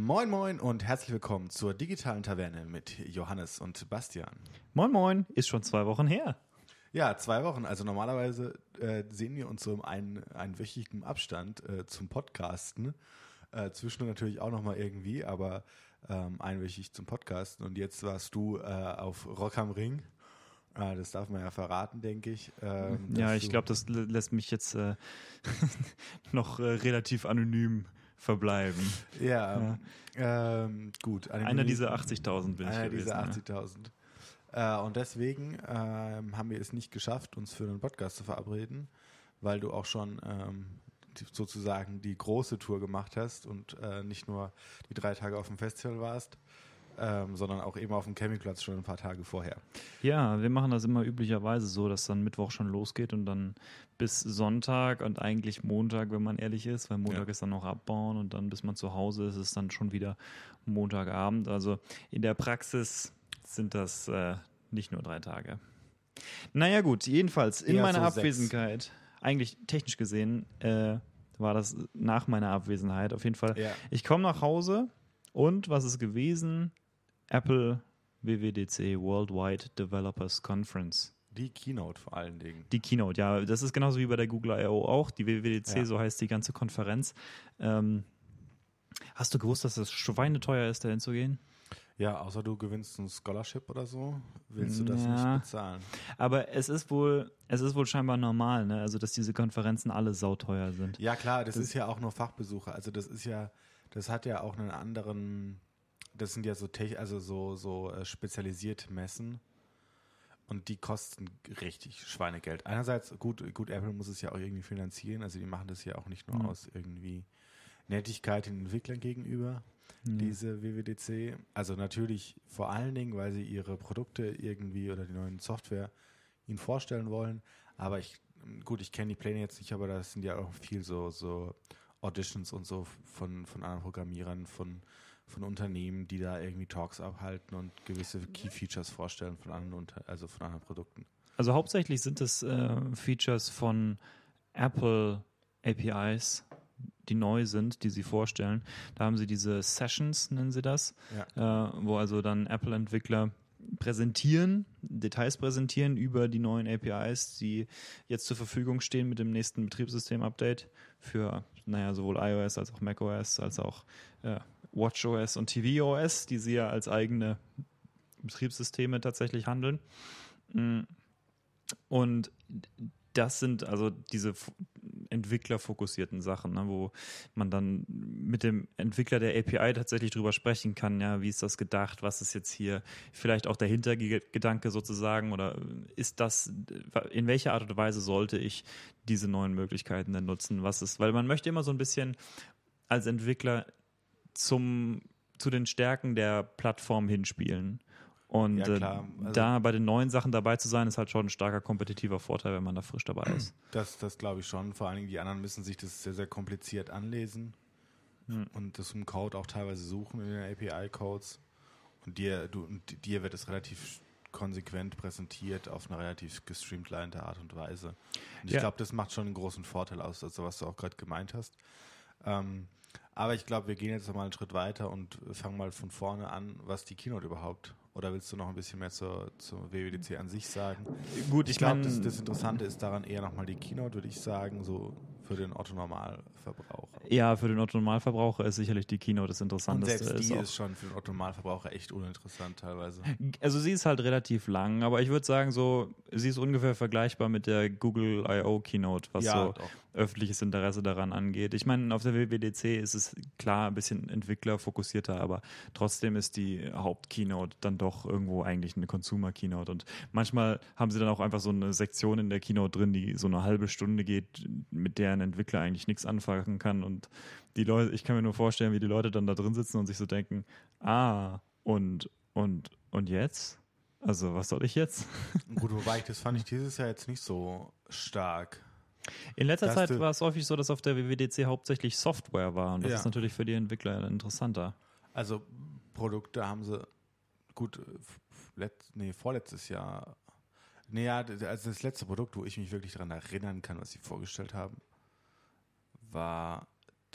Moin Moin und herzlich willkommen zur digitalen Taverne mit Johannes und Bastian. Moin Moin, ist schon zwei Wochen her. Ja, zwei Wochen. Also normalerweise äh, sehen wir uns so im einen, einwöchigen Abstand äh, zum Podcasten. Äh, zwischendurch natürlich auch nochmal irgendwie, aber ähm, einwöchig zum Podcasten. Und jetzt warst du äh, auf Rock am Ring. Äh, das darf man ja verraten, denke ich. Ähm, ja, ich glaube, das lä- lässt mich jetzt äh, noch äh, relativ anonym verbleiben. Ja, Ähm, gut. Einer dieser 80.000 bin ich Einer dieser ja. 80.000. Äh, und deswegen ähm, haben wir es nicht geschafft, uns für einen Podcast zu verabreden, weil du auch schon ähm, sozusagen die große Tour gemacht hast und äh, nicht nur die drei Tage auf dem Festival warst, ähm, sondern auch eben auf dem Campingplatz schon ein paar Tage vorher. Ja, wir machen das immer üblicherweise so, dass dann Mittwoch schon losgeht und dann bis Sonntag und eigentlich Montag, wenn man ehrlich ist, weil Montag Ja. ist dann noch abbauen und dann bis man zu Hause ist, ist dann schon wieder Montagabend. Also in der Praxis sind das äh, nicht nur drei Tage. Naja gut, jedenfalls in Eher meiner so sechs. Abwesenheit, eigentlich technisch gesehen, äh, war das nach meiner Abwesenheit auf jeden Fall. Ja. Ich komme nach Hause und was ist gewesen? Apple WWDC Worldwide Developers Conference. Die Keynote vor allen Dingen. Die Keynote, ja, das ist genauso wie bei der Google I.O. auch. Die WWDC, Ja. so heißt die ganze Konferenz. Ähm, hast du gewusst, dass es schweineteuer ist, da hinzugehen? Ja, außer du gewinnst ein Scholarship oder so, willst du das Ja. nicht bezahlen. Aber es ist wohl, es ist wohl scheinbar normal, ne? Also, dass diese Konferenzen alle sauteuer sind. Ja, klar, das, ist ja auch nur Fachbesucher. Also das ist ja, das hat ja auch einen anderen, das sind ja so tech, also so, so äh, spezialisierte Messen. Und die kosten richtig Schweinegeld. Einerseits, gut, gut, Apple muss es ja auch irgendwie finanzieren. Also die machen das ja auch nicht nur Mhm. aus irgendwie Nettigkeit den Entwicklern gegenüber, diese WWDC. Also natürlich vor allen Dingen, weil sie ihre Produkte irgendwie oder die neuen Software ihnen vorstellen wollen. Aber ich, gut, ich kenne die Pläne jetzt nicht, aber das sind ja auch viel so, so Auditions und so von, von anderen Programmierern, von, von Unternehmen, die da irgendwie Talks abhalten und gewisse Key Features vorstellen von anderen, Unter also von anderen Produkten. Also hauptsächlich sind es äh, Features von Apple APIs, die neu sind, die sie vorstellen. Da haben sie diese Sessions, nennen sie das, äh, wo also dann Apple-Entwickler präsentieren, Details präsentieren über die neuen APIs, die jetzt zur Verfügung stehen mit dem nächsten Betriebssystem-Update für, naja, sowohl iOS als auch macOS, als auch äh, WatchOS und tvOS, die sie ja als eigene Betriebssysteme tatsächlich handeln. Mm. Und das sind also diese entwicklerfokussierten Sachen, ne, wo man dann mit dem Entwickler der API tatsächlich drüber sprechen kann, ja, wie ist das gedacht, was ist jetzt hier vielleicht auch der Hintergedanke sozusagen oder ist das, in welcher Art und Weise sollte ich diese neuen Möglichkeiten denn nutzen, was ist, weil man möchte immer so ein bisschen als Entwickler zum, zu den Stärken der Plattform hinspielen. Und Ja, äh, Also- da bei den neuen Sachen dabei zu sein, ist halt schon ein starker kompetitiver Vorteil, wenn man da frisch dabei ist. Das, das glaube ich schon. Vor allen Dingen die anderen müssen sich das sehr, sehr kompliziert anlesen und das im Code auch teilweise suchen in den API-Codes. Und dir, du, und dir wird es relativ konsequent präsentiert auf eine relativ gestreamlinete Art und Weise. Und ich Ja. glaube, das macht schon einen großen Vorteil aus, also was du auch gerade gemeint hast. Ähm, aber ich glaube, wir gehen jetzt noch mal einen Schritt weiter und fangen mal von vorne an, was die Keynote überhaupt. Oder willst du noch ein bisschen mehr zur, zur WWDC an sich sagen? Gut, Ich ich glaube, das, das Interessante ist daran eher nochmal die Keynote, würde ich sagen, so für den Otto-Normalverbraucher. ja, für den Otto-Normalverbraucher ist sicherlich die Keynote das Und Interessanteste. selbst die auch- ist schon für den Otto-Normalverbraucher echt uninteressant teilweise. Also sie ist halt relativ lang, aber ich würde sagen so, sie ist ungefähr vergleichbar mit der Google I.O. Keynote, was Ja, so doch. Öffentliches Interesse daran angeht. Ich meine, auf der WWDC ist es klar ein bisschen entwicklerfokussierter, aber trotzdem ist die Haupt-Keynote dann doch irgendwo eigentlich eine Consumer-Keynote. Und manchmal haben sie dann auch einfach so eine Sektion in der Keynote drin, die so eine halbe Stunde geht, mit der ein Entwickler eigentlich nichts anfangen kann. Und die Leute, ich kann mir nur vorstellen, wie die Leute dann da drin sitzen und sich so denken, ah, und, und, und jetzt? Also, was soll ich jetzt? Gut, wobei ich, das fand ich dieses Jahr jetzt nicht so stark. In letzter Zeit war es häufig so, dass auf der WWDC hauptsächlich Software war. Und das Ja. ist natürlich für die Entwickler interessanter. Also Produkte haben sie gut, äh, f- f- let, nee, vorletztes Jahr. Nee, ja, d- also das letzte Produkt, wo ich mich wirklich daran erinnern kann, was sie vorgestellt haben, war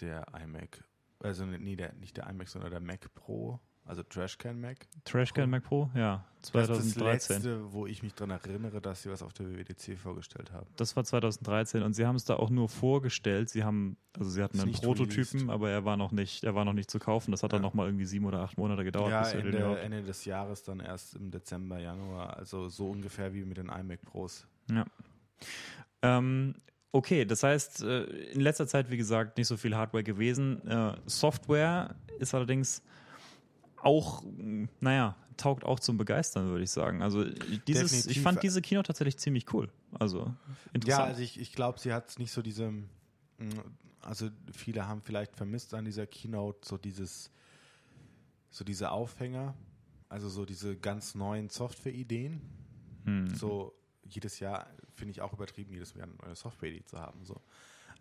der iMac also nee, der, nicht der iMac, sondern der Mac Pro, also Trashcan Mac. Trashcan Mac Pro, ja, 2013. Das ist das letzte, wo ich mich daran erinnere, dass sie was auf der WWDC vorgestellt haben. Das war 2013 und sie haben es da auch nur vorgestellt. Sie haben, also sie hatten einen Prototypen, released. aber er war noch nicht, er war noch nicht zu kaufen. Das hat ja. dann noch mal irgendwie sieben oder acht Monate gedauert. Ja, bis Ende, Ende des Jahres dann erst im Dezember, Januar. Also so ungefähr wie mit den iMac Pros. Ja. Ähm, Okay, das heißt, äh, in letzter Zeit, wie gesagt, nicht so viel Hardware gewesen. Äh, Software ist allerdings auch, naja, taugt auch zum Begeistern, würde ich sagen. Also dieses, ich fand diese Kino tatsächlich ziemlich cool. Also interessant. Ja, also ich, ich glaube, sie hat nicht so diese, mm, also viele haben vielleicht vermisst an dieser Keynote so dieses, so diese Aufhänger, also so diese ganz neuen Software-Ideen. Hm. So jedes Jahr finde ich auch übertrieben, jedes Jahr eine neue Software-Idee zu haben. So.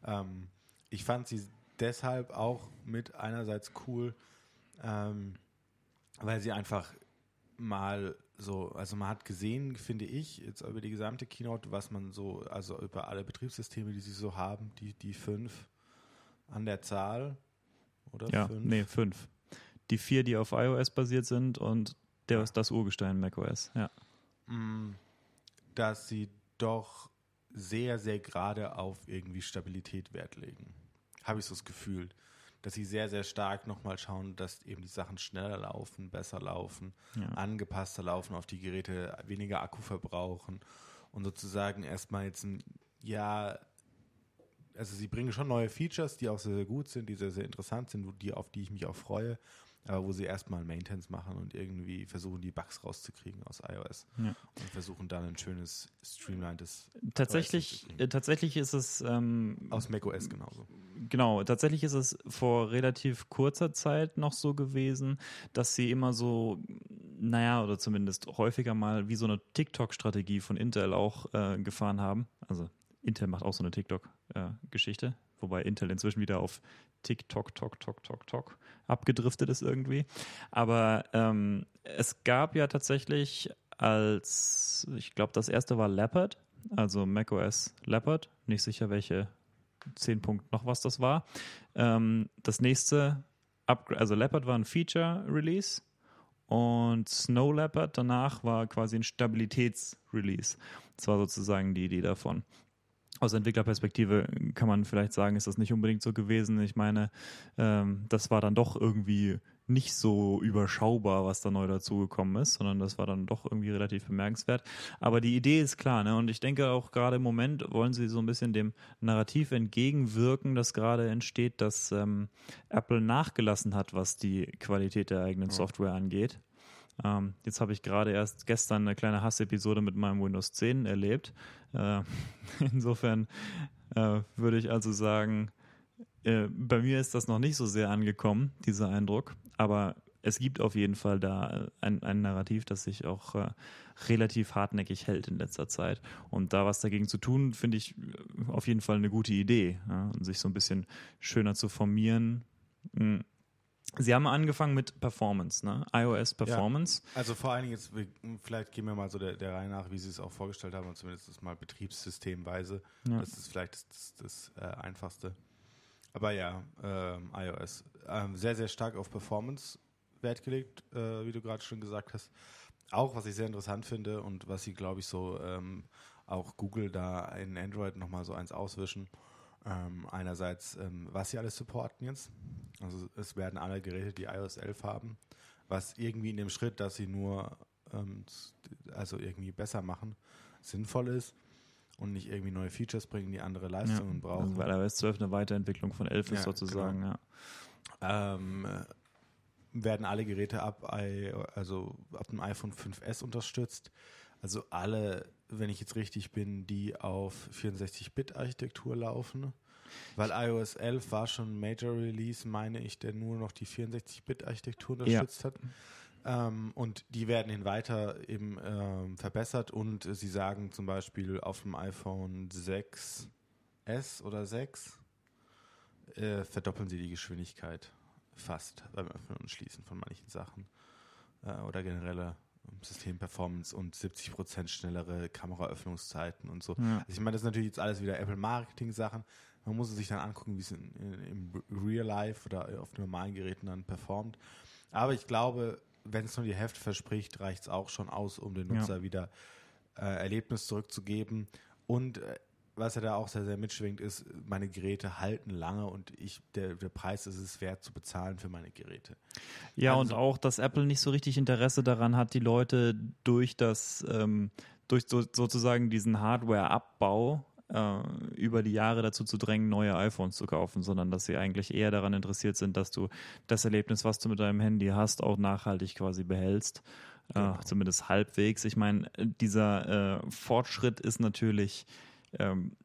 Ähm, ich fand sie deshalb auch mit einerseits cool, ähm, weil sie einfach mal so, also man hat gesehen, finde ich, jetzt über die gesamte Keynote, was man so, also über alle Betriebssysteme, die sie so haben, die, die fünf an der Zahl, oder? Ja, fünf? nee, fünf. Die vier, die auf iOS basiert sind und der ist das Urgestein macOS, ja. Mm, dass sie doch sehr, sehr gerade auf irgendwie Stabilität Wert legen. Habe ich so das Gefühl, dass sie sehr, sehr stark nochmal schauen, dass eben die Sachen schneller laufen, besser laufen, ja. angepasster laufen auf die Geräte, weniger Akku verbrauchen und sozusagen erstmal jetzt ein Jahr, also sie bringen schon neue Features, die auch sehr, sehr gut sind, die sehr, sehr interessant sind, die, auf die ich mich auch freue aber wo sie erstmal Maintenance machen und irgendwie versuchen, die Bugs rauszukriegen aus iOS ja. und versuchen dann ein schönes, streamlinedes. Tatsächlich, äh, tatsächlich ist es. Ähm, aus macOS genauso. Genau, tatsächlich ist es vor relativ kurzer Zeit noch so gewesen, dass sie immer so, naja, oder zumindest häufiger mal wie so eine TikTok-Strategie von Intel auch äh, gefahren haben. Also Intel macht auch so eine TikTok-Geschichte, äh, wobei Intel inzwischen wieder auf TikTok, Tok, Tok, Tok, Tok abgedriftet ist irgendwie. Aber ähm, es gab ja tatsächlich als, ich glaube, das erste war Leopard, also macOS Leopard, nicht sicher, welche 10 Punkt noch was das war. Ähm, das nächste, Upgrade, also Leopard war ein Feature-Release und Snow Leopard danach war quasi ein Stabilitäts-Release. Das war sozusagen die Idee davon aus Entwicklerperspektive kann man vielleicht sagen, ist das nicht unbedingt so gewesen. Ich meine, ähm, das war dann doch irgendwie nicht so überschaubar, was da neu dazugekommen ist, sondern das war dann doch irgendwie relativ bemerkenswert. Aber die Idee ist klar, ne? Und ich denke auch gerade im Moment wollen sie so ein bisschen dem Narrativ entgegenwirken, das gerade entsteht, dass ähm, Apple nachgelassen hat, was die Qualität der eigenen Software angeht. Ähm, jetzt habe ich gerade erst gestern eine kleine Hassepisode mit meinem Windows 10 erlebt. Äh, insofern äh, würde ich also sagen, äh, bei mir ist das noch nicht so sehr angekommen, dieser Eindruck. Aber es gibt auf jeden Fall da ein, ein Narrativ, das sich auch äh, relativ hartnäckig hält in letzter Zeit. Und da was dagegen zu tun, finde ich äh, auf jeden Fall eine gute Idee. Ja? Und sich so ein bisschen schöner zu formieren. Mhm Sie haben angefangen mit Performance, ne? iOS Performance. Ja, also vor allen Dingen jetzt, vielleicht gehen wir mal so der, der Reihe nach, wie Sie es auch vorgestellt haben, und zumindest das mal betriebssystemweise. Ja. Das ist vielleicht das, das, das äh, Einfachste. Aber ja, ähm, iOS. Ähm, sehr, sehr stark auf Performance Wert gelegt, äh, wie du gerade schon gesagt hast. Auch, was ich sehr interessant finde und was Sie, glaube ich, so ähm, auch Google da in Android nochmal so eins auswischen ähm, einerseits, ähm, was sie alles supporten jetzt. Also es werden alle Geräte, die iOS 11 haben, was irgendwie in dem Schritt, dass sie nur ähm, also irgendwie besser machen, sinnvoll ist und nicht irgendwie neue Features bringen, die andere Leistungen ja, brauchen. Also weil iOS 12 eine Weiterentwicklung von 11 ist ja, sozusagen, genau. ja. Ähm, äh, werden alle Geräte ab, also ab dem iPhone 5S unterstützt. Also alle wenn ich jetzt richtig bin, die auf 64-Bit-Architektur laufen. Weil iOS 11 war schon ein Major Release, meine ich, der nur noch die 64-Bit-Architektur unterstützt ja. hat. Ähm, und die werden hin weiter eben ähm, verbessert und sie sagen zum Beispiel auf dem iPhone 6S oder 6 äh, verdoppeln sie die Geschwindigkeit fast beim Öffnen und Schließen von manchen Sachen äh, oder generelle Systemperformance und 70% schnellere Kameraöffnungszeiten und so. Ja. Also ich meine, das ist natürlich jetzt alles wieder Apple Marketing-Sachen. Man muss sich dann angucken, wie es in, in, im Real Life oder auf normalen Geräten dann performt. Aber ich glaube, wenn es nur die Hälfte verspricht, reicht es auch schon aus, um den Nutzer ja. wieder äh, Erlebnis zurückzugeben. Und äh, was er da auch sehr, sehr mitschwingt, ist, meine Geräte halten lange und ich, der, der Preis ist es wert zu bezahlen für meine Geräte. Ja, also, und auch, dass Apple nicht so richtig Interesse daran hat, die Leute durch das, ähm, durch so, sozusagen diesen Hardware-Abbau äh, über die Jahre dazu zu drängen, neue iPhones zu kaufen, sondern dass sie eigentlich eher daran interessiert sind, dass du das Erlebnis, was du mit deinem Handy hast, auch nachhaltig quasi behältst. Äh, genau. Äh, zumindest halbwegs. Ich meine, dieser äh, Fortschritt ist natürlich ähm,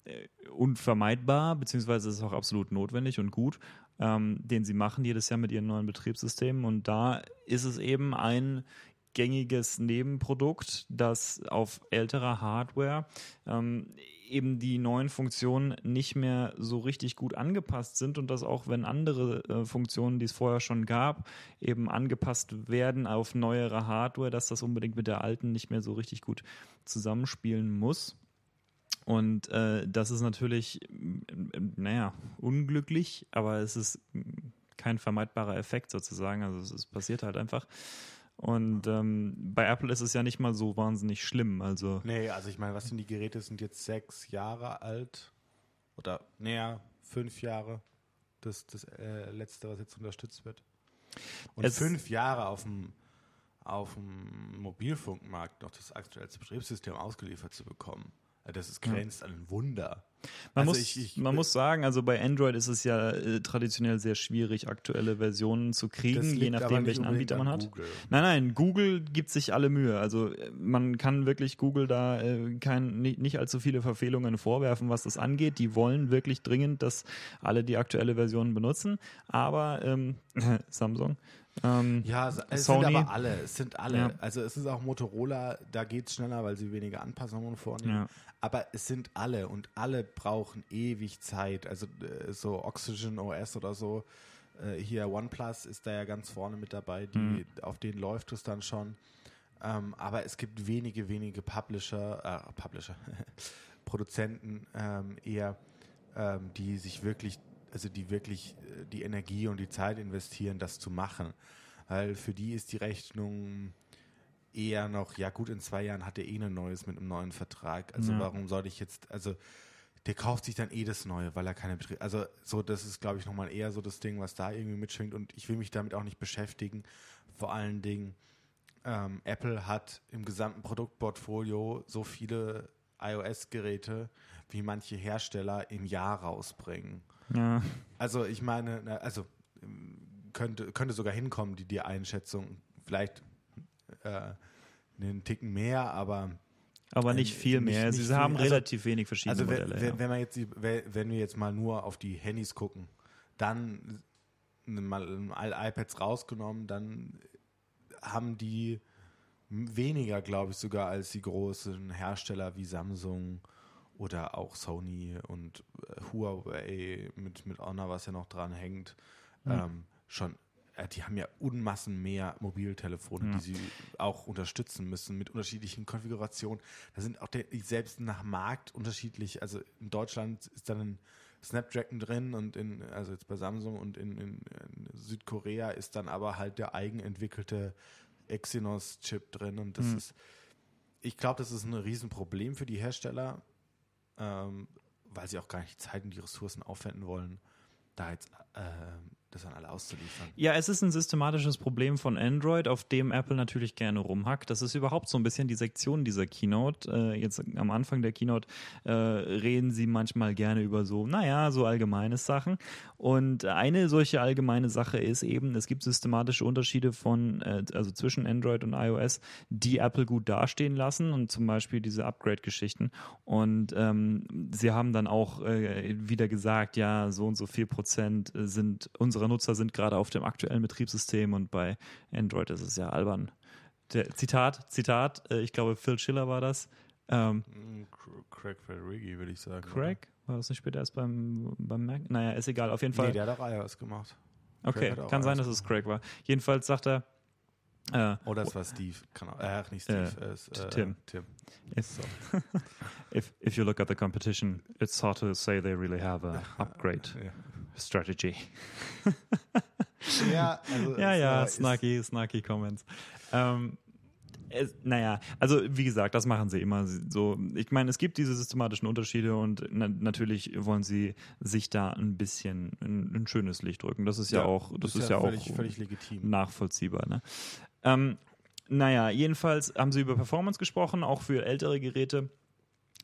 unvermeidbar, beziehungsweise ist auch absolut notwendig und gut, ähm, den sie machen jedes Jahr mit ihren neuen Betriebssystemen. Und da ist es eben ein gängiges Nebenprodukt, das auf älterer Hardware ähm, eben die neuen Funktionen nicht mehr so richtig gut angepasst sind und dass auch wenn andere äh, Funktionen, die es vorher schon gab, eben angepasst werden auf neuere Hardware, dass das unbedingt mit der alten nicht mehr so richtig gut zusammenspielen muss. Und äh, das ist natürlich, naja, unglücklich, aber es ist kein vermeidbarer Effekt sozusagen. Also es, es passiert halt einfach. Und ähm, bei Apple ist es ja nicht mal so wahnsinnig schlimm. Also nee, also ich meine, was sind die Geräte? Sind jetzt sechs Jahre alt oder näher fünf Jahre. Das, das äh, letzte, was jetzt unterstützt wird. Und es fünf Jahre auf dem auf dem Mobilfunkmarkt noch das aktuelle Betriebssystem ausgeliefert zu bekommen. Das ist grenzt ja. an ein Wunder. Man, also muss, ich, ich, man muss sagen, also bei Android ist es ja äh, traditionell sehr schwierig, aktuelle Versionen zu kriegen, je nachdem, welchen Anbieter man hat. Google. Nein, nein, Google gibt sich alle Mühe. Also äh, man kann wirklich Google da äh, kein, nicht, nicht allzu viele Verfehlungen vorwerfen, was das angeht. Die wollen wirklich dringend, dass alle die aktuelle Version benutzen. Aber ähm, Samsung ähm, ja, es Sony. sind aber alle. Es sind alle. Ja. Also es ist auch Motorola, da geht es schneller, weil sie weniger Anpassungen vornehmen. Ja. Aber es sind alle und alle brauchen ewig Zeit. Also äh, so Oxygen OS oder so. Äh, hier OnePlus ist da ja ganz vorne mit dabei. Die, mhm. Auf denen läuft es dann schon. Ähm, aber es gibt wenige, wenige Publisher, äh, Publisher, Produzenten ähm, eher, ähm, die sich wirklich also die wirklich äh, die Energie und die Zeit investieren, das zu machen. Weil für die ist die Rechnung eher noch, ja gut, in zwei Jahren hat er eh ein neues mit einem neuen Vertrag. Also ja. warum sollte ich jetzt, also der kauft sich dann eh das Neue, weil er keine Betrieb, also so, das ist glaube ich nochmal eher so das Ding, was da irgendwie mitschwingt und ich will mich damit auch nicht beschäftigen. Vor allen Dingen, ähm, Apple hat im gesamten Produktportfolio so viele iOS-Geräte, wie manche Hersteller im Jahr rausbringen. Ja. Also ich meine, also könnte, könnte sogar hinkommen, die, die Einschätzung. Vielleicht äh, einen Ticken mehr, aber aber nicht ähm, viel mehr. Nicht, nicht Sie haben also, relativ wenig verschiedene also wenn, Modelle. Wenn, ja. wenn, man jetzt, wenn wir jetzt mal nur auf die Handys gucken, dann mal iPads rausgenommen, dann haben die weniger, glaube ich, sogar als die großen Hersteller wie Samsung oder auch Sony und äh, Huawei mit, mit Honor, was ja noch dran hängt, mhm. ähm, schon, äh, die haben ja Unmassen mehr Mobiltelefone, ja. die sie auch unterstützen müssen mit unterschiedlichen Konfigurationen. Da sind auch der, selbst nach Markt unterschiedlich. Also in Deutschland ist dann ein Snapdragon drin und in, also jetzt bei Samsung und in, in, in Südkorea ist dann aber halt der eigenentwickelte Exynos-Chip drin und das mhm. ist, ich glaube, das ist ein Riesenproblem für die Hersteller, ähm, weil sie auch gar nicht die Zeit und die Ressourcen aufwenden wollen, da jetzt äh, das an alle auszuliefern. Ja, es ist ein systematisches Problem von Android, auf dem Apple natürlich gerne rumhackt. Das ist überhaupt so ein bisschen die Sektion dieser Keynote. Äh, jetzt am Anfang der Keynote äh, reden sie manchmal gerne über so, naja, so allgemeine Sachen. Und eine solche allgemeine Sache ist eben, es gibt systematische Unterschiede von, äh, also zwischen Android und iOS, die Apple gut dastehen lassen und zum Beispiel diese Upgrade-Geschichten. Und ähm, sie haben dann auch äh, wieder gesagt, ja, so und so viel Prozent sind unsere unserer Nutzer sind gerade auf dem aktuellen Betriebssystem und bei Android ist es ja albern. Der, Zitat, Zitat, äh, ich glaube Phil Schiller war das. Ähm, mm, Craig Federighi, würde ich sagen. Craig? Oder? War das nicht später erst beim, beim Mac? Naja, ist egal, auf jeden Fall. Nee, der hat auch iOS gemacht. Okay, kann sein, dass es Craig war. Jedenfalls sagt er, Äh, Oder es war Steve. Kann auch, äh, nicht Steve. Äh, es, äh, Tim. Tim. If, so. if, if you look at the competition, it's hard to say they really have a upgrade ja. Strategy. ja, also ja, ja, snarky, snarky Comments. Ähm, es, naja, also wie gesagt, das machen sie immer so. Ich meine, es gibt diese systematischen Unterschiede und na, natürlich wollen sie sich da ein bisschen ein, ein schönes Licht drücken. Das ist ja, ja auch, das ist, ist ja, völlig, auch völlig legitim. nachvollziehbar. Ne? Ähm, naja, jedenfalls haben sie über Performance gesprochen, auch für ältere Geräte.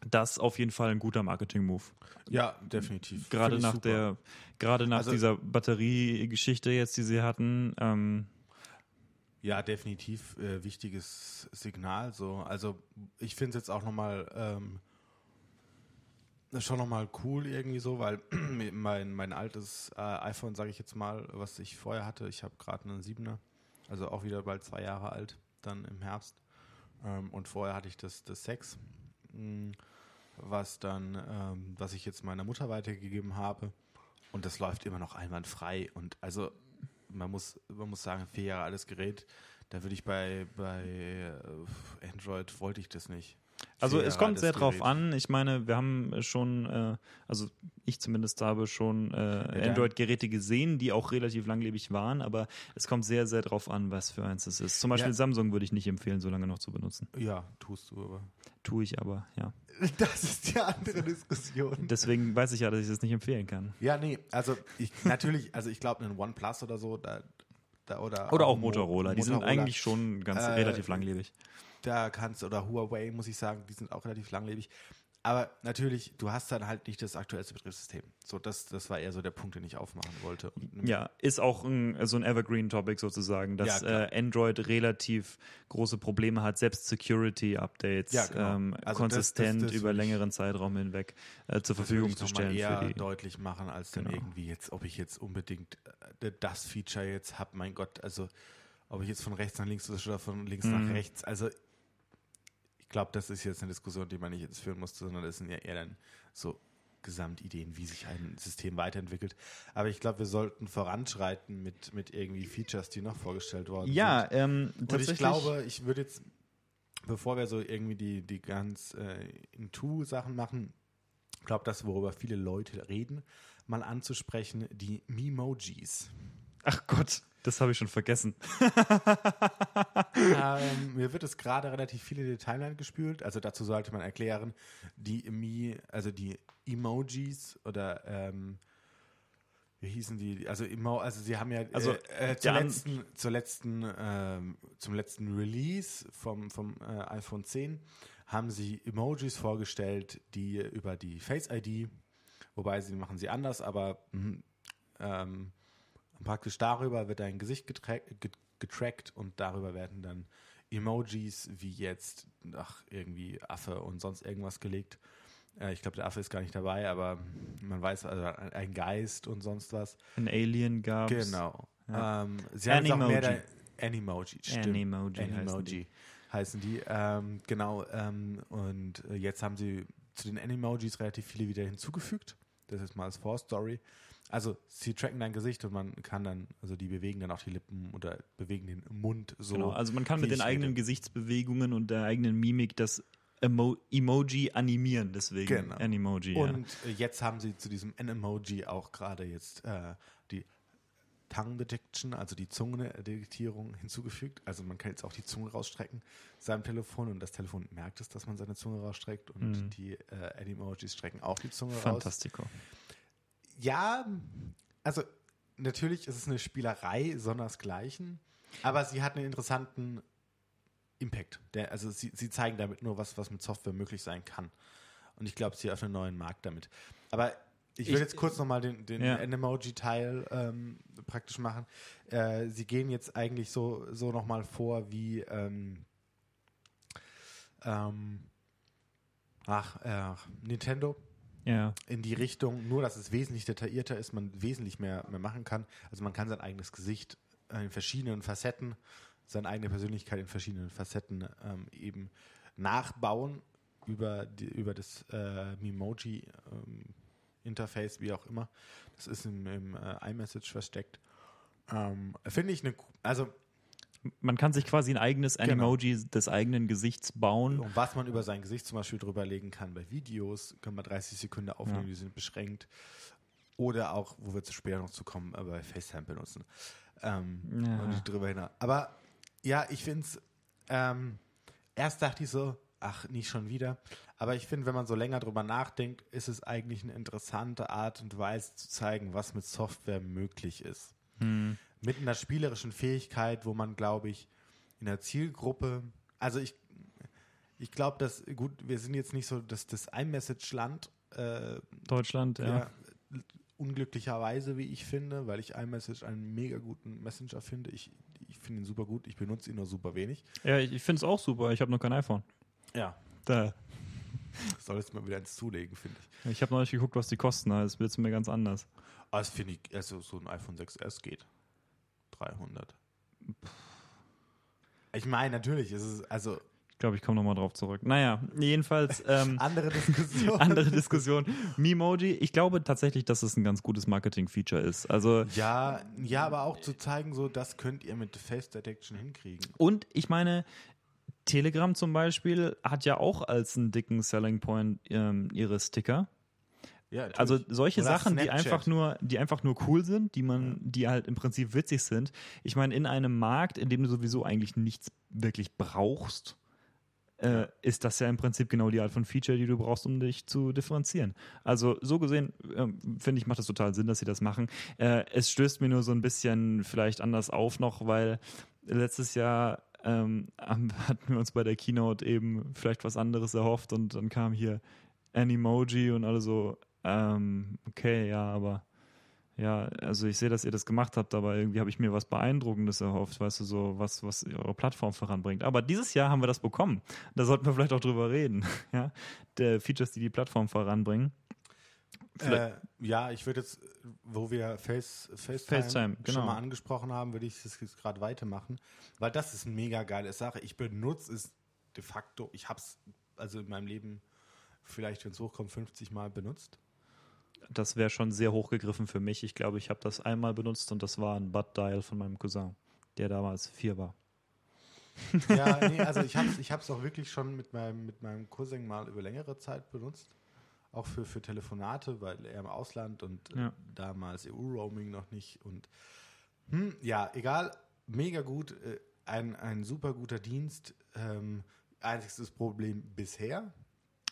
Das ist auf jeden Fall ein guter Marketing-Move. Ja, definitiv. Gerade nach super. der, gerade nach also, dieser Batteriegeschichte jetzt, die sie hatten. Ähm, ja, definitiv äh, wichtiges Signal. So, also ich finde es jetzt auch nochmal ähm, schon nochmal cool irgendwie so, weil mein, mein altes äh, iPhone, sage ich jetzt mal, was ich vorher hatte, ich habe gerade einen 7er, also auch wieder bald zwei Jahre alt, dann im Herbst. Ähm, und vorher hatte ich das, das 6, mh, hm, was dann, ähm, was ich jetzt meiner Mutter weitergegeben habe. Und das läuft immer noch einwandfrei. Und also man muss, man muss sagen, vier Jahre altes Gerät, da würde ich bei, bei äh, Android wollte ich das nicht. Also es kommt sehr drauf an. Ich meine, wir haben schon, äh, also ich zumindest habe schon äh, Android-Geräte gesehen, die auch relativ langlebig waren, aber es kommt sehr, sehr drauf an, was für eins es ist. Zum Beispiel ja. Samsung würde ich nicht empfehlen, so lange noch zu benutzen. Ja, tust du aber. Tue ich aber, ja. Das ist die andere Diskussion. Deswegen weiß ich ja, dass ich das nicht empfehlen kann. Ja, nee, also ich natürlich, also ich glaube, ein OnePlus oder so, da, da oder, oder auch Motorola, Mo die sind eigentlich schon ganz äh, relativ langlebig. Da kannst oder Huawei, muss ich sagen, die sind auch relativ langlebig. Aber natürlich, du hast dann halt nicht das aktuellste Betriebssystem. So, das, das war eher so der Punkt, den ich aufmachen wollte. ja, ist auch ein, so ein Evergreen-Topic sozusagen, dass ja, äh, Android relativ große Probleme hat, selbst Security-Updates ja, genau. ähm, also konsistent das, das über längeren Zeitraum hinweg äh, zur Verfügung zu stellen. eher für die, deutlich machen, als genau. dann irgendwie jetzt, ob ich jetzt unbedingt äh, das Feature jetzt habe, mein Gott, also ob ich jetzt von rechts nach links oder von links mhm. nach rechts, also glaube, das ist jetzt eine Diskussion, die man nicht jetzt führen musste, sondern das sind ja eher dann so Gesamtideen, wie sich ein System weiterentwickelt. Aber ich glaube, wir sollten voranschreiten mit, mit irgendwie Features, die noch vorgestellt worden ja, sind. Ja, ähm, Und ich glaube, ich würde jetzt, bevor wir so irgendwie die, die ganz äh, Into-Sachen machen, glaube das, worüber viele Leute reden, mal anzusprechen, die Memojis. Ach Gott. Das habe ich schon vergessen. ähm, mir wird es gerade relativ viel in die Timeline gespült. Also dazu sollte man erklären, die Mi, also die Emojis oder ähm, wie hießen die? Also, Emo, also sie haben ja also, äh, äh, zur, letzten, zur letzten, ähm, zum letzten Release vom, vom äh, iPhone 10 haben sie Emojis vorgestellt, die über die Face ID, wobei sie machen sie anders, aber mh, ähm, praktisch darüber wird dein Gesicht getrackt und darüber werden dann Emojis wie jetzt, ach, irgendwie Affe und sonst irgendwas gelegt. Äh, ich glaube, der Affe ist gar nicht dabei, aber man weiß, also ein Geist und sonst was. Ein Alien gab es. Genau. Ja. Ähm, sie haben auch mehr da, Animoji, stimmt. Animoji, Animoji heißen die. Ähm, genau. Ähm, und jetzt haben sie zu den Animojis relativ viele wieder hinzugefügt. Das ist mal als Vorstory. Also sie tracken dein Gesicht und man kann dann, also die bewegen dann auch die Lippen oder bewegen den Mund so. Genau, also man kann mit den eigenen rede. Gesichtsbewegungen und der eigenen Mimik das Emo Emoji animieren, deswegen genau. Animoji. Und ja. jetzt haben sie zu diesem N-Emoji auch gerade jetzt äh, die Tongue Detection, also die Zungendetektierung hinzugefügt. Also man kann jetzt auch die Zunge rausstrecken seinem Telefon und das Telefon merkt es, dass man seine Zunge rausstreckt und mhm. die äh, Animojis strecken auch die Zunge Fantastico. raus. Fantastico ja, also natürlich ist es eine Spielerei, sondersgleichen, aber sie hat einen interessanten Impact. Der, also sie, sie zeigen damit nur was, was mit Software möglich sein kann. Und ich glaube, sie öffnen einen neuen Markt damit. Aber ich will ich, jetzt kurz nochmal den, den ja. Emoji-Teil ähm, praktisch machen. Äh, sie gehen jetzt eigentlich so, so nochmal vor wie ähm, ähm, ach, äh, Nintendo ja. in die Richtung, nur dass es wesentlich detaillierter ist, man wesentlich mehr, mehr machen kann. Also man kann sein eigenes Gesicht in verschiedenen Facetten, seine eigene Persönlichkeit in verschiedenen Facetten ähm, eben nachbauen über, die, über das äh, Memoji ähm, Interface, wie auch immer. Das ist im, im äh, iMessage versteckt. Ähm, Finde ich eine, also Man kann sich quasi ein eigenes genau. Animoji des eigenen Gesichts bauen. Und was man über sein Gesicht zum Beispiel drüberlegen kann bei Videos, können wir 30 Sekunden aufnehmen, ja. die sind beschränkt. Oder auch, wo wir zu später noch zu kommen, äh, bei FaceTime benutzen. Ähm, ja. Und drüber hinaus. Aber ja, ich finde es, ähm, erst dachte ich so, ach, nicht schon wieder. Aber ich finde, wenn man so länger drüber nachdenkt, ist es eigentlich eine interessante Art und Weise zu zeigen, was mit Software möglich ist. Hm. Mit einer spielerischen Fähigkeit, wo man, glaube ich, in der Zielgruppe, also ich, ich glaube, dass, gut, wir sind jetzt nicht so dass das iMessage-Land. Äh, Deutschland, ja. ja. Unglücklicherweise, wie ich finde, weil ich iMessage einen mega guten Messenger finde. Ich, ich finde ihn super gut, ich benutze ihn nur super wenig. Ja, ich, ich finde es auch super, ich habe noch kein iPhone. Ja. Da. Soll jetzt mal wieder ins Zulegen, finde ich. Ich habe noch nicht geguckt, was die kosten. Das wird mir ganz anders. Aber das finde ich, also so ein iPhone 6S geht. 300. Ich meine, natürlich ist es, also. Ich glaube, ich komme nochmal drauf zurück. Naja, jedenfalls. Ähm, andere Diskussion. andere Diskussion. Memoji, ich glaube tatsächlich, dass es ein ganz gutes Marketing-Feature ist. Also. Ja, ja, aber auch zu zeigen, so, das könnt ihr mit Face Detection hinkriegen. Und ich meine, Telegram zum Beispiel hat ja auch als einen dicken Selling Point ähm, ihre Sticker. Ja, also solche Oder Sachen, Snapchat. die einfach nur, die einfach nur cool sind, die man, die halt im Prinzip witzig sind. Ich meine, in einem Markt, in dem du sowieso eigentlich nichts wirklich brauchst, äh, ist das ja im Prinzip genau die Art von Feature, die du brauchst, um dich zu differenzieren. Also so gesehen, äh, finde ich, macht das total Sinn, dass sie das machen. Äh, es stößt mir nur so ein bisschen vielleicht anders auf noch, weil letztes Jahr ähm, hatten wir uns bei der Keynote eben vielleicht was anderes erhofft und dann kam hier Animoji und alle so, ähm, okay, ja, aber ja, also ich sehe, dass ihr das gemacht habt, aber irgendwie habe ich mir was Beeindruckendes erhofft, weißt du, so was, was eure Plattform voranbringt. Aber dieses Jahr haben wir das bekommen. Da sollten wir vielleicht auch drüber reden, ja, der Features, die die Plattform voranbringen. Äh, ja, ich würde jetzt, wo wir Face, FaceTime, FaceTime genau. schon mal angesprochen haben, würde ich das jetzt gerade weitermachen, weil das ist eine mega geile Sache. Ich benutze es de facto, ich habe es also in meinem Leben vielleicht, wenn es hochkommt, 50 Mal benutzt. Das wäre schon sehr hochgegriffen für mich. Ich glaube, ich habe das einmal benutzt und das war ein Butt-Dial von meinem Cousin, der damals vier war. ja, nee, also ich habe es ich auch wirklich schon mit meinem, mit meinem Cousin mal über längere Zeit benutzt auch für, für Telefonate, weil er im Ausland und äh, ja. damals EU-Roaming noch nicht. Und hm, ja, egal, mega gut, äh, ein, ein super guter Dienst. Ähm, einziges Problem bisher.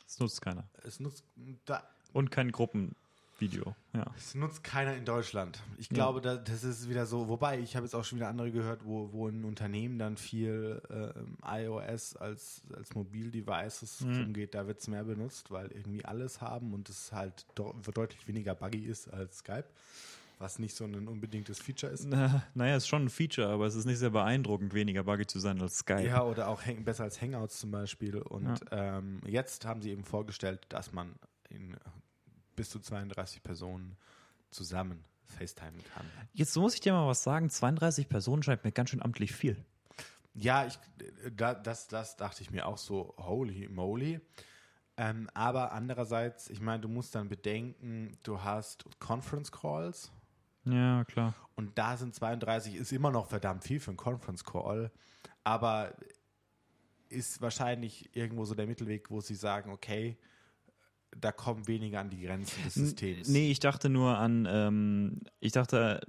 Es nutzt keiner. Es nutzt da, und kein Gruppen. Video. Ja. Es nutzt keiner in Deutschland. Ich glaube, ja. das ist wieder so, wobei ich habe jetzt auch schon wieder andere gehört, wo, wo ein Unternehmen dann viel äh, iOS als, als Mobildevices mhm. umgeht, da wird es mehr benutzt, weil irgendwie alles haben und es halt deutlich weniger buggy ist als Skype. Was nicht so ein unbedingtes Feature ist. Na, naja, ist schon ein Feature, aber es ist nicht sehr beeindruckend, weniger buggy zu sein als Skype. Ja, oder auch besser als Hangouts zum Beispiel. Und ja. ähm, jetzt haben sie eben vorgestellt, dass man in bis zu 32 Personen zusammen FaceTime kann. Jetzt muss ich dir mal was sagen, 32 Personen scheint mir ganz schön amtlich viel. Ja, ich, da, das, das dachte ich mir auch so, holy moly. Ähm, aber andererseits, ich meine, du musst dann bedenken, du hast Conference Calls. Ja, klar. Und da sind 32, ist immer noch verdammt viel für einen Conference Call. Aber ist wahrscheinlich irgendwo so der Mittelweg, wo sie sagen, okay, da kommen weniger an die Grenzen des Systems. Nee, ich dachte nur an, ähm, ich dachte,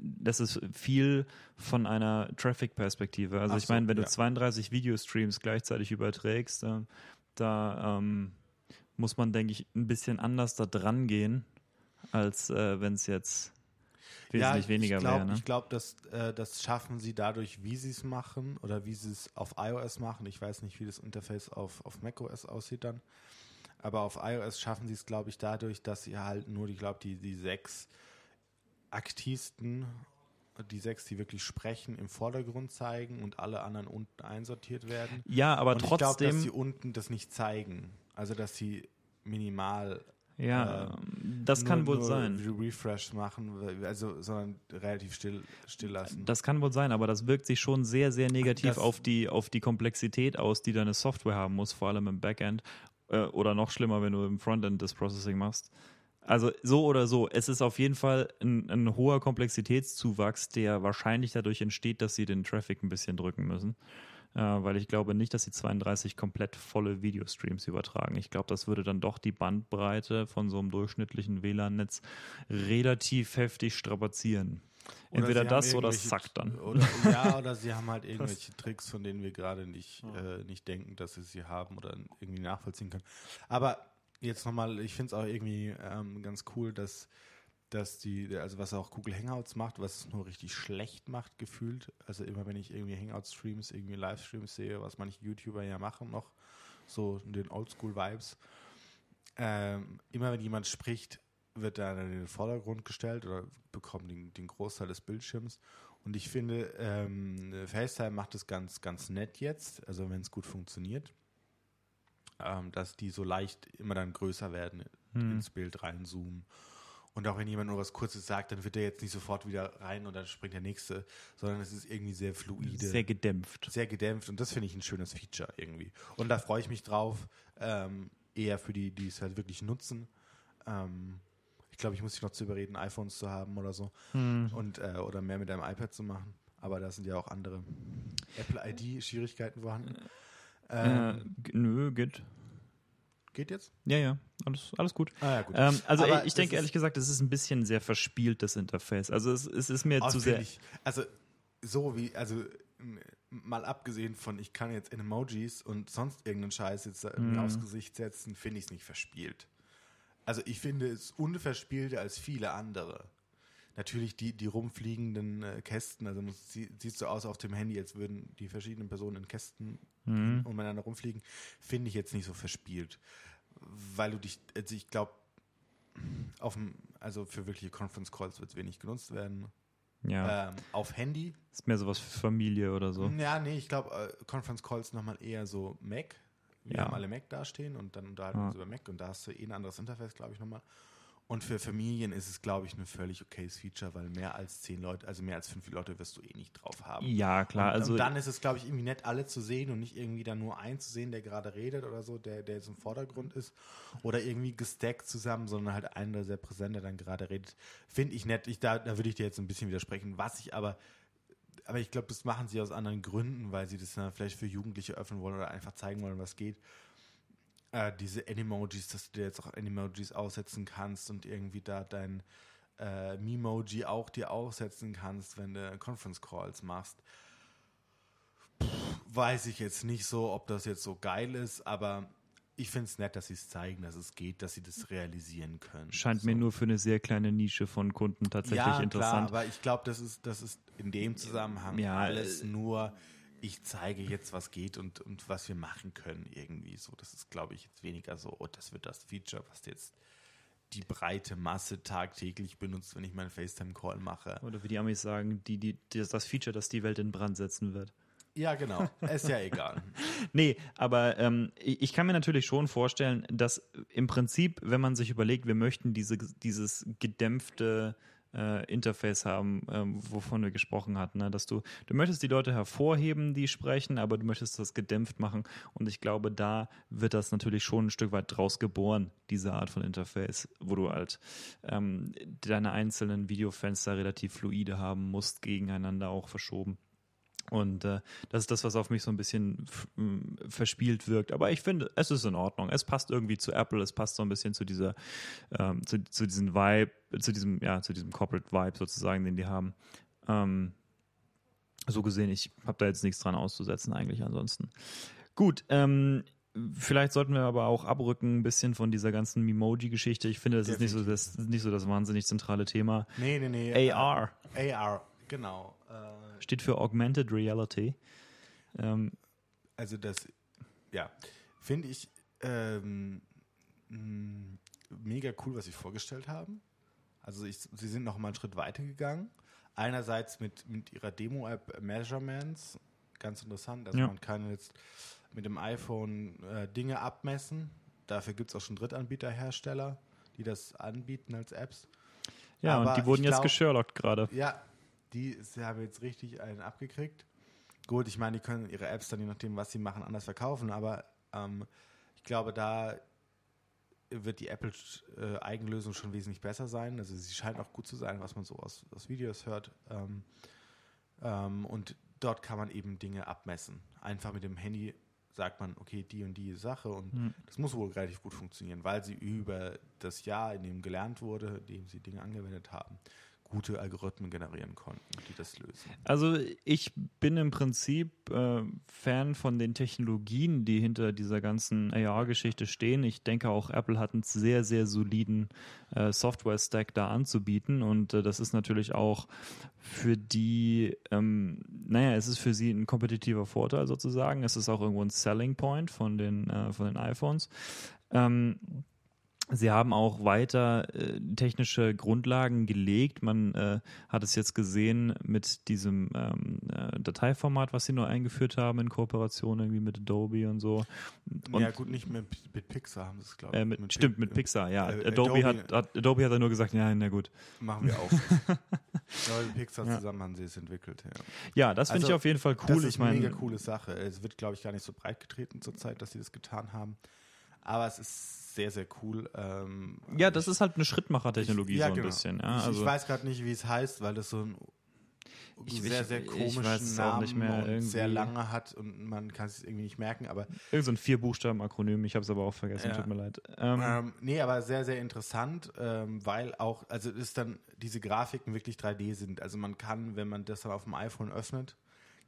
das ist viel von einer Traffic-Perspektive. Also Ach ich meine, wenn ja. du 32 Videostreams gleichzeitig überträgst, äh, da ähm, muss man, denke ich, ein bisschen anders da dran gehen, als äh, wenn es jetzt wesentlich ja, weniger wäre. Ne? Ich glaube, das, äh, das schaffen sie dadurch, wie sie es machen oder wie sie es auf iOS machen. Ich weiß nicht, wie das Interface auf, auf macOS aussieht dann. Aber auf iOS schaffen sie es, glaube ich, dadurch, dass sie halt nur, ich glaube, die, die sechs aktivsten, die sechs, die wirklich sprechen, im Vordergrund zeigen und alle anderen unten einsortiert werden. Ja, aber und trotzdem. Ich glaube, dass sie unten das nicht zeigen. Also, dass sie minimal ja, äh, das kann wohl sein. Refresh machen, also sondern relativ still, still lassen. Das kann wohl sein, aber das wirkt sich schon sehr, sehr negativ auf die, auf die Komplexität aus, die deine Software haben muss, vor allem im Backend. Äh, oder noch schlimmer, wenn du im Frontend das Processing machst. Also so oder so, es ist auf jeden Fall ein, ein, hoher Komplexitätszuwachs, der wahrscheinlich dadurch entsteht, dass sie den Traffic ein bisschen drücken müssen. Äh, weil ich glaube nicht, dass sie 32 komplett volle Videostreams übertragen. Ich glaube, das würde dann doch die Bandbreite von so einem durchschnittlichen WLAN-Netz relativ heftig strapazieren. Entweder das oder es sackt dann. Oder, ja, oder sie haben halt irgendwelche Tricks, von denen wir gerade nicht, äh, nicht denken, dass sie sie haben oder irgendwie nachvollziehen können. Aber jetzt nochmal, ich finde es auch irgendwie ähm, ganz cool, dass, dass die, also was auch Google Hangouts macht, was es nur richtig schlecht macht, gefühlt. Also immer wenn ich irgendwie Hangout-Streams, irgendwie Livestreams sehe, was manche YouTuber ja machen noch, so den Oldschool-Vibes, ähm, immer wenn jemand spricht, wird da in den Vordergrund gestellt oder bekommt den, den Großteil des Bildschirms. Und ich finde, ähm, FaceTime macht es ganz, ganz nett jetzt, also wenn es gut funktioniert, ähm, dass die so leicht immer dann größer werden, hm. ins Bild reinzoomen. Und auch wenn jemand nur was Kurzes sagt, dann wird er jetzt nicht sofort wieder rein und dann springt der nächste, sondern es ist irgendwie sehr fluide. Sehr gedämpft. Sehr gedämpft und das finde ich ein schönes Feature irgendwie. Und da freue ich mich drauf, ähm, eher für die, die es halt wirklich nutzen. Ähm, ich glaube, ich muss dich noch zu überreden, iPhones zu haben oder so. Hm. Und, äh, oder mehr mit einem iPad zu machen. Aber da sind ja auch andere Apple ID-Schwierigkeiten vorhanden. Ähm, äh, nö, geht. Geht jetzt? Ja, ja, alles, alles gut. Ah, ja, gut. Ähm, also ich, ich denke ehrlich gesagt, es ist ein bisschen sehr verspielt, das Interface. Also es, es ist mir zu sehr. Also so wie, also mal abgesehen von, ich kann jetzt in Emojis und sonst irgendeinen Scheiß jetzt mm. aufs Gesicht setzen, finde ich es nicht verspielt. Also ich finde es unverspielter als viele andere. Natürlich die, die rumfliegenden äh, Kästen, also muss, sie, sieht so aus auf dem Handy, als würden die verschiedenen Personen in Kästen mhm. umeinander rumfliegen, finde ich jetzt nicht so verspielt. Weil du dich, also ich glaube, auf dem, also für wirkliche Conference Calls wird es wenig genutzt werden. Ja. Ähm, auf Handy. Ist mehr sowas für Familie oder so. Ja, nee, ich glaube, äh, Conference Calls nochmal eher so Mac. Wir ja. haben alle Mac dastehen und dann unterhalten wir uns über Mac und da hast du eh ein anderes Interface, glaube ich, nochmal. Und für Familien ist es, glaube ich, ein völlig okayes Feature, weil mehr als zehn Leute, also mehr als fünf Leute wirst du eh nicht drauf haben. Ja, klar. Und, also und dann ist es, glaube ich, irgendwie nett, alle zu sehen und nicht irgendwie dann nur einen zu sehen, der gerade redet oder so, der, der jetzt im Vordergrund ist. Oder irgendwie gestackt zusammen, sondern halt einer, der sehr präsent, der dann gerade redet. Finde ich nett. Ich, da, da würde ich dir jetzt ein bisschen widersprechen. Was ich aber aber ich glaube, das machen sie aus anderen Gründen, weil sie das dann vielleicht für Jugendliche öffnen wollen oder einfach zeigen wollen, was geht äh, diese Animojis, dass du dir jetzt auch Animojis aussetzen kannst und irgendwie da dein äh, Memoji auch dir aussetzen kannst, wenn du Conference Calls machst. Puh, weiß ich jetzt nicht so, ob das jetzt so geil ist, aber ich finde es nett, dass sie es zeigen, dass es geht, dass sie das realisieren können. Scheint so. mir nur für eine sehr kleine Nische von Kunden tatsächlich ja, interessant. Klar, aber ich glaube, das ist, das ist in dem Zusammenhang ja, alles nur ich zeige jetzt, was geht und, und was wir machen können irgendwie. So, das ist, glaube ich, jetzt weniger so, oh, das wird das Feature, was jetzt die breite Masse tagtäglich benutzt, wenn ich meinen FaceTime-Call mache. Oder wie die Amis sagen, die, die, das Feature, das die Welt in Brand setzen wird. Ja, genau. Ist ja egal. nee, aber ähm, ich kann mir natürlich schon vorstellen, dass im Prinzip, wenn man sich überlegt, wir möchten diese, dieses gedämpfte äh, Interface haben, ähm, wovon wir gesprochen hatten. Ne? Dass du, du möchtest die Leute hervorheben, die sprechen, aber du möchtest das gedämpft machen. Und ich glaube, da wird das natürlich schon ein Stück weit draus geboren, diese Art von Interface, wo du halt ähm, deine einzelnen Videofenster relativ fluide haben musst, gegeneinander auch verschoben. Und äh, das ist das, was auf mich so ein bisschen verspielt wirkt. Aber ich finde, es ist in Ordnung. Es passt irgendwie zu Apple, es passt so ein bisschen zu dieser, ähm, zu, zu diesem Vibe, zu diesem, ja, zu diesem Corporate Vibe sozusagen, den die haben. Ähm, so gesehen, ich habe da jetzt nichts dran auszusetzen, eigentlich ansonsten. Gut, ähm, Vielleicht sollten wir aber auch abrücken ein bisschen von dieser ganzen Memoji-Geschichte. Ich finde, das ist nicht so das, nicht so das wahnsinnig zentrale Thema. Nee, nee, nee. AR. AR, genau. Äh, Steht für Augmented Reality. Ähm, also das, ja, finde ich ähm, mega cool, was sie vorgestellt haben. Also ich, sie sind noch mal einen Schritt weiter gegangen. Einerseits mit, mit ihrer Demo-App Measurements, ganz interessant. Also ja. man kann jetzt mit dem iPhone äh, Dinge abmessen. Dafür gibt es auch schon Drittanbieterhersteller, die das anbieten als Apps. Ja, Aber und die wurden jetzt glaub, gesherlockt gerade. Ja, die haben jetzt richtig einen abgekriegt. Gut, ich meine, die können ihre Apps dann, je nachdem, was sie machen, anders verkaufen, aber ähm, ich glaube, da wird die Apple-Eigenlösung schon wesentlich besser sein. Also sie scheint auch gut zu sein, was man so aus, aus Videos hört. Ähm, ähm, und dort kann man eben Dinge abmessen. Einfach mit dem Handy sagt man, okay, die und die Sache und mhm. das muss wohl relativ gut funktionieren, weil sie über das Jahr, in dem gelernt wurde, in dem sie Dinge angewendet haben, gute Algorithmen generieren konnten, die das lösen. Also ich bin im Prinzip äh, Fan von den Technologien, die hinter dieser ganzen AR-Geschichte stehen. Ich denke auch Apple hat einen sehr, sehr soliden äh, Software-Stack da anzubieten und äh, das ist natürlich auch für die, ähm, naja, es ist für sie ein kompetitiver Vorteil sozusagen. Es ist auch irgendwo ein Selling Point von den, äh, von den iPhones. Ähm, Sie haben auch weiter äh, technische Grundlagen gelegt. Man äh, hat es jetzt gesehen mit diesem ähm, äh, Dateiformat, was sie nur eingeführt haben in Kooperation irgendwie mit Adobe und so. Und ja, gut, nicht mit, mit Pixar haben sie es, glaube ich. Äh, mit, mit stimmt, mit Pixar, ja. Adobe, Adobe, hat, hat, Adobe hat nur gesagt, ja, na gut. Machen wir auch. ja, mit Pixar ja. zusammen haben sie es entwickelt. Ja, ja das finde also, ich auf jeden Fall cool. Das ist eine mega coole Sache. Es wird, glaube ich, gar nicht so breit getreten zurzeit, dass sie das getan haben. Aber es ist sehr, sehr cool. Ähm, ja, das ist halt eine Schrittmacher-Technologie ja, so ein genau. bisschen. Ja, ich, also ich weiß gerade nicht, wie es heißt, weil das so ein ich, sehr, sehr komischen Namen und sehr lange hat und man kann es irgendwie nicht merken, aber. Irgend so ein Vier-Buchstaben-Akronym, ich habe es aber auch vergessen, ja. tut mir leid. Ähm, ähm, nee, aber sehr, sehr interessant, ähm, weil auch, also ist dann diese Grafiken wirklich 3D sind. Also man kann, wenn man das dann auf dem iPhone öffnet,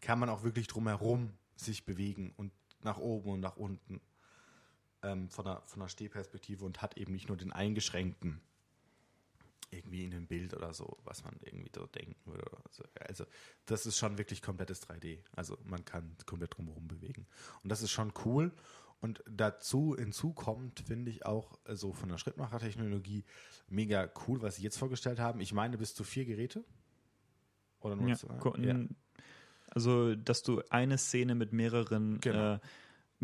kann man auch wirklich drumherum sich bewegen und nach oben und nach unten ähm, von, der, von der Stehperspektive und hat eben nicht nur den eingeschränkten irgendwie in einem Bild oder so, was man irgendwie so denken würde. Also, also, das ist schon wirklich komplettes 3D. Also man kann komplett drumherum bewegen. Und das ist schon cool. Und dazu hinzu kommt, finde ich auch so also von der Schrittmacher-Technologie mega cool, was sie jetzt vorgestellt haben. Ich meine bis zu vier Geräte. Oder nur ja, zwei? Ja. Also, dass du eine Szene mit mehreren genau. äh,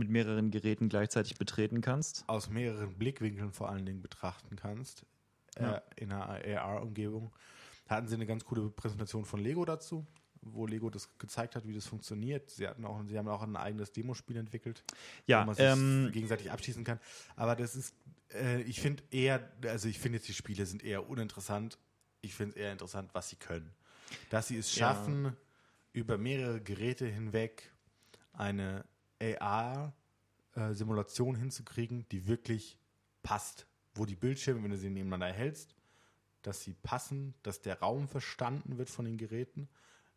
mit mehreren Geräten gleichzeitig betreten kannst. Aus mehreren Blickwinkeln vor allen Dingen betrachten kannst äh, ja. äh, in einer AR-Umgebung. Hatten sie eine ganz coole Präsentation von Lego dazu, wo Lego das gezeigt hat, wie das funktioniert. Sie hatten auch, sie haben auch ein eigenes Demospiel entwickelt, ja, wo man sich ähm, gegenseitig abschießen kann. Aber das ist, äh, ich finde eher, also ich finde jetzt die Spiele sind eher uninteressant. Ich finde es eher interessant, was sie können. Dass sie es schaffen, ja. über mehrere Geräte hinweg eine AR-Simulation hinzukriegen, die wirklich passt. Wo die Bildschirme, wenn du sie nebeneinander hältst, dass sie passen, dass der Raum verstanden wird von den Geräten,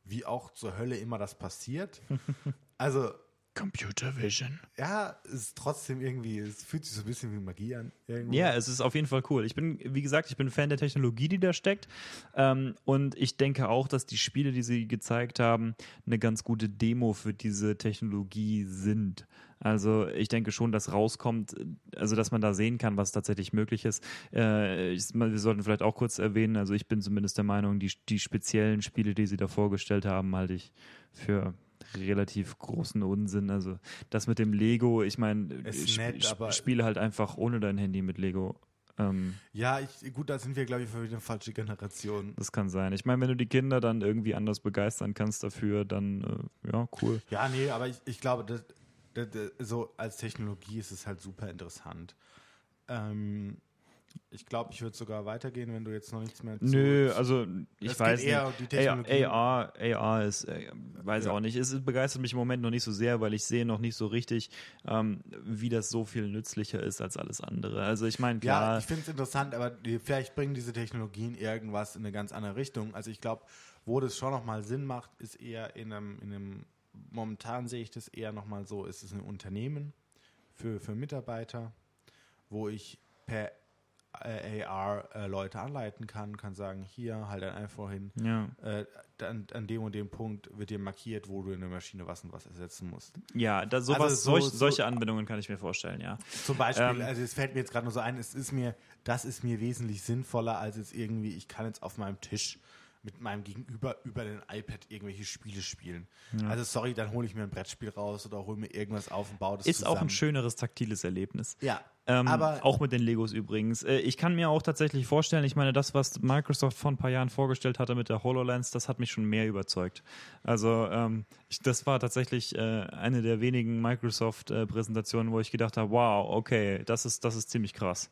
wie auch zur Hölle immer das passiert. Also Computer Vision. Ja, es ist trotzdem irgendwie, es fühlt sich so ein bisschen wie Magie an. Irgendwo. Ja, es ist auf jeden Fall cool. Ich bin, wie gesagt, ich bin Fan der Technologie, die da steckt. Ähm, und ich denke auch, dass die Spiele, die sie gezeigt haben, eine ganz gute Demo für diese Technologie sind. Also ich denke schon, dass rauskommt, also dass man da sehen kann, was tatsächlich möglich ist. Äh, ich, wir sollten vielleicht auch kurz erwähnen, also ich bin zumindest der Meinung, die, die speziellen Spiele, die sie da vorgestellt haben, halte ich für relativ großen Unsinn. Also das mit dem Lego, ich meine, sp sp spiele halt einfach ohne dein Handy mit Lego. Ähm, ja, ich, gut, da sind wir, glaube ich, für eine falsche Generation. Das kann sein. Ich meine, wenn du die Kinder dann irgendwie anders begeistern kannst dafür, dann äh, ja, cool. Ja, nee, aber ich, ich glaube, das, das, das, so als Technologie ist es halt super interessant. Ähm, ich glaube, ich würde sogar weitergehen, wenn du jetzt noch nichts mehr zu Nö, also ich weiß eher nicht. Die Technologie. AR, AR ist, äh, weiß ja. auch nicht. Es begeistert mich im Moment noch nicht so sehr, weil ich sehe noch nicht so richtig, ähm, wie das so viel nützlicher ist als alles andere. Also ich meine, klar. Ja, ich finde es interessant, aber die, vielleicht bringen diese Technologien irgendwas in eine ganz andere Richtung. Also ich glaube, wo das schon nochmal Sinn macht, ist eher in einem, in einem momentan sehe ich das eher nochmal so, ist es ein Unternehmen für, für Mitarbeiter, wo ich per äh, AR äh, Leute anleiten kann, kann sagen, hier, halt dann einfach hin. Ja. Äh, an, an, dem und dem Punkt wird dir markiert, wo du in der Maschine was und was ersetzen musst. Ja, da sowas, also so, solch, so, solche Anwendungen kann ich mir vorstellen, ja. Zum Beispiel, ähm, also es fällt mir jetzt gerade nur so ein, es ist mir, das ist mir wesentlich sinnvoller, als jetzt irgendwie, ich kann jetzt auf meinem Tisch mit meinem Gegenüber über den iPad irgendwelche Spiele spielen. Ja. Also sorry, dann hole ich mir ein Brettspiel raus oder hole mir irgendwas auf und baue das Ist zusammen. auch ein schöneres taktiles Erlebnis. Ja. Ähm, aber auch mit den Legos übrigens. Äh, ich kann mir auch tatsächlich vorstellen, ich meine, das, was Microsoft vor ein paar Jahren vorgestellt hatte mit der HoloLens, das hat mich schon mehr überzeugt. Also ähm, ich, das war tatsächlich äh, eine der wenigen Microsoft-Präsentationen, wo ich gedacht habe, wow, okay, das ist, das ist ziemlich krass.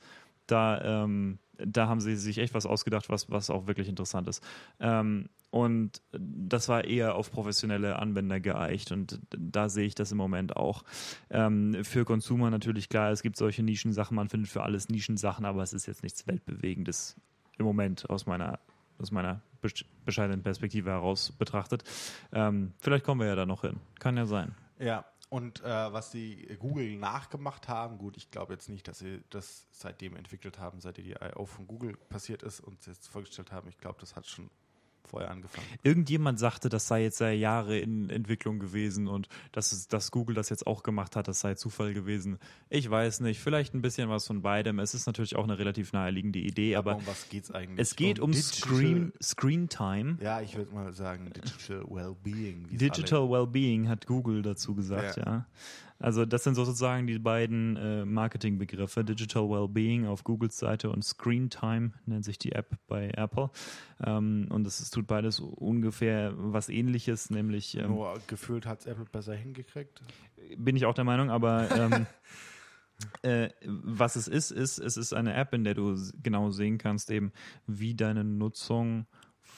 Da, ähm, da haben sie sich echt was ausgedacht, was, was auch wirklich interessant ist. Ähm, und das war eher auf professionelle Anwender geeicht und da sehe ich das im Moment auch. Ähm, für Consumer natürlich klar, es gibt solche Nischensachen, man findet für alles Nischensachen, aber es ist jetzt nichts Weltbewegendes im Moment aus meiner, aus meiner bescheidenen Perspektive heraus betrachtet. Ähm, vielleicht kommen wir ja da noch hin. Kann ja sein. Ja, und äh, was die Google nachgemacht haben, gut, ich glaube jetzt nicht, dass sie das seitdem entwickelt haben, seit die I.O. von Google passiert ist und jetzt vorgestellt haben. Ich glaube, das hat schon vorher angefangen. Irgendjemand sagte, das sei jetzt seit Jahre in Entwicklung gewesen und dass, dass Google das jetzt auch gemacht hat, das sei Zufall gewesen. Ich weiß nicht, vielleicht ein bisschen was von beidem. Es ist natürlich auch eine relativ naheliegende Idee, aber, aber um was geht es eigentlich? Es geht um, um Screen, Screen Time. Ja, ich würde mal sagen Digital Wellbeing. Digital Wellbeing hat Google dazu gesagt, ja. ja. Also das sind sozusagen die beiden äh, Marketingbegriffe, Digital Wellbeing auf Googles Seite und Screen Time nennt sich die App bei Apple. Ähm, und es tut beides ungefähr was ähnliches, nämlich... Ähm, Nur gefühlt hat es Apple besser hingekriegt. Bin ich auch der Meinung, aber... Ähm, Äh, was es ist, ist, es ist eine App, in der du genau sehen kannst, eben, wie deine Nutzung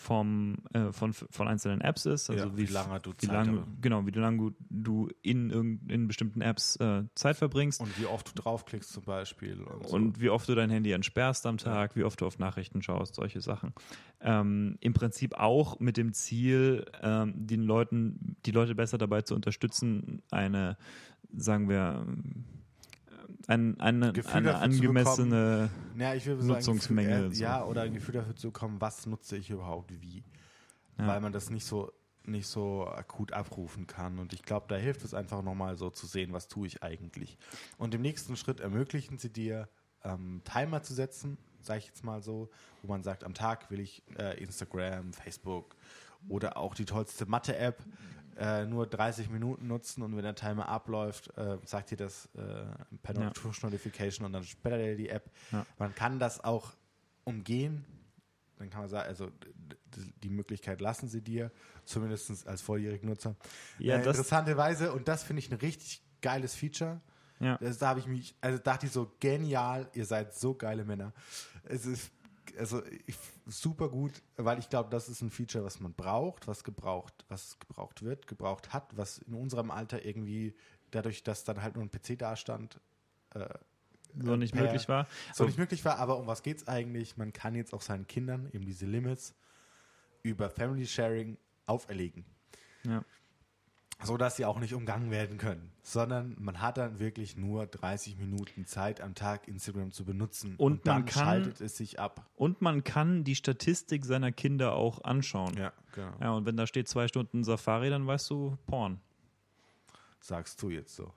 vom, äh, von, von einzelnen Apps ist. Also ja, wie, wie, lange du Zeit lang, Genau, wie lange du in, in bestimmten Apps äh, Zeit verbringst. Und wie oft du draufklickst zum Beispiel. Und, so. und wie oft du dein Handy entsperrst am Tag, ja. wie oft du auf Nachrichten schaust, solche Sachen. Ähm, Im Prinzip auch mit dem Ziel, ähm, den Leuten, die Leute besser dabei zu unterstützen, eine, sagen wir, ein, eine, eine angemessene ja, Nutzungsmenge. Sagen, Gefühl, äh, ja, oder ein Gefühl dafür zu bekommen, was nutze ich überhaupt wie. Ja. Weil man das nicht so, nicht so akut abrufen kann. Und ich glaube, da hilft es einfach nochmal so zu sehen, was tue ich eigentlich. Und im nächsten Schritt ermöglichen sie dir, ähm, Timer zu setzen, sage ich jetzt mal so, wo man sagt, am Tag will ich äh, Instagram, Facebook oder auch die tollste Mathe-App äh, nur 30 Minuten nutzen und wenn der Timer abläuft, äh, sagt dir das äh, per ja. Push Notification und dann sperrt er die App. Ja. Man kann das auch umgehen. Dann kann man sagen, also die Möglichkeit lassen sie dir, zumindest als volljährigen Nutzer. Ja, äh, interessante Weise und das finde ich ein richtig geiles Feature. Ja. Das, da habe ich mich, also dachte ich so genial, ihr seid so geile Männer. Es ist also ich, super gut, weil ich glaube, das ist ein Feature, was man braucht, was gebraucht, was gebraucht wird, gebraucht hat, was in unserem Alter irgendwie dadurch, dass dann halt nur ein PC dastand, äh, so nicht per, möglich war. So nicht möglich war, aber um was geht es eigentlich? Man kann jetzt auch seinen Kindern eben diese Limits über Family Sharing auferlegen. Ja so dass sie auch nicht umgangen werden können, sondern man hat dann wirklich nur 30 Minuten Zeit am Tag Instagram zu benutzen und, und dann kann, schaltet es sich ab. Und man kann die Statistik seiner Kinder auch anschauen. Ja, genau. Ja, und wenn da steht zwei Stunden Safari, dann weißt du Porn. Sagst du jetzt so.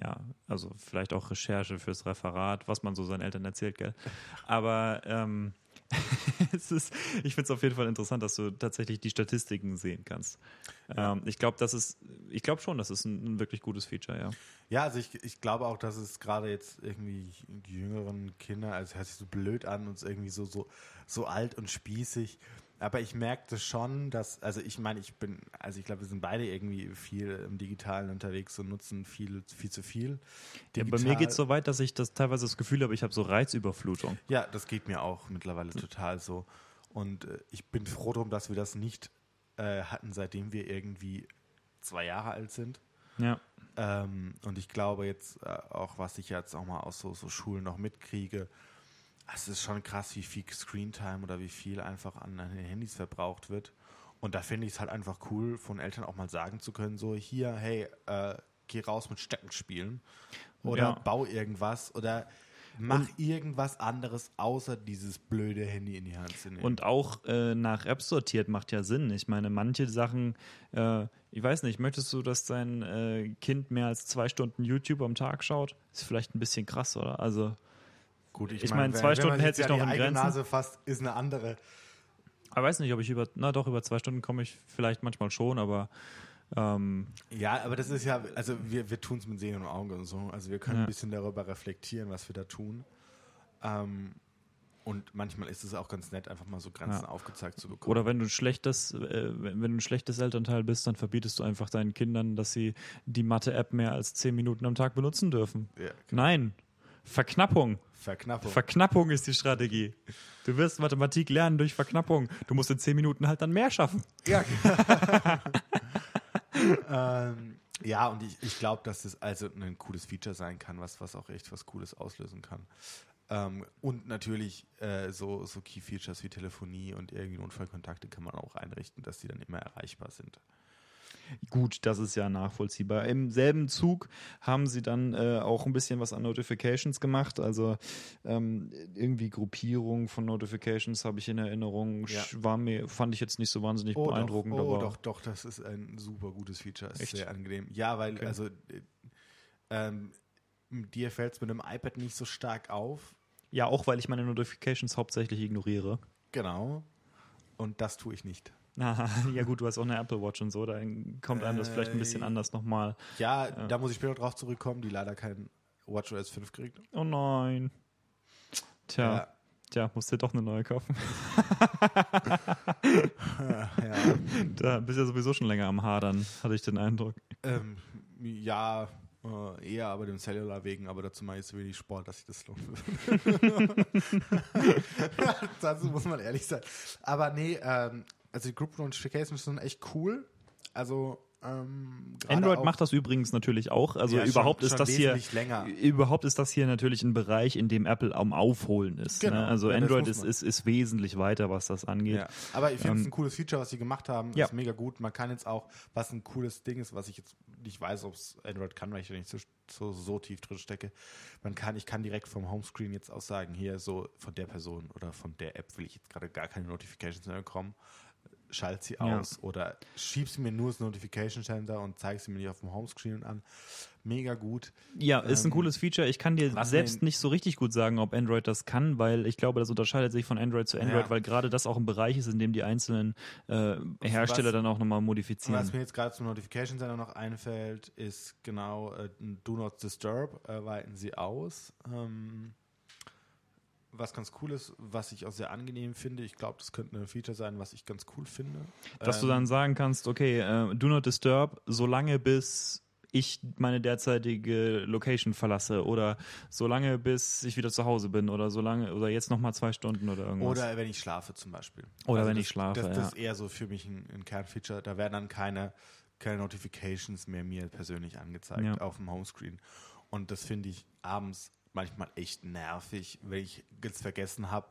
Ja, also vielleicht auch Recherche fürs Referat, was man so seinen Eltern erzählt, gell? Aber ähm, ist, ich finde es auf jeden Fall interessant, dass du tatsächlich die Statistiken sehen kannst. Ja. Ähm, ich glaube, das ist, ich glaube schon, das ist ein, ein, wirklich gutes Feature, ja. Ja, also ich, ich glaube auch, dass es gerade jetzt irgendwie die jüngeren Kinder, also hört sich so blöd an und irgendwie so, so, so alt und spießig, aber ich merkte schon, dass, also ich meine, ich bin, also ich glaube, wir sind beide irgendwie viel im Digitalen unterwegs und nutzen viel, viel zu viel. Ja, bei mir geht es so weit, dass ich das teilweise das Gefühl habe, ich habe so Reizüberflutung. Ja, das geht mir auch mittlerweile total so. Und äh, ich bin froh darum, dass wir das nicht äh, hatten, seitdem wir irgendwie zwei Jahre alt sind. Ja. Ähm, und ich glaube jetzt äh, auch, was ich jetzt auch mal aus so, so Schulen noch mitkriege, es ist schon krass, wie viel Screentime oder wie viel einfach an den Handys verbraucht wird. Und da finde ich es halt einfach cool, von Eltern auch mal sagen zu können, so hier, hey, äh, geh raus mit Stecken spielen oder ja. bau irgendwas oder mach und, irgendwas anderes, außer dieses blöde Handy in die Hand zu nehmen. Und auch äh, nach Apps sortiert macht ja Sinn. Ich meine, manche Sachen, äh, ich weiß nicht, möchtest du, dass dein äh, Kind mehr als zwei Stunden YouTube am Tag schaut? Ist vielleicht ein bisschen krass, oder? Also Gut, ich, ich meine, mein, zwei Stunden hält sich ja noch in Grenzen. Nase fast ist eine andere. Ich weiß nicht, ob ich über, na doch, über zwei Stunden komme ich vielleicht manchmal schon, aber. Ähm, ja, aber das ist ja, also wir, wir tun es mit Sehen und Augen und so. Also wir können ja. ein bisschen darüber reflektieren, was wir da tun. Ähm, und manchmal ist es auch ganz nett, einfach mal so Grenzen ja. aufgezeigt zu bekommen. Oder wenn du ein schlechtes, äh, wenn du ein schlechtes Elternteil bist, dann verbietest du einfach deinen Kindern, dass sie die Mathe-App mehr als zehn Minuten am Tag benutzen dürfen. Ja, genau. Nein, Verknappung. Verknappung. Verknappung ist die Strategie. Du wirst Mathematik lernen durch Verknappung. Du musst in zehn Minuten halt dann mehr schaffen. Ja, ähm, ja und ich, ich glaube, dass das also ein cooles Feature sein kann, was, was auch echt was Cooles auslösen kann. Ähm, und natürlich äh, so, so Key-Features wie Telefonie und irgendwie Unfallkontakte kann man auch einrichten, dass die dann immer erreichbar sind. Gut, das ist ja nachvollziehbar. Im selben Zug haben sie dann äh, auch ein bisschen was an Notifications gemacht. Also ähm, irgendwie Gruppierung von Notifications habe ich in Erinnerung. Ja. War mir, fand ich jetzt nicht so wahnsinnig Oh, beeindruckend. doch, oh, aber doch, doch, das ist ein super gutes Feature. Ist Echt? sehr angenehm. Ja, weil, Okay. also, äh, ähm, dir fällt es mit dem iPad nicht so stark auf. Ja, auch weil ich meine Notifications hauptsächlich ignoriere. Genau. Und das tue ich nicht. Ah, ja gut, du hast auch eine Apple Watch und so, da kommt einem das vielleicht ein bisschen Äh, anders nochmal. Ja, da muss ich später drauf zurückkommen, die leider kein WatchOS 5 kriegt. Oh nein. Tja, Ja. tja, musst dir doch eine neue kaufen. ja. Da bist du ja sowieso schon länger am Hadern, hatte ich den Eindruck. Ähm, ja, äh, eher aber dem Cellular wegen, aber dazu mache ich so wenig Sport, dass ich das lohnen würde. dazu muss man ehrlich sein. Aber nee, ähm, also die Group Notifications sind echt cool. Also ähm, Android macht das übrigens natürlich auch. Also Ja, schon- überhaupt ist schon das hier länger. überhaupt ist das hier natürlich ein Bereich, in dem Apple am Aufholen ist. Genau. Ne? Also Ja, Android ist, ist, ist wesentlich weiter, was das angeht. Ja, aber ich finde es Ähm, ein cooles Feature, was sie gemacht haben. ja. Ist mega gut. Man kann jetzt auch, was ein cooles Ding ist, was ich jetzt nicht weiß, ob es Android kann, weil ich da nicht so, so, so tief drin stecke. Man kann, ich kann direkt vom Homescreen jetzt auch sagen, hier so von der Person oder von der App will ich jetzt gerade gar keine Notifications mehr bekommen. Schalt sie Ja. aus oder schieb sie mir nur das Notification Center und zeig sie mir nicht auf dem Homescreen an. Mega gut. Ja, ist ein Ähm, cooles Feature. Ich kann dir selbst nicht so richtig gut sagen, ob Android das kann, weil ich glaube, das unterscheidet sich von Android zu Android, Ja. weil gerade das auch ein Bereich ist, in dem die einzelnen äh, Hersteller was- dann auch nochmal modifizieren. was mir jetzt gerade zum Notification Center noch einfällt, ist genau äh, Do Not Disturb, äh, weiten sie aus. Ähm, was ganz cool ist, was ich auch sehr angenehm finde. Ich glaube, das könnte ein Feature sein, was ich ganz cool finde. Dass du Ähm, dann sagen kannst, okay, äh, do not disturb, solange bis ich meine derzeitige Location verlasse oder solange bis ich wieder zu Hause bin oder solange oder jetzt nochmal zwei Stunden oder irgendwas. Oder wenn ich schlafe zum Beispiel. Oder wenn das, ich schlafe, Das, das ja. ist eher so für mich ein, ein Kernfeature. Da werden dann keine, keine Notifications mehr mir persönlich angezeigt Ja. auf dem Homescreen. Und das finde ich abends manchmal echt nervig, wenn ich jetzt vergessen habe,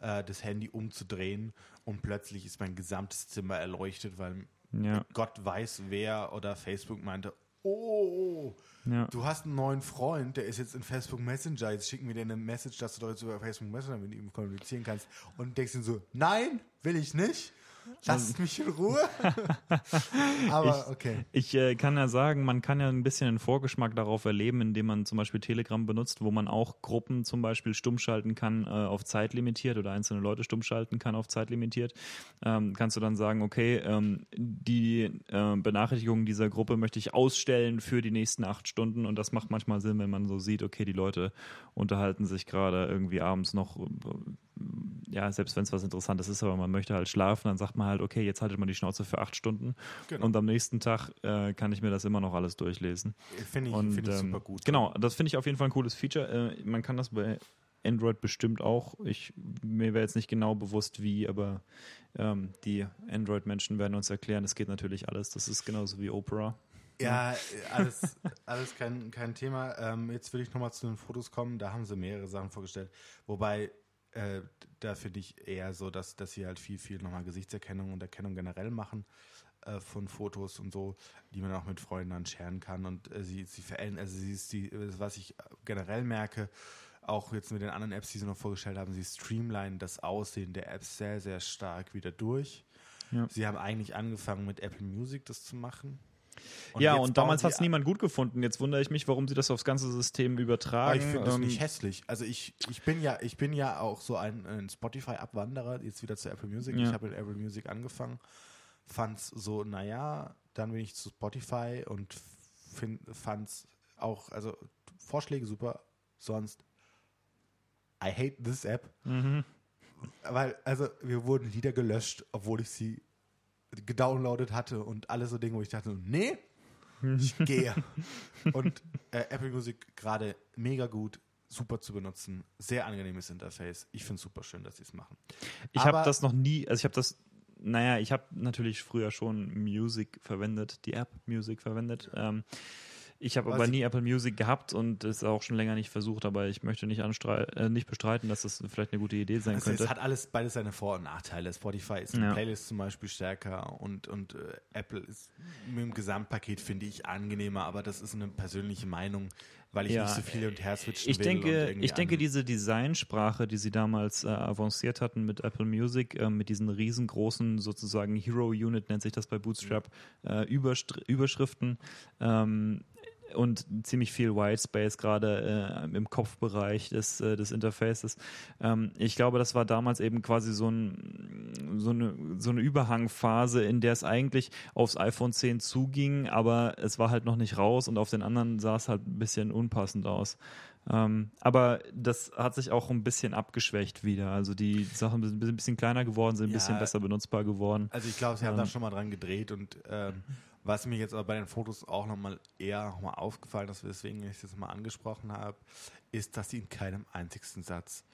äh, das Handy umzudrehen und plötzlich ist mein gesamtes Zimmer erleuchtet, weil ja, Gott weiß wer oder Facebook meinte, oh, ja. du hast einen neuen Freund, der ist jetzt in Facebook Messenger, jetzt schicken wir dir eine Message, dass du doch jetzt über Facebook Messenger mit ihm kommunizieren kannst. Und denkst dir so, nein, will ich nicht, lass mich in Ruhe. Aber okay. Ich äh, kann ja sagen, man kann ja ein bisschen einen Vorgeschmack darauf erleben, indem man zum Beispiel Telegram benutzt, wo man auch Gruppen zum Beispiel stumm schalten kann äh, auf Zeit limitiert oder einzelne Leute stumm schalten kann auf Zeit limitiert. Ähm, kannst du dann sagen, okay, ähm, die äh, Benachrichtigungen dieser Gruppe möchte ich ausstellen für die nächsten acht Stunden und das macht manchmal Sinn, wenn man so sieht, okay, die Leute unterhalten sich gerade irgendwie abends noch ja, selbst wenn es was Interessantes ist, aber man möchte halt schlafen, dann sagt man halt, okay, jetzt haltet man die Schnauze für acht Stunden Genau. und am nächsten Tag äh, kann ich mir das immer noch alles durchlesen. Finde ich, Und find ich ähm, super gut. genau, das finde ich auf jeden Fall ein cooles Feature. Äh, man kann das bei Android bestimmt auch. Ich, mir wäre jetzt nicht genau bewusst, wie, aber ähm, die Android-Menschen werden uns erklären, es geht natürlich alles. Das ist genauso wie Opera. Ja, alles, alles kein, kein Thema. Ähm, jetzt will ich nochmal zu den Fotos kommen. Da haben sie mehrere Sachen vorgestellt. Wobei, äh, da finde ich eher so, dass, dass sie halt viel, viel nochmal Gesichtserkennung und Erkennung generell machen äh, von Fotos und so, die man auch mit Freunden dann scheren kann. Und äh, sie, sie verändern, also sie ist die, was ich generell merke, auch jetzt mit den anderen Apps, die sie noch vorgestellt haben, sie streamlinen das Aussehen der Apps sehr, sehr stark wieder durch. Ja. Sie haben eigentlich angefangen mit Apple Music das zu machen. Ja, jetzt und damals hat es niemand gut gefunden. Jetzt wundere ich mich, warum sie das aufs ganze System Aber übertragen. ich finde das Ähm, nicht hässlich. Also ich, ich bin ja, ich bin ja auch so ein, ein Spotify-Abwanderer, jetzt wieder zu Apple Music. Ja. Ich habe mit Apple Music angefangen, fand's so, naja, dann bin ich zu Spotify und fand es auch, also Vorschläge super, sonst I hate this App. mhm. Weil, also wir wurden Lieder gelöscht, obwohl ich sie gedownloadet hatte und alle so Dinge, wo ich dachte, nee, ich gehe. und äh, Apple Music gerade mega gut, super zu benutzen, sehr angenehmes Interface. Ich finde es super schön, dass sie es machen. Ich habe das noch nie, also ich habe das, naja, ich habe natürlich früher schon Music verwendet, die App Music verwendet. Ähm, ich habe aber nie Apple Music gehabt und es auch schon länger nicht versucht, aber ich möchte nicht, äh, nicht bestreiten, dass das vielleicht eine gute Idee sein also könnte. Es hat alles beides seine Vor- und Nachteile. Spotify ist in ja. Playlist zum Beispiel stärker und, und äh, Apple ist mit dem Gesamtpaket, finde ich, angenehmer, aber das ist eine persönliche Meinung weil ich ja, nicht so viel und her switchen ich will. Denke, ich denke, diese Designsprache, die sie damals äh, avanciert hatten mit Apple Music, äh, mit diesen riesengroßen sozusagen Hero Unit nennt sich das bei Bootstrap, äh, Überschriften, ähm, und ziemlich viel Whitespace gerade äh, im Kopfbereich des, äh, des Interfaces. Ähm, ich glaube, das war damals eben quasi so, ein, so, eine, so eine Überhangphase, in der es eigentlich aufs iPhone 10 zuging, aber es war halt noch nicht raus und auf den anderen sah es halt ein bisschen unpassend aus. Ähm, aber das hat sich auch ein bisschen abgeschwächt wieder. Also die Sachen sind ein bisschen kleiner geworden, sind ein ja, bisschen besser benutzbar geworden. Also ich glaube, sie haben ähm, da schon mal dran gedreht und ähm, was mir jetzt aber bei den Fotos auch nochmal eher noch mal aufgefallen ist, weswegen ich das mal angesprochen habe, ist, dass sie in keinem einzigen Satz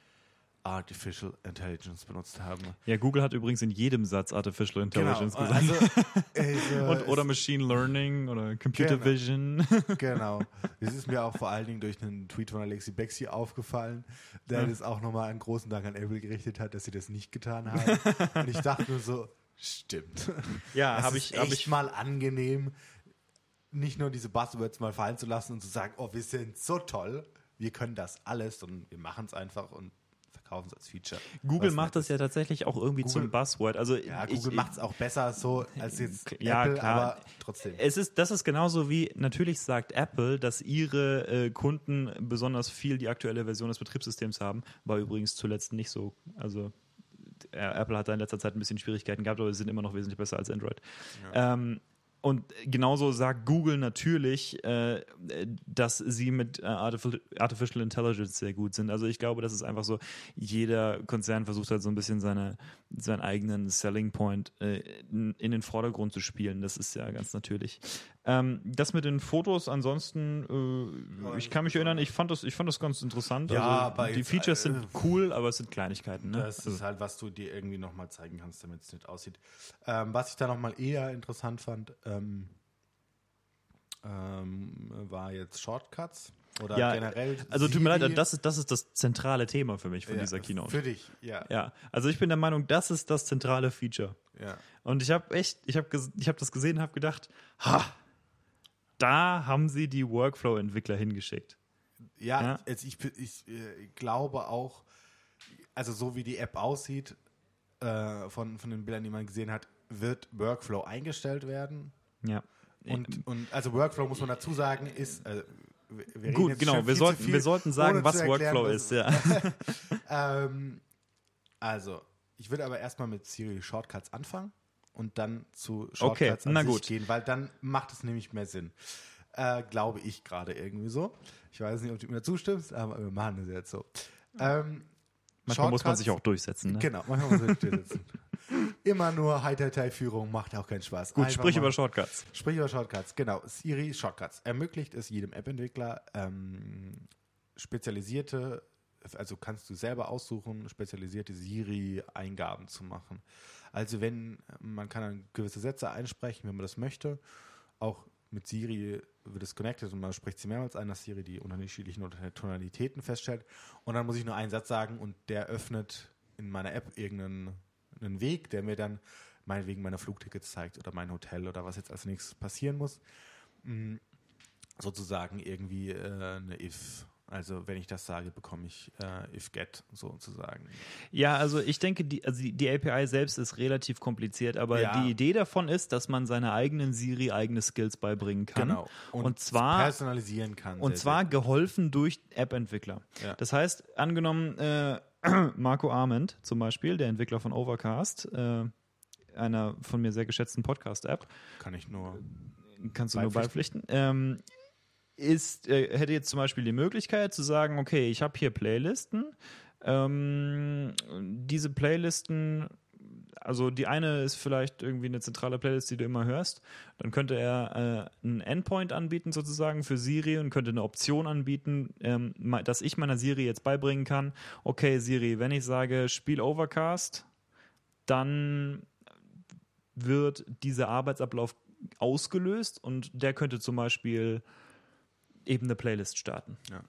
Artificial Intelligence benutzt haben. Ja, Google hat übrigens in jedem Satz Artificial genau, Intelligence genau. gesagt. Also, Und, oder Machine Learning oder Computer genau, Vision. Genau. Das ist mir auch vor allen Dingen durch einen Tweet von Alexi Bexi aufgefallen, der ja. das auch nochmal einen großen Dank an Apple gerichtet hat, dass sie das nicht getan haben. Und ich dachte nur so, Stimmt. Ja, habe ich, hab ich mal angenehm, nicht nur diese Buzzwords mal fallen zu lassen und zu sagen, oh, wir sind so toll, wir können das alles und wir machen es einfach und verkaufen es als Feature. Google macht das ja tatsächlich auch irgendwie Google, zum Buzzword. Also ja, Google macht es auch besser so als jetzt ja, Apple, klar. aber trotzdem. Es ist, das ist genauso wie, natürlich sagt Apple, dass ihre äh, Kunden besonders viel die aktuelle Version des Betriebssystems haben. War übrigens zuletzt nicht so, also Apple hat da in letzter Zeit ein bisschen Schwierigkeiten gehabt, aber sie sind immer noch wesentlich besser als Android. Ja. Ähm, und genauso sagt Google natürlich, äh, dass sie mit äh, Artificial Intelligence sehr gut sind. Also ich glaube, das ist einfach so, jeder Konzern versucht halt so ein bisschen seine, seinen eigenen Selling Point äh, in, in, den Vordergrund zu spielen. Das ist ja ganz natürlich. Ähm, das mit den Fotos, ansonsten, äh, ich kann mich erinnern, ich fand das, ich fand das ganz interessant. Ja, also, die Features sind äh, cool, aber es sind Kleinigkeiten. Ne? Das ist also. halt, was du dir irgendwie nochmal zeigen kannst, damit es nicht aussieht. Ähm, was ich da nochmal eher interessant fand, ähm, ähm, war jetzt Shortcuts. Oder ja, generell. Also tut mir leid, das ist, das ist das zentrale Thema für mich von ja, dieser Keynote. Für dich, ja. Ja, also ich bin der Meinung, das ist das zentrale Feature. Ja. Und ich habe echt, ich habe ich hab das gesehen und habe gedacht, ha, da haben sie die Workflow-Entwickler hingeschickt. Ja, ja? Jetzt, ich, ich äh, glaube auch, also so wie die App aussieht, äh, von, von den Bildern, die man gesehen hat, wird Workflow eingestellt werden. Ja. Und, und also Workflow muss man dazu sagen, ist. Äh, Gut, genau, wir sollten, wir sollten sagen, was erklären, Workflow ist, ja. ähm, also, ich würde aber erstmal mit Siri Shortcuts anfangen und dann zu Shortcuts okay, an sich gehen, weil dann macht es nämlich mehr Sinn. Äh, glaube ich gerade irgendwie so. Ich weiß nicht, ob du mir zustimmst, aber wir machen das jetzt so. Ähm, manchmal muss man sich auch durchsetzen. Ne? Genau, manchmal muss man sich durchsetzen. Immer nur High-Führung macht auch keinen Spaß. Gut, Einfach sprich über Shortcuts. Sprich über Shortcuts, genau. Siri Shortcuts ermöglicht es jedem App-Entwickler ähm, spezialisierte, also kannst du selber aussuchen, spezialisierte Siri-Eingaben zu machen. Also wenn man kann dann gewisse Sätze einsprechen, wenn man das möchte. Auch mit Siri wird es connected und man spricht sie mehrmals ein, dass Siri die unterschiedlichen Tonalitäten feststellt. Und dann muss ich nur einen Satz sagen und der öffnet in meiner App irgendeinen Weg, der mir dann meinetwegen meine Flugtickets zeigt oder mein Hotel oder was jetzt als nächstes passieren muss. Mm, sozusagen irgendwie äh, eine if also wenn ich das sage, bekomme ich äh, if get sozusagen. Ja, also ich denke, die, also die, API selbst ist relativ kompliziert, aber ja. die Idee davon ist, dass man seine eigenen Siri eigene Skills beibringen kann. Genau. Und, und zwar personalisieren kann. Und zwar geholfen durch App-Entwickler. Ja. Das heißt, angenommen, äh, Marco Arment zum Beispiel, der Entwickler von Overcast, äh, einer von mir sehr geschätzten Podcast-App. Kann ich nur. Kannst du nur beipflichten. Ähm, ist, äh, hätte jetzt zum Beispiel die Möglichkeit zu sagen, okay, ich habe hier Playlisten. Ähm, diese Playlisten also die eine ist vielleicht irgendwie eine zentrale Playlist, die du immer hörst. Dann könnte er äh, einen Endpoint anbieten sozusagen für Siri und könnte eine Option anbieten, ähm, dass ich meiner Siri jetzt beibringen kann, okay Siri, wenn ich sage Spiel Overcast, dann wird dieser Arbeitsablauf ausgelöst und der könnte zum Beispiel eben eine Playlist starten. Ja.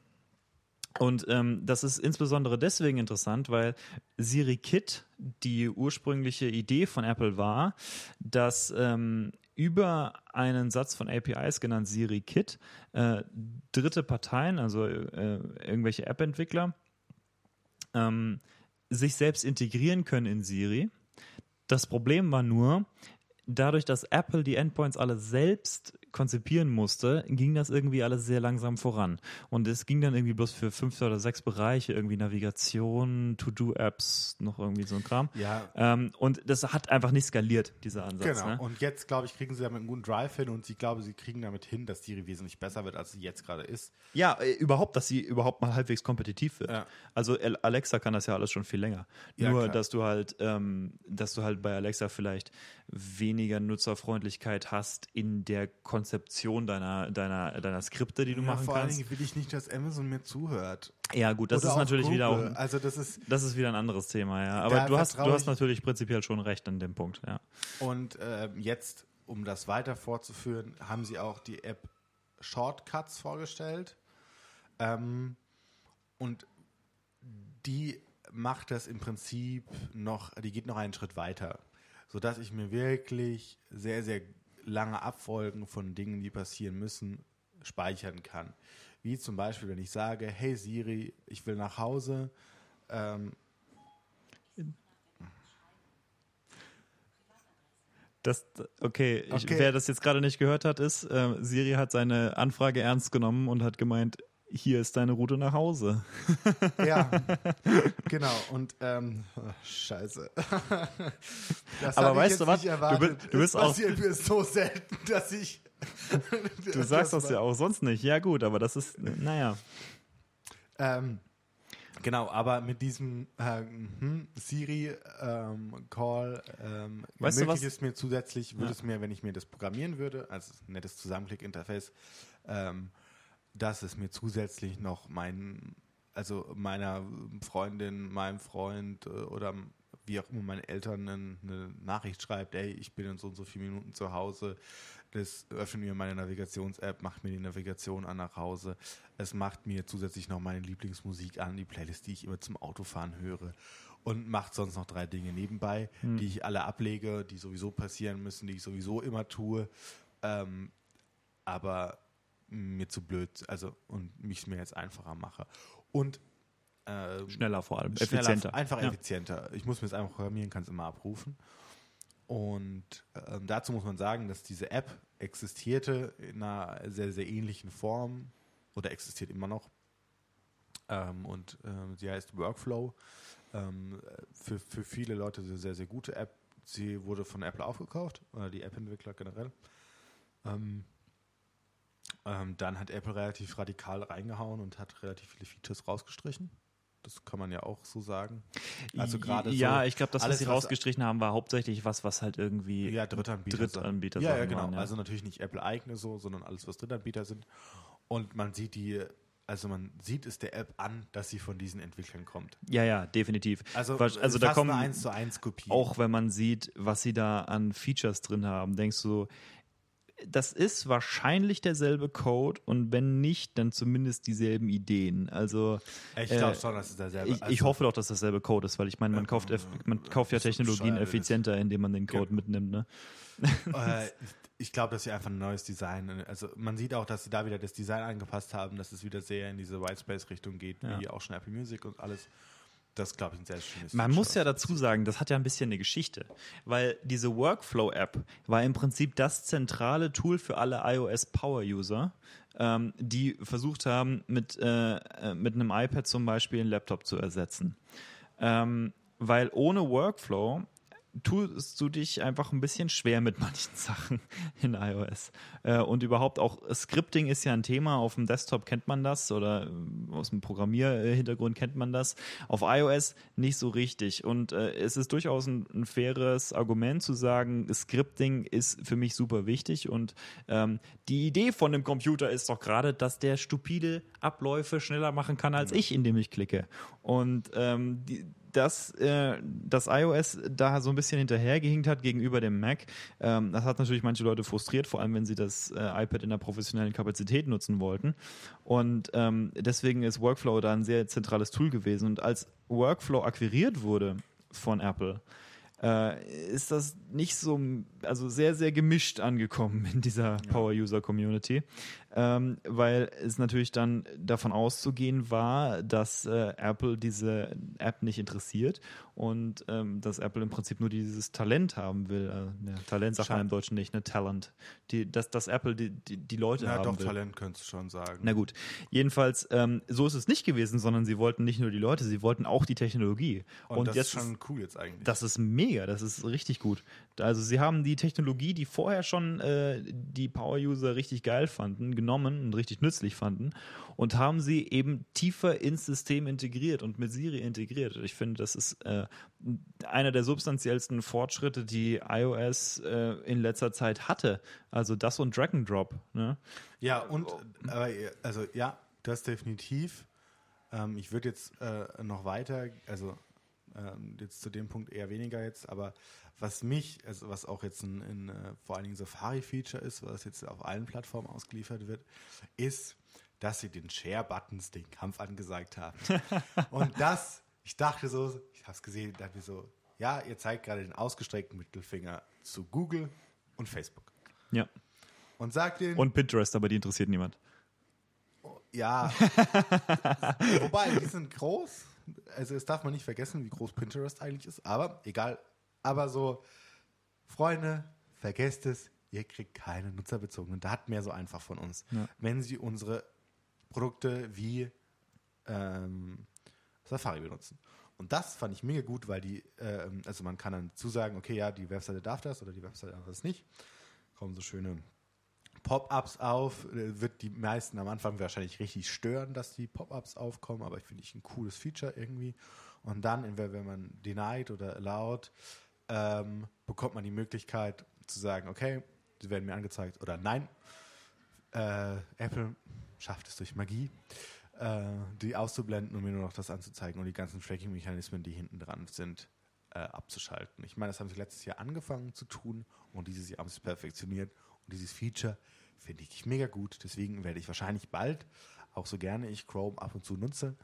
Und ähm, das ist insbesondere deswegen interessant, weil Siri Kit die ursprüngliche Idee von Apple war, dass ähm, über einen Satz von APIs genannt Siri Kit äh, dritte Parteien, also äh, irgendwelche App-Entwickler, ähm, sich selbst integrieren können in Siri. Das Problem war nur, dadurch, dass Apple die Endpoints alle selbst konzipieren musste, ging das irgendwie alles sehr langsam voran. Und es ging dann irgendwie bloß für fünf oder sechs Bereiche, irgendwie Navigation, To-Do-Apps, noch irgendwie so ein Kram. Ja. Ähm, und das hat einfach nicht skaliert, dieser Ansatz. Genau. Ne? Und jetzt, glaube ich, kriegen sie damit einen guten Drive hin und ich glaube, sie kriegen damit hin, dass die wesentlich besser wird, als sie jetzt gerade ist. Ja, äh, überhaupt, dass sie überhaupt mal halbwegs kompetitiv wird. Ja. Also Al- Alexa kann das ja alles schon viel länger. Ja, Nur, klar. dass du halt, ähm, dass du halt bei Alexa vielleicht weniger Nutzerfreundlichkeit hast in der Konzeption deiner, deiner, deiner Skripte, die du Ja, machen vor allen kannst. Dingen will ich nicht, dass Amazon mir zuhört. Ja, gut, das Oder ist natürlich wieder auch, Google. Also das ist das ist wieder ein anderes Thema, ja. Aber du hast, du hast ich- natürlich prinzipiell schon recht an dem Punkt, ja. Und ähm, jetzt, um das weiter fortzuführen, haben sie auch die App Shortcuts vorgestellt. Ähm, und die macht das im Prinzip noch, die geht noch einen Schritt weiter, sodass ich mir wirklich sehr, sehr lange Abfolgen von Dingen, die passieren müssen, speichern kann. Wie zum Beispiel, wenn ich sage, hey Siri, ich will nach Hause, ähm, Das, okay, ich, Okay. wer das jetzt gerade nicht gehört hat, ist, äh, Siri hat seine Anfrage ernst genommen und hat gemeint, hier ist deine Route nach Hause. Ja, genau. Und ähm, oh, scheiße. Das Aber weißt du was? nicht Du bist- du bist auch- passiert mir so selten, dass ich. Du sagst das ja auch sonst nicht. Ja gut, aber das ist, naja. Ähm, genau, aber mit diesem äh, hm, Siri ähm, Call ähm, Weißt du was? es mir zusätzlich, würde Ja. es mir, wenn ich mir das programmieren würde, als nettes Zusammenklick-Interface, ähm, dass es mir zusätzlich noch mein, also meiner Freundin, meinem Freund äh, oder wie auch immer meine Eltern eine, Nachricht schreibt, ey, ich bin in so und so vielen Minuten zu Hause. Das öffnet mir meine Navigations-App, macht mir die Navigation an nach Hause. Es macht mir zusätzlich noch meine Lieblingsmusik an, die Playlist, die ich immer zum Autofahren höre. Und macht sonst noch drei Dinge nebenbei, die ich alle ablege, die sowieso passieren müssen, die ich sowieso immer tue. Ähm, aber mir zu blöd, also und mich mir jetzt einfacher mache. Und ähm, Schneller vor allem, schneller, effizienter. Einfach ja. effizienter. Ich muss mir es einfach programmieren, kann es immer abrufen. Und ähm, dazu muss man sagen, dass diese App existierte in einer sehr, sehr ähnlichen Form oder existiert immer noch. Ähm, und ähm, sie heißt Workflow. Ähm, für, für viele Leute eine sehr, sehr gute App. Sie wurde von Apple aufgekauft, oder die App-Entwickler generell. Ähm, ähm, dann hat Apple relativ radikal reingehauen und hat relativ viele Features rausgestrichen. Das kann man ja auch so sagen. Also gerade Ja, so ich glaube, das, was alles, sie was- rausgestrichen haben, war hauptsächlich was, was halt irgendwie ja, Drittanbieter. Drittanbieter Ja, ja, Sachen genau. waren, ja. Also natürlich nicht Apple-eigene so, sondern alles, was Drittanbieter sind. Und man sieht die, also man sieht es der App an, dass sie von diesen Entwicklern kommt. Ja, ja, definitiv. Also, Was- also da kommen eine 1 zu 1 Kopie. auch wenn man sieht, was sie da an Features drin haben, denkst du, das ist wahrscheinlich derselbe Code und wenn nicht, dann zumindest dieselben Ideen. Also Ich äh, glaube schon, dass es derselbe ich, ich also- hoffe doch, dass das dasselbe Code ist, weil ich meine, man Ja, kauft, man ja, kauft ja Technologien effizienter, indem man den Code Genau. mitnimmt. Ne? äh, ich glaube, dass sie einfach ein neues Design, also man sieht auch, dass sie da wieder das Design angepasst haben, dass es wieder sehr in diese Whitespace-Richtung geht, Ja. wie auch schon Apple Music und alles. Das glaube ich, ein sehr schönes Man muss ja dazu sagen, das hat ja ein bisschen eine Geschichte, weil diese Workflow-App war im Prinzip das zentrale Tool für alle iOS-Power-User, ähm, die versucht haben, mit, äh, äh, mit einem iPad zum Beispiel einen Laptop zu ersetzen. Ähm, weil ohne Workflow tust du dich einfach ein bisschen schwer mit manchen Sachen in iOS. Äh, und überhaupt auch Scripting ist ja ein Thema. Auf dem Desktop kennt man das oder äh, aus dem Programmierhintergrund kennt man das. Auf iOS nicht so richtig. Und äh, es ist durchaus ein, ein, faires Argument zu sagen, Scripting ist für mich super wichtig. Und ähm, die Idee von dem Computer ist doch gerade, dass der stupide Abläufe schneller machen kann als ich, indem ich klicke. Und ähm, die, dass äh, das iOS da so ein bisschen hinterhergehinkt hat gegenüber dem Mac. Ähm, das hat natürlich manche Leute frustriert, vor allem wenn sie das äh, iPad in der professionellen Kapazität nutzen wollten. Und ähm, deswegen ist Workflow da ein sehr zentrales Tool gewesen. Und als Workflow akquiriert wurde von Apple, äh, ist das nicht so, also sehr, sehr gemischt angekommen in dieser Power-User-Community ähm, weil es natürlich dann davon auszugehen war, dass äh, Apple diese App nicht interessiert und ähm, dass Apple im Prinzip nur dieses Talent haben will. Äh, ne, Talent sagt man im Deutschen nicht, ne? Talent. Die, dass, dass Apple die, die, die Leute ja, haben doch, will. Talent könntest du schon sagen. Na gut. Jedenfalls, ähm, so ist es nicht gewesen, sondern sie wollten nicht nur die Leute, sie wollten auch die Technologie. Und, und das ist schon cool jetzt eigentlich. Das ist mega, das ist richtig gut. Also sie haben die Technologie, die vorher schon äh, die Power-User richtig geil fanden, genommen und richtig nützlich fanden und haben sie eben tiefer ins System integriert und mit Siri integriert. Ich finde, das ist äh, einer der substanziellsten Fortschritte, die iOS äh, in letzter Zeit hatte. Also das und Drag and Drop. Ne? Ja, und aber, also ja, das definitiv. Ähm, ich würde jetzt äh, noch weiter, also ähm, jetzt zu dem Punkt eher weniger jetzt, aber was mich, also was auch jetzt ein, ein äh, vor allen Dingen Safari-Feature ist, was jetzt auf allen Plattformen ausgeliefert wird, ist, dass sie den Share-Buttons den Kampf angesagt haben. Und das, ich dachte so, ich habe es gesehen, dachte mir so, ja, ihr zeigt gerade den ausgestreckten Mittelfinger zu Google und Facebook. Ja. Und sagt den. Und Pinterest, aber die interessiert niemand. Ja. Wobei, die sind groß also es darf man nicht vergessen, wie groß Pinterest eigentlich ist, aber egal. Aber so, Freunde, vergesst es, ihr kriegt keine nutzerbezogenen Daten mehr so einfach von uns. Ja. Wenn sie unsere Produkte wie ähm, Safari benutzen. Und das fand ich mega gut, weil die, äh, also man kann dann zusagen, okay, ja, die Webseite darf das oder die Webseite darf das nicht. Kommen so schöne Pop-ups auf. Wird die meisten am Anfang wahrscheinlich richtig stören, dass die Pop-ups aufkommen, aber ich finde ich ein cooles Feature irgendwie. Und dann, wenn man denied oder allowed, ähm, bekommt man die Möglichkeit zu sagen, okay, sie werden mir angezeigt oder nein. Äh, Apple schafft es durch Magie, äh, die auszublenden und mir nur noch das anzuzeigen und die ganzen Tracking-Mechanismen, die hinten dran sind, äh, abzuschalten. Ich meine, das haben sie letztes Jahr angefangen zu tun und dieses Jahr haben sie es perfektioniert und dieses Feature finde ich mega gut. Deswegen werde ich wahrscheinlich bald, auch so gerne ich Chrome ab und zu nutze,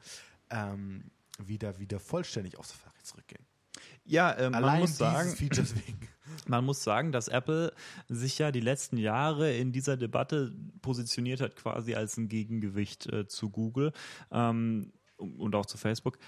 ähm, wieder, wieder vollständig auf Safari zurückgehen. Ja, äh, man muss sagen, man muss sagen, dass Apple sich ja die letzten Jahre in dieser Debatte positioniert hat, quasi als ein Gegengewicht äh, zu Google ähm, und auch zu Facebook,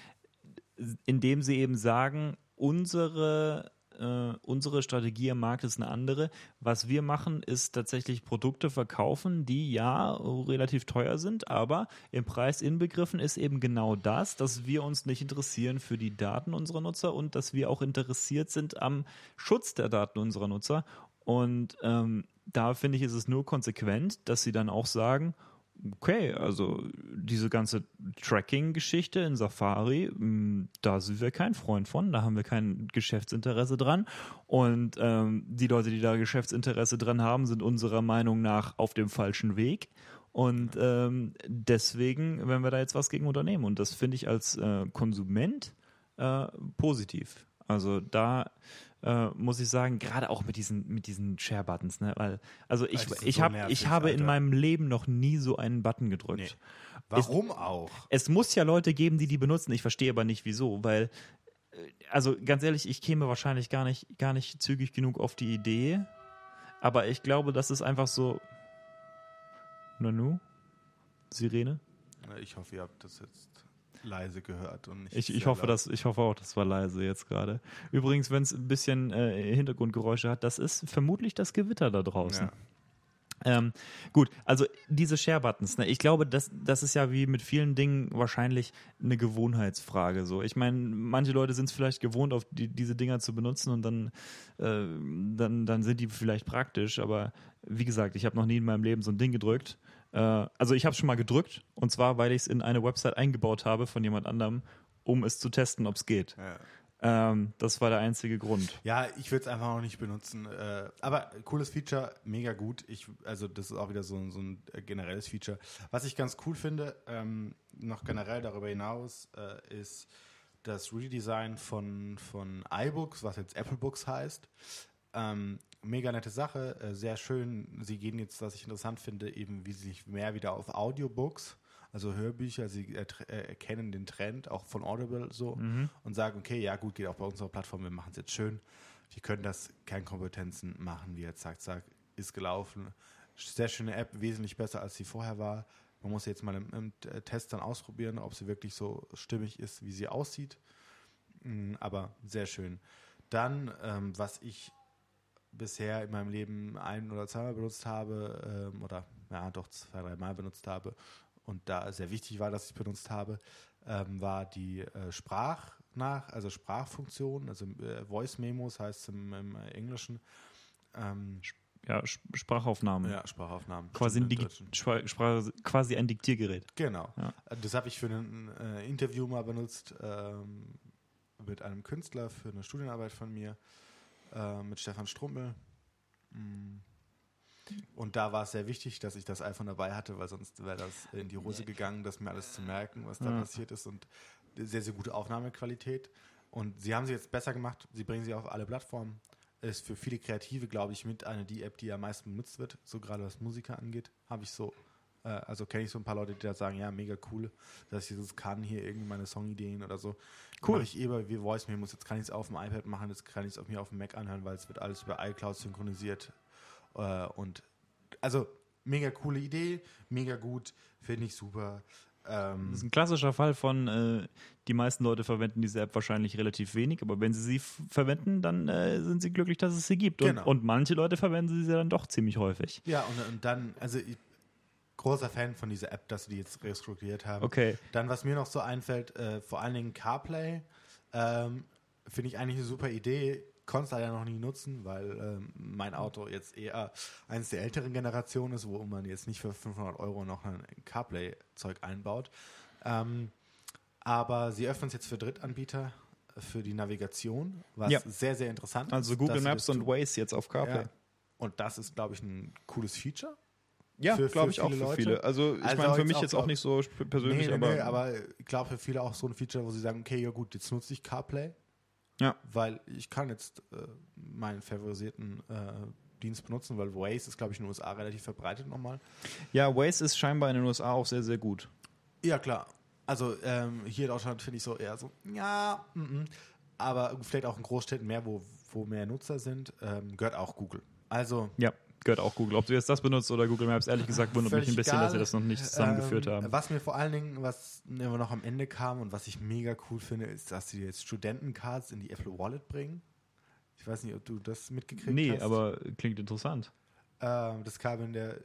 indem sie eben sagen, unsere äh, unsere Strategie am Markt ist eine andere. Was wir machen, ist tatsächlich Produkte verkaufen, die ja relativ teuer sind, aber im Preis inbegriffen ist eben genau das, dass wir uns nicht interessieren für die Daten unserer Nutzer und dass wir auch interessiert sind am Schutz der Daten unserer Nutzer. Und ähm, da finde ich, ist es nur konsequent, dass sie dann auch sagen, okay, also diese ganze Tracking-Geschichte in Safari, mm, da sind wir kein Freund von, da haben wir kein Geschäftsinteresse dran. Und ähm, die Leute, die da Geschäftsinteresse dran haben, sind unserer Meinung nach auf dem falschen Weg. Und ähm, deswegen werden wir da jetzt was gegen unternehmen. Und das finde ich als äh, Konsument äh, positiv. Also da äh, muss ich sagen, gerade auch mit diesen, mit diesen Share-Buttons, ne? Weil, also ich, ich, so hab, nervig, ich habe Alter. in meinem Leben noch nie so einen Button gedrückt. Nee. Warum es, auch? Es muss ja Leute geben, die die benutzen. Ich verstehe aber nicht wieso, weil, äh, also ganz ehrlich, ich käme wahrscheinlich gar nicht, gar nicht zügig genug auf die Idee. Aber ich glaube, das ist einfach so. Nanu? Sirene? Ich hoffe, ihr habt das jetzt leise gehört und nicht. Ich, ich hoffe, dass, ich hoffe auch, das war leise jetzt gerade. Übrigens, wenn es ein bisschen äh, Hintergrundgeräusche hat, das ist vermutlich das Gewitter da draußen. Ähm, gut, also diese Share-Buttons, ne, ich glaube, das, das ist ja wie mit vielen Dingen wahrscheinlich eine Gewohnheitsfrage. So. Ich meine, manche Leute sind es vielleicht gewohnt, auf die, diese Dinger zu benutzen und dann, äh, dann, dann sind die vielleicht praktisch, aber wie gesagt, ich habe noch nie in meinem Leben so ein Ding gedrückt. Äh, also ich habe es schon mal gedrückt und zwar, weil ich es in eine Website eingebaut habe von jemand anderem, um es zu testen, ob es geht. Ja. Ähm, das war der einzige Grund. Ja, ich würde es einfach noch nicht benutzen. Äh, aber cooles Feature, mega gut. Ich, also das ist auch wieder so, so ein generelles Feature. Was ich ganz cool finde, ähm, noch generell darüber hinaus, äh, ist das Redesign von, von iBooks, was jetzt Apple Books heißt. Ähm, mega nette Sache, äh, sehr schön. Sie gehen jetzt, was ich interessant finde, eben wie sie sich mehr wieder auf Audiobooks also Hörbücher, sie äh, erkennen den Trend auch von Audible so mhm. und sagen, okay, ja gut, geht auch bei unserer Plattform, wir machen es jetzt schön. Wir können das Kernkompetenzen machen, wie jetzt sagt, sagt, ist gelaufen. Sehr schöne App, wesentlich besser als sie vorher war. Man muss jetzt mal im, im Test dann ausprobieren, ob sie wirklich so stimmig ist, wie sie aussieht. Mm, aber sehr schön. Dann, ähm, was ich bisher in meinem Leben ein oder zweimal benutzt habe, ähm, oder ja, doch zwei, dreimal benutzt habe, und da sehr wichtig war, dass ich benutzt habe, ähm, war die äh, Sprachnach, also Sprachfunktion, also äh, Voice Memos heißt es im, im Englischen. Ähm, ja, Sprachaufnahme. Ja, Sprachaufnahmen. Quasi ein, Sprach, quasi ein Diktiergerät. Genau. Ja. Das habe ich für ein äh, Interview mal benutzt ähm, mit einem Künstler für eine Studienarbeit von mir, äh, mit Stefan Strumpel. Mhm und da war es sehr wichtig, dass ich das iPhone dabei hatte, weil sonst wäre das in die Hose gegangen, das mir alles zu merken, was da ja. passiert ist. Und sehr, sehr gute Aufnahmequalität. Und sie haben sie jetzt besser gemacht. Sie bringen sie auf alle Plattformen. Ist für viele Kreative, glaube ich, mit einer die App, die am meisten benutzt wird. So gerade was Musiker angeht, habe ich so äh, also kenne ich so ein paar Leute, die da sagen, ja, mega cool, dass ich das kann, hier irgendwie meine Songideen oder so. Cool. Mache ich eh bei Voice Memos, jetzt kann ich es auf dem iPad machen, jetzt kann ich es auf mir auf dem Mac anhören, weil es wird alles über iCloud synchronisiert. Äh, und also mega coole Idee, mega gut, finde ich super. Ähm, das ist ein klassischer Fall von, äh, die meisten Leute verwenden diese App wahrscheinlich relativ wenig, aber wenn sie sie verwenden, dann äh, sind sie glücklich, dass es sie gibt. Und, genau. und manche Leute verwenden sie dann doch ziemlich häufig. Ja, und, und dann, also ich, großer Fan von dieser App, dass sie die jetzt restrukturiert haben. Okay. Dann, was mir noch so einfällt, äh, vor allen Dingen CarPlay, ähm, finde ich eigentlich eine super Idee konnte es leider noch nie nutzen, weil ähm, mein Auto jetzt eher eines der älteren Generationen ist, wo man jetzt nicht für 500 Euro noch ein CarPlay-Zeug einbaut. Ähm, aber sie öffnen es jetzt für Drittanbieter für die Navigation, was ja. sehr, sehr interessant ist. Also Google Maps und Waze jetzt auf CarPlay. Ja. Und das ist, glaube ich, ein cooles Feature. Ja, glaube ich auch für Leute. viele. Also ich also meine, für mich jetzt auch nicht so persönlich, nee, nee, aber. Nee, aber ich glaube für viele auch so ein Feature, wo sie sagen, okay, ja gut, jetzt nutze ich CarPlay ja. Weil ich kann jetzt äh, meinen favorisierten äh, Dienst benutzen, weil Waze ist, glaube ich, in den USA relativ verbreitet nochmal. Ja, Waze ist scheinbar in den USA auch sehr, sehr gut. Ja, klar. Also ähm, hier in Deutschland finde ich so eher so, ja, m -m. aber vielleicht auch in Großstädten mehr, wo, wo mehr Nutzer sind, ähm, gehört auch Google. Also ja gehört auch Google. Ob du jetzt das benutzt oder Google Maps, ehrlich gesagt, wundert mich ein bisschen, egal. dass sie das noch nicht zusammengeführt ähm, haben. Was mir vor allen Dingen, was immer noch am Ende kam und was ich mega cool finde, ist, dass sie jetzt Studentencards in die Apple Wallet bringen. Ich weiß nicht, ob du das mitgekriegt nee, hast. Nee, aber klingt interessant. Ähm, das kam in der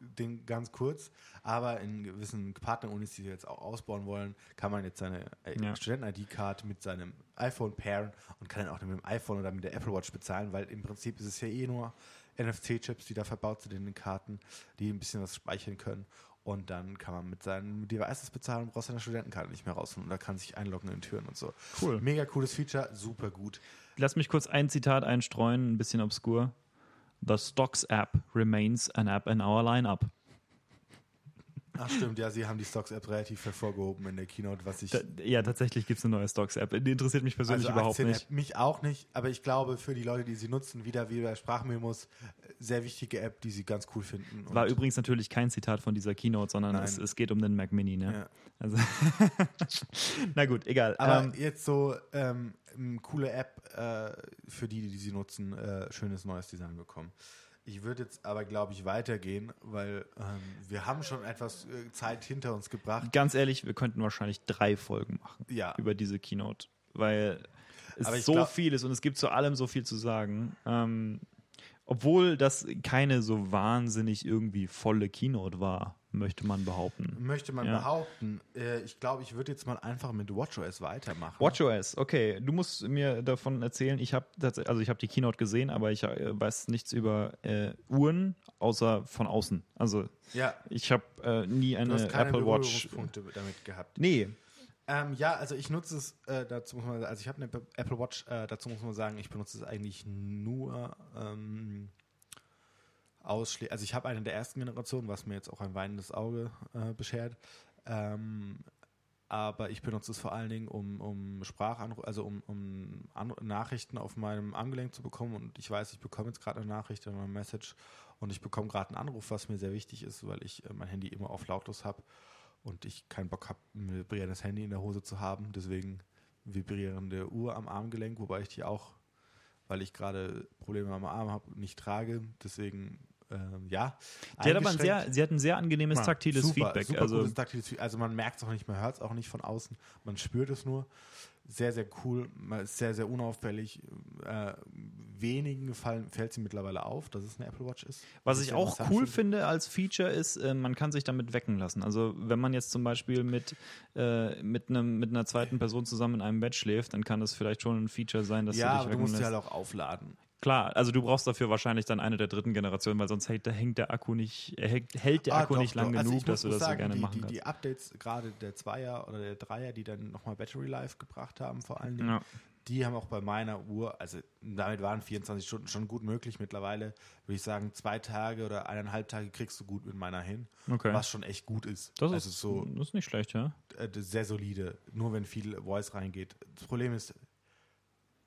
Ding ganz kurz, aber in gewissen Partnerunis, die jetzt auch ausbauen wollen, kann man jetzt seine äh, ja. Studenten-ID-Card mit seinem iPhone pairen und kann dann auch mit dem iPhone oder mit der Apple Watch bezahlen, weil im Prinzip ist es ja eh nur NFC-Chips, die da verbaut sind in den Karten, die ein bisschen was speichern können. Und dann kann man mit seinen Devices bezahlen und braucht seine Studentenkarte nicht mehr rausholen. Und da kann sich einloggen in Türen und so. Cool. Mega cooles Feature, super gut. Lass mich kurz ein Zitat einstreuen, ein bisschen obskur. The Stocks app remains an app in our lineup. Ach stimmt, ja, sie haben die Stocks-App relativ hervorgehoben in der Keynote, was ich. Da, ja, tatsächlich gibt es eine neue Stocks-App. Die interessiert mich persönlich also überhaupt nicht. Mich auch nicht, aber ich glaube, für die Leute, die sie nutzen, wieder wie bei Sprachmemos, sehr wichtige App, die sie ganz cool finden. War übrigens natürlich kein Zitat von dieser Keynote, sondern es, es, geht um den Mac Mini, ne? Ja. Also Na gut, egal. Aber ähm, jetzt so ähm, coole App äh, für die, die sie nutzen, äh, schönes neues Design bekommen. Ich würde jetzt aber, glaube ich, weitergehen, weil ähm, wir haben schon etwas äh, Zeit hinter uns gebracht. Ganz ehrlich, wir könnten wahrscheinlich drei Folgen machen ja. über diese Keynote, weil es so glaub, viel ist und es gibt zu allem so viel zu sagen. Ähm, Obwohl das keine so wahnsinnig irgendwie volle Keynote war, möchte man behaupten. Möchte man Ja. behaupten. Äh, ich glaube, ich würde jetzt mal einfach mit WatchOS weitermachen. WatchOS, okay. Du musst mir davon erzählen. Ich habe also ich habe die Keynote gesehen, aber ich äh, weiß nichts über äh, Uhren außer von außen. Also Ja, ich habe äh, nie du eine hast keine Apple Watch. Damit gehabt. Nee, Ähm, ja, also ich nutze es, äh, dazu muss man, also ich habe eine Apple Watch, äh, dazu muss man sagen, ich benutze es eigentlich nur ähm, ausschließlich, also ich habe eine der ersten Generationen, was mir jetzt auch ein weinendes Auge äh, beschert. Ähm, aber ich benutze es vor allen Dingen, um, um Sprachanrufe, also um, um Nachrichten auf meinem Armgelenk zu bekommen. Und ich weiß, ich bekomme jetzt gerade eine Nachricht oder eine Message und ich bekomme gerade einen Anruf, was mir sehr wichtig ist, weil ich äh, mein Handy immer auf lautlos habe und ich keinen Bock habe, ein vibrierendes Handy in der Hose zu haben. Deswegen vibrierende Uhr am Armgelenk, wobei ich die auch, weil ich gerade Probleme am Arm habe, nicht trage. Deswegen, ähm, ja. sie hat aber ein sehr, sie hat ein sehr angenehmes Ja, taktiles super, Feedback. Super also taktiles. Also man merkt es auch nicht, man hört es auch nicht von außen, man spürt es nur. Sehr, sehr cool, sehr, sehr unauffällig. Äh, wenigen fallen, fällt sie mittlerweile auf, dass es eine Apple Watch ist. Was ich auch cool finde als Feature ist, äh, man kann sich damit wecken lassen. Also wenn man jetzt zum Beispiel mit, äh, mit, einem, mit einer zweiten Person zusammen in einem Bett schläft, dann kann das vielleicht schon ein Feature sein, dass Ja, du dich aber du wecken musst lässt. sie halt auch aufladen. Klar, also du brauchst dafür wahrscheinlich dann eine der dritten Generation, weil sonst hält, hängt der Akku nicht, hält, hält der Ah, Akku doch, nicht lang doch. Also genug, ich dass du das so sagen, gerne die, machen die, kannst. Die Updates, gerade der Zweier oder der Dreier, die dann nochmal Battery Life gebracht haben, vor allen Dingen, Ja. die haben auch bei meiner Uhr, also damit waren 24 Stunden schon gut möglich. Mittlerweile würde ich sagen, zwei Tage oder eineinhalb Tage kriegst du gut mit meiner hin, Okay. was schon echt gut ist. Das also ist, so das ist nicht schlecht, ja. äh, sehr solide, nur wenn viel Voice reingeht. Das Problem ist,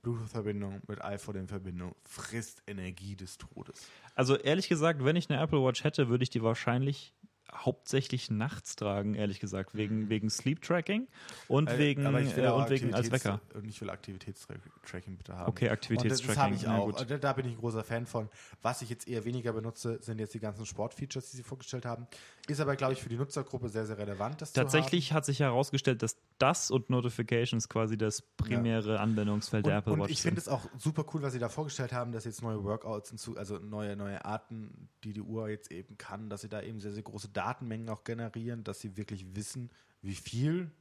Bluetooth-Verbindung mit iPhone in Verbindung frisst Energie des Todes. Also ehrlich gesagt, wenn ich eine Apple Watch hätte, würde ich die wahrscheinlich hauptsächlich nachts tragen, ehrlich gesagt, wegen, wegen Sleep Tracking und Äh, wegen, äh, und wegen als Wecker. Und ich will Aktivitätstracking bitte haben. Okay, Und das, habe Aktivitätstracking. ich auch. da- da bin ich ein großer Fan von. Was ich jetzt eher weniger benutze, sind jetzt die ganzen Sportfeatures, die sie vorgestellt haben. Ist aber, glaube ich, für die Nutzergruppe sehr, sehr relevant, das Tatsächlich hat sich herausgestellt, dass das und Notifications quasi das primäre Anwendungsfeld zu der. Apple Und, Watch und ich finde es auch super cool, was sie da vorgestellt haben, dass jetzt neue Workouts hinzu, also neue, neue Arten, die die Uhr jetzt eben kann, dass sie da eben sehr, sehr große Datenmengen auch generieren, dass sie wirklich wissen, wie viel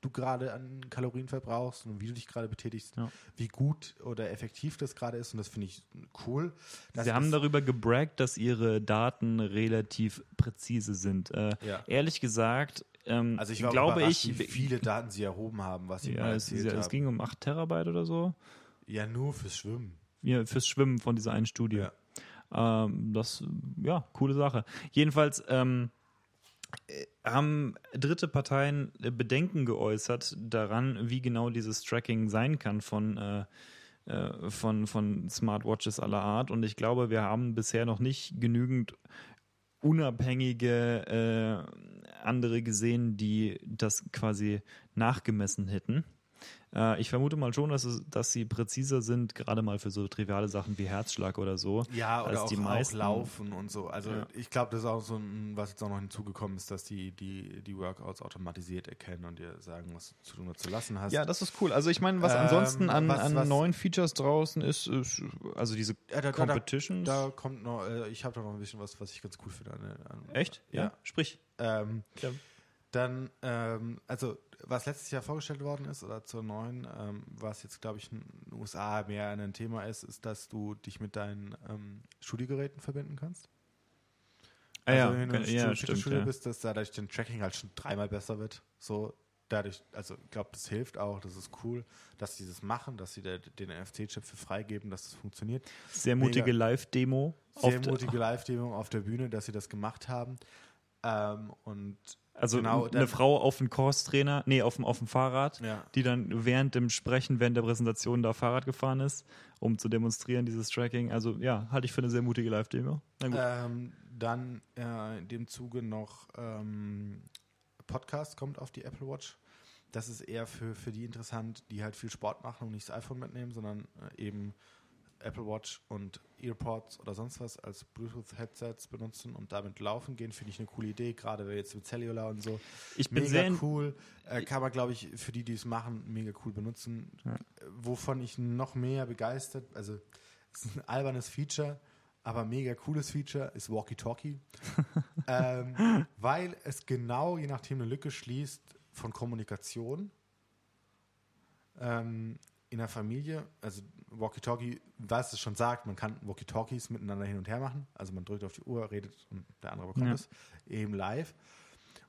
du gerade an Kalorien verbrauchst und wie du dich gerade betätigst, Ja. wie gut oder effektiv das gerade ist. Und das finde ich cool. dass Sie haben das- darüber gebraggt, dass ihre Daten relativ präzise sind. Äh, Ja. Ehrlich gesagt, ähm, Also ich glaube ich, wie viele Daten sie erhoben haben, was sie ja, mal es, erzählt es haben. ging um 8 Terabyte oder so. Ja, nur fürs Schwimmen. Ja, fürs Schwimmen von dieser einen Studie. Ja. Ähm, das, ja, coole Sache. Jedenfalls ähm, äh, haben dritte Parteien äh, Bedenken geäußert daran, wie genau dieses Tracking sein kann von, äh, äh, von, von Smartwatches aller Art. Und ich glaube, wir haben bisher noch nicht genügend unabhängige äh, andere gesehen, die das quasi nachgemessen hätten. Äh, ich vermute mal schon, dass, es, dass sie präziser sind, gerade mal für so triviale Sachen wie Herzschlag oder so. Ja, oder als auch, die auch meisten. Laufen und so. Also Ja. ich glaube, das ist auch so ein, was jetzt auch noch hinzugekommen ist, dass die, die, die Workouts automatisiert erkennen und dir sagen, was du zu tun oder zu lassen hast. Ja, das ist cool. Also ich meine, was Ähm, ansonsten an, was- an was- neuen Features draußen ist, ist also diese Ja, da, da, Competitions. da kommt noch, äh, ich habe da noch ein bisschen was, was ich ganz cool finde. An, an, Echt? Ja. Ja. Sprich. Ähm, Ja. Dann, ähm, also was letztes Jahr vorgestellt worden ist oder zur neuen, ähm, was jetzt glaube ich in den USA mehr ein Thema ist, ist, dass du dich mit deinen ähm, Studiogeräten verbinden kannst. Ah ja, also wenn du okay, ja, Studio, stimmt, Fitnessstudio ja. bist, dass dadurch dein Tracking halt schon dreimal besser wird. So dadurch, also ich glaube, das hilft auch, das ist cool, dass sie das machen, dass sie der, den NFC-Chip für freigeben, dass das funktioniert. Sehr mutige. Live-Demo. Sehr auf der- mutige Live-Demo auf der Bühne, dass sie das gemacht haben. Ähm, und Also genau, eine Frau auf dem Crosstrainer, nee, auf dem, auf dem Fahrrad, Ja. die dann während dem Sprechen, während der Präsentation da Fahrrad gefahren ist, um zu demonstrieren, dieses Tracking. Also ja, halte ich für eine sehr mutige Live-Demo. Ähm, dann äh, in dem Zuge noch ähm, Podcast kommt auf die Apple Watch. Das ist eher für, für die interessant, die halt viel Sport machen und nicht das iPhone mitnehmen, sondern äh, eben Apple Watch und Earpods oder sonst was als Bluetooth-Headsets benutzen und damit laufen gehen, finde ich eine coole Idee, gerade jetzt mit Cellular und so. Ich bin mega sehr cool. Äh, kann man, glaube ich, für die, die es machen, mega cool benutzen. Ja. Äh, Wovon ich noch mehr begeistert, also es ist ein albernes Feature, aber mega cooles Feature ist Walkie Talkie, ähm, weil es genau je nachdem eine Lücke schließt von Kommunikation ähm, in der Familie. Also Walkie Talkie, was es schon sagt, man kann Walkie Talkies miteinander hin und her machen. Also man drückt auf die Uhr, redet und der andere bekommt Ja. es eben live.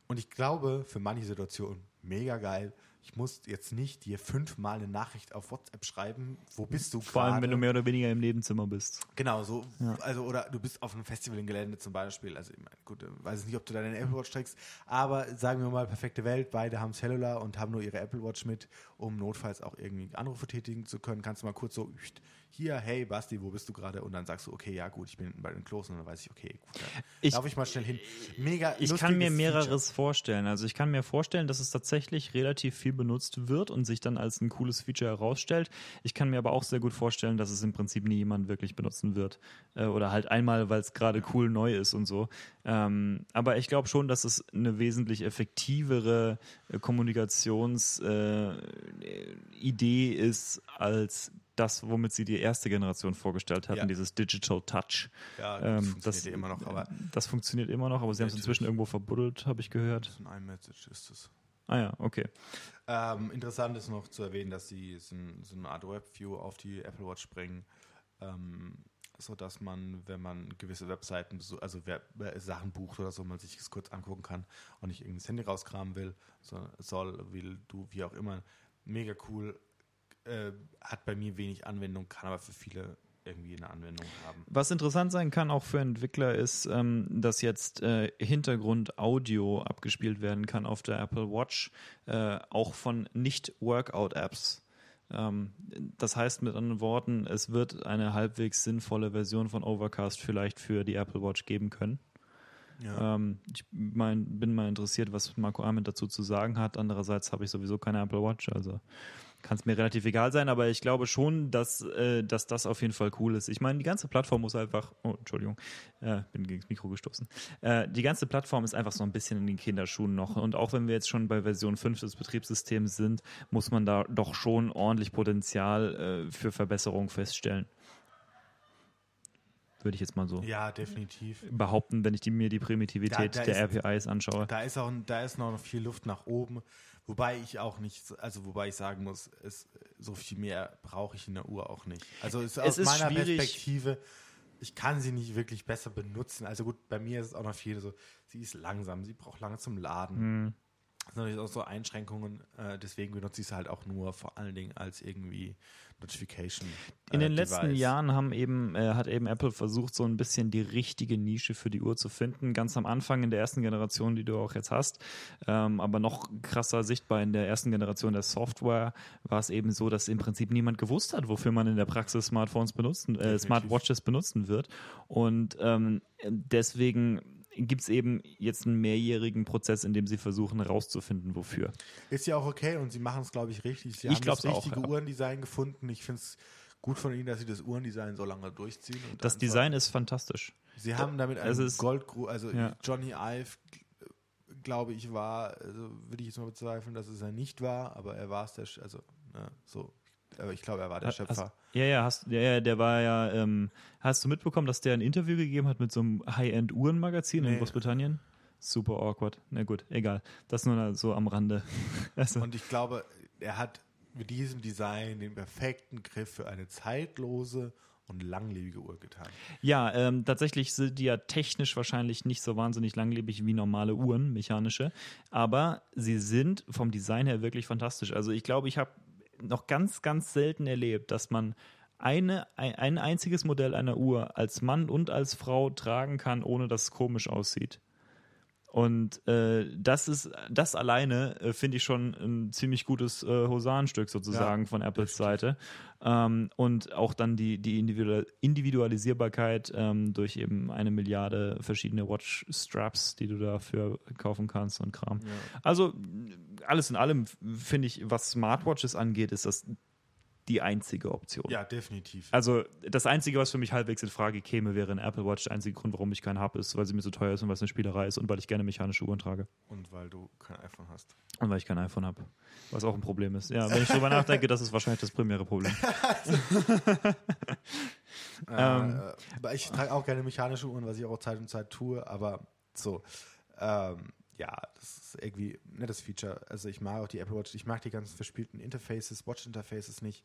Und ich glaube, für manche Situationen mega geil. Ich muss jetzt nicht dir fünfmal eine Nachricht auf WhatsApp schreiben. Wo bist du Vor allem, wenn du mehr oder weniger im Nebenzimmer bist. Genau, so, Ja. also oder du bist auf einem Festival im Gelände zum Beispiel. Also ich meine, gut, äh, weiß ich nicht, ob du deine Apple Watch trägst, aber sagen wir mal, perfekte Welt, beide haben Cellular und haben nur ihre Apple Watch mit, um notfalls auch irgendwie Anrufe tätigen zu können. Kannst du mal kurz so hier, hey Basti, wo bist du gerade? Und dann sagst du, okay, ja gut, ich bin bei den Klos und dann weiß ich, okay, gut, Ich- laufe ich mal schnell hin. Mega Ich kann mir mehreres Feature. vorstellen. Also ich kann mir vorstellen, dass es tatsächlich relativ viel benutzt wird und sich dann als ein cooles Feature herausstellt. Ich kann mir aber auch sehr gut vorstellen, dass es im Prinzip nie jemand wirklich benutzen wird. Äh, oder halt einmal, weil es gerade cool neu ist und so. Ähm, aber ich glaube schon, dass es eine wesentlich effektivere äh, Kommunikationsidee äh, ist als das, womit sie die erste Generation vorgestellt hatten, Ja. dieses Digital Touch. Ja, das Ähm, funktioniert das, immer noch, aber das funktioniert immer noch, aber sie haben es inzwischen irgendwo verbuddelt, habe ich gehört. so ein iMessage ist es. Ah ja, okay. Ähm, interessant ist noch zu erwähnen, dass sie so, ein, so eine Art Webview auf die Apple Watch bringen, ähm, so dass man, wenn man gewisse Webseiten, also wer Sachen bucht oder so, man sich das kurz angucken kann und nicht irgendwie das Handy rauskramen will, so, soll, will, du, wie auch immer. Mega cool. Äh, hat bei mir wenig Anwendung, kann aber für viele irgendwie eine Anwendung haben. Was interessant sein kann auch für Entwickler ist, ähm, dass jetzt äh, Hintergrund-Audio abgespielt werden kann auf der Apple Watch, äh, auch von Nicht-Workout-Apps. Ähm, das heißt mit anderen Worten, es wird eine halbwegs sinnvolle Version von Overcast vielleicht für die Apple Watch geben können. Ja. Ähm, ich mein, bin mal interessiert, was Marco Arment dazu zu sagen hat. Andererseits habe ich sowieso keine Apple Watch, also kann es mir relativ egal sein, aber ich glaube schon, dass, äh, dass das auf jeden Fall cool ist. Ich meine, die ganze Plattform muss einfach, oh, Entschuldigung, äh, bin gegen das Mikro gestoßen. Äh, die ganze Plattform ist einfach so ein bisschen in den Kinderschuhen noch. Und auch wenn wir jetzt schon bei Version 5 des Betriebssystems sind, muss man da doch schon ordentlich Potenzial äh, für Verbesserung feststellen. Würde ich jetzt mal so ja, definitiv. behaupten, wenn ich die, mir die Primitivität Da- da der ist- RPIs anschaue. Da ist auch da ist noch viel Luft nach oben, wobei ich auch nicht, also wobei ich sagen muss, es, so viel mehr brauche ich in der Uhr auch nicht. Also es, aus ist meiner schwierig. Perspektive, ich kann sie nicht wirklich besser benutzen. Also gut, bei mir ist es auch noch viel so, sie ist langsam, sie braucht lange zum Laden. Hm. Das sind natürlich auch so Einschränkungen, äh, deswegen benutze ich es halt auch nur vor allen Dingen als irgendwie Notification. In äh, den letzten Device. Jahren haben eben, äh, hat eben Apple versucht, so ein bisschen die richtige Nische für die Uhr zu finden. Ganz am Anfang in der ersten Generation, die du auch jetzt hast. Ähm, aber noch krasser sichtbar in der ersten Generation der Software war es eben so, dass im Prinzip niemand gewusst hat, wofür man in der Praxis Smartphones benutzen, äh. Smartwatches benutzen wird. Und ähm, deswegen gibt es eben jetzt einen mehrjährigen Prozess, in dem sie versuchen herauszufinden, wofür. Ist ja auch okay und sie machen es, glaube ich, richtig. Sie Ich haben das auch, richtige ja. Uhrendesign gefunden. Ich finde es gut von ihnen, dass sie das Uhrendesign so lange durchziehen. Und Das Design ist fantastisch. Sie haben damit einen Goldgru, also Ja. Johnny Ive, glaube ich, war, also würde ich jetzt mal bezweifeln, dass es er nicht war, aber er war es, also ne, so, aber ich glaube, er war der Hast- Schöpfer. Ja, ja, hast, ja, ja, der war ja, ähm, hast du mitbekommen, dass der ein Interview gegeben hat mit so einem High-End-Uhrenmagazin in Nee. Großbritannien? Super awkward. Na gut, egal. Das nur so am Rande. Also, Und ich glaube, er hat mit diesem Design den perfekten Griff für eine zeitlose und langlebige Uhr getan. ja, ähm, tatsächlich sind die ja technisch wahrscheinlich nicht so wahnsinnig langlebig wie normale Uhren, mechanische, aber sie sind vom Design her wirklich fantastisch. Also ich glaube, ich habe noch ganz, ganz selten erlebt, dass man eine, ein, ein einziges Modell einer Uhr als Mann und als Frau tragen kann, ohne dass es komisch aussieht. Und äh, das ist, das alleine äh, finde ich schon ein ziemlich gutes äh, Hosanstück sozusagen Ja, von Apples Seite. Ähm, und auch dann die, die Individual Individualisierbarkeit ähm, durch eben eine Milliarde verschiedene Watch-Straps, die du dafür kaufen kannst und Kram. Also alles in allem finde ich, was Smartwatches angeht, ist das die einzige Option. Ja, definitiv. Also das Einzige, was für mich halbwegs in Frage käme, wäre ein Apple Watch. Der einzige Grund, warum ich keinen habe, ist, weil sie mir so teuer ist und weil es eine Spielerei ist und weil ich gerne mechanische Uhren trage. Und weil du kein iPhone hast. Und weil ich kein iPhone habe. Was auch ein Problem ist. Ja, wenn ich drüber nachdenke, das ist wahrscheinlich das primäre Problem. Ähm, äh, ich trage auch gerne mechanische Uhren, was ich auch Zeit und Zeit tue, aber so. Ähm, ja, das ist irgendwie ein nettes Feature. Also ich mag auch die Apple Watch, ich mag die ganzen verspielten Interfaces, Watch-Interfaces nicht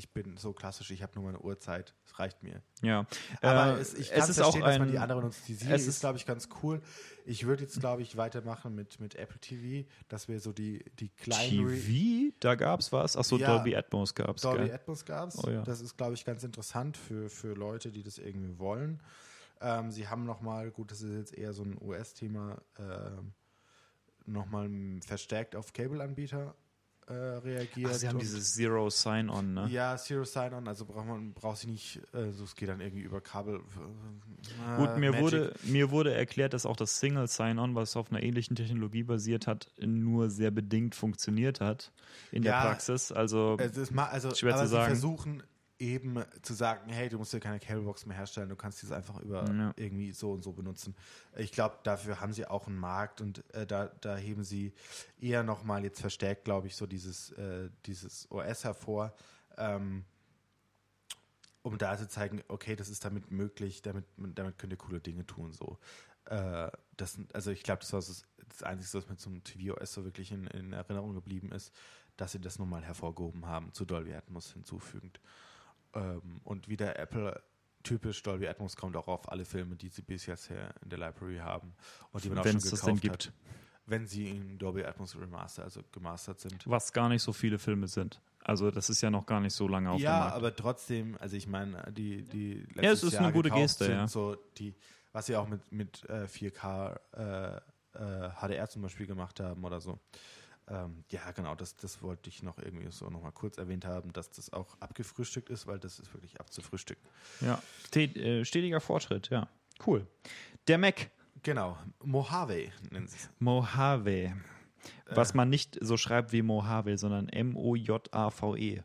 ich bin so klassisch, ich habe nur meine Uhrzeit, das reicht mir. Ja, aber äh, es, ich kann es verstehen, dass man die andere nutzt. Die Siri ist, ist glaube ich, ganz cool. Ich würde jetzt, glaube ich, weitermachen mit, mit Apple TV, dass wir so die, die kleinen... TV? Da gab es was? Achso, ja, Dolby Atmos gab es. Dolby gell? Atmos gab es. Oh, ja. Das ist, glaube ich, ganz interessant für, für Leute, die das irgendwie wollen. Ähm, sie haben nochmal, gut, das ist jetzt eher so ein US-Thema, ähm, nochmal verstärkt auf Cable-Anbieter äh, reagiert. Ach, sie haben dieses Zero Sign-On, ne? Ja, Zero Sign-On, also braucht man braucht sich nicht, also es geht dann irgendwie über Kabel. Äh, Gut, mir wurde, mir wurde erklärt, dass auch das Single Sign-On, was auf einer ähnlichen Technologie basiert hat, nur sehr bedingt funktioniert hat in ja, der Praxis. Also, also, also schwer zu sagen. versuchen eben zu sagen, hey, du musst dir keine Cablebox mehr herstellen, du kannst diese einfach über ja. irgendwie so und so benutzen. Ich glaube, dafür haben sie auch einen Markt und äh, da, da heben sie eher nochmal jetzt verstärkt, glaube ich, so dieses, äh, dieses OS hervor, ähm, um da zu zeigen, okay, das ist damit möglich, damit, damit könnt ihr coole Dinge tun. So. Äh, das, also ich glaube, das war das, das Einzige, was so einem TV-OS so wirklich in, in Erinnerung geblieben ist, dass sie das nochmal hervorgehoben haben, zu Dolby Atmos hinzufügend. Ähm, und wieder Apple typisch Dolby Atmos kommt auch auf alle Filme, die sie bis jetzt in der Library haben und die man auch schon gekauft das denn gibt. Hat, wenn sie in Dolby Atmos Remaster, also gemastert sind. Was gar nicht so viele Filme sind. Also das ist ja noch gar nicht so lange auf ja, dem Markt. Ja, aber trotzdem, also ich meine, die, die Ja, es ist Jahr eine gute Geste, sind, ja. So die, was sie auch mit, mit äh, 4K äh, äh, HDR zum Beispiel gemacht haben oder so. Ähm, ja, genau, das, das wollte ich noch irgendwie so nochmal kurz erwähnt haben, dass das auch abgefrühstückt ist, weil das ist wirklich abzufrühstücken. Ja, äh, stetiger Fortschritt, ja. Cool. Der Mac. Genau, Mojave nennen sie es. Mojave. Was äh. man nicht so schreibt wie Mojave, sondern M-O-J-A-V-E.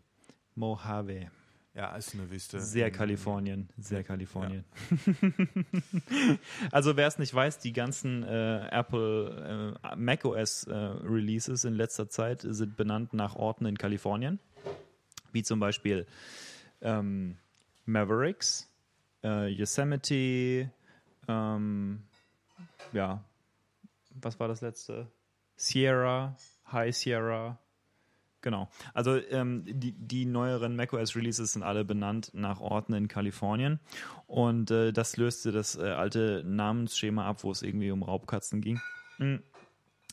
Mojave. Ja, ist eine Wüste. Sehr Kalifornien, sehr Kalifornien. Ja. also wer es nicht weiß, die ganzen äh, Apple äh, macOS äh, Releases in letzter Zeit sind benannt nach Orten in Kalifornien, wie zum Beispiel ähm, Mavericks, äh, Yosemite, ähm, ja, was war das letzte? Sierra, High Sierra, Genau. Also ähm, die, die neueren macOS-Releases sind alle benannt nach Orten in Kalifornien. Und äh, das löste das äh, alte Namensschema ab, wo es irgendwie um Raubkatzen ging. Mhm.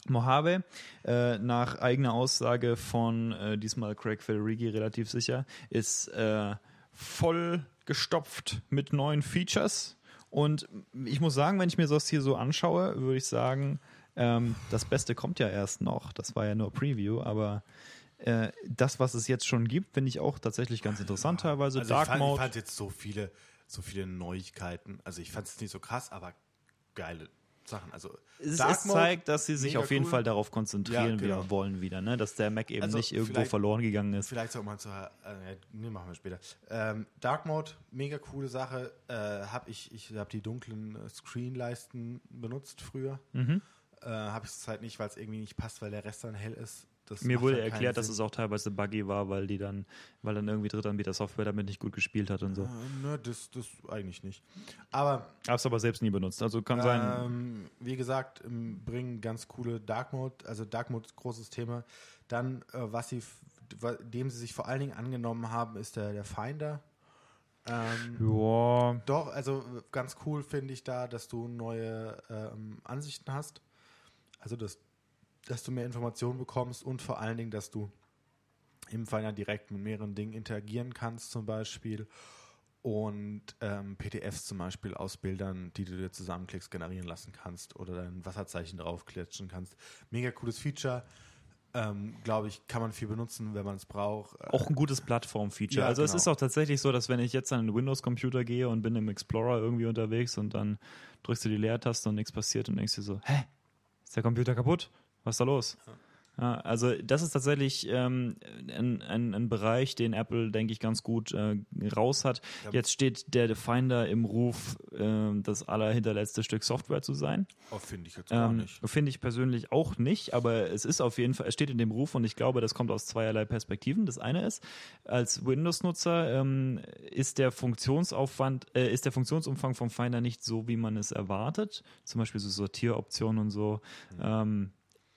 Mojave, äh, nach eigener Aussage von äh, diesmal Craig Federighi relativ sicher, ist äh, voll gestopft mit neuen Features. Und ich muss sagen, wenn ich mir das hier so anschaue, würde ich sagen, ähm, das Beste kommt ja erst noch. Das war ja nur Preview, aber äh, das, was es jetzt schon gibt, finde ich auch tatsächlich ganz interessant teilweise. Also Dark ich fand, Mode. Ich fand jetzt so viele, so viele Neuigkeiten. Also ich fand es nicht so krass, aber geile Sachen. Also es, es zeigt, dass sie sich auf jeden cool. Fall darauf konzentrieren ja, genau. wollen wieder, ne? dass der Mac eben also nicht irgendwo verloren gegangen ist. Vielleicht auch mal zu, äh, nee, machen wir später. Ähm, Dark Mode, mega coole Sache. Äh, hab ich ich habe die dunklen Screenleisten benutzt früher. Mhm. Äh, habe ich zurzeit nicht, weil es irgendwie nicht passt, weil der Rest dann hell ist. Das Mir wurde halt erklärt, dass es auch teilweise buggy war, weil die dann, weil dann irgendwie Drittanbieter Software damit nicht gut gespielt hat und so. Äh, ne, das, das eigentlich nicht. Aber. Hab's aber selbst nie benutzt. Also kann ähm, sein. Wie gesagt, bringen ganz coole Dark Mode, also Dark Mode großes Thema. Dann, äh, was sie, dem sie sich vor allen Dingen angenommen haben, ist der, der Finder. Ähm, ja. Doch, also ganz cool finde ich da, dass du neue ähm, Ansichten hast. Also das dass du mehr Informationen bekommst und vor allen Dingen, dass du im Finder direkt mit mehreren Dingen interagieren kannst, zum Beispiel. Und ähm, PDFs zum Beispiel aus Bildern, die du dir zusammenklickst, generieren lassen kannst oder dein Wasserzeichen draufklatschen kannst. Mega cooles Feature. Ähm, Glaube ich, kann man viel benutzen, wenn man es braucht. Auch ein gutes Plattform-Feature. Ja, also genau. es ist auch tatsächlich so, dass wenn ich jetzt an einen Windows-Computer gehe und bin im Explorer irgendwie unterwegs und dann drückst du die Leertaste und nichts passiert und denkst dir so, hä, ist der Computer kaputt? Was ist da los? Ja, also das ist tatsächlich ähm, ein, ein, ein, Bereich, den Apple, denke ich, ganz gut äh, raus hat. Ja. Jetzt steht der Finder im Ruf, äh, das allerhinterletzte Stück Software zu sein. Oh, finde ich jetzt gar ähm, nicht. Finde ich persönlich auch nicht, aber es ist auf jeden Fall, es steht in dem Ruf und ich glaube, das kommt aus zweierlei Perspektiven. Das eine ist, als Windows-Nutzer ähm, ist der Funktionsaufwand, äh, ist der Funktionsumfang vom Finder nicht so, wie man es erwartet. Zum Beispiel so Sortieroptionen und so. Mhm.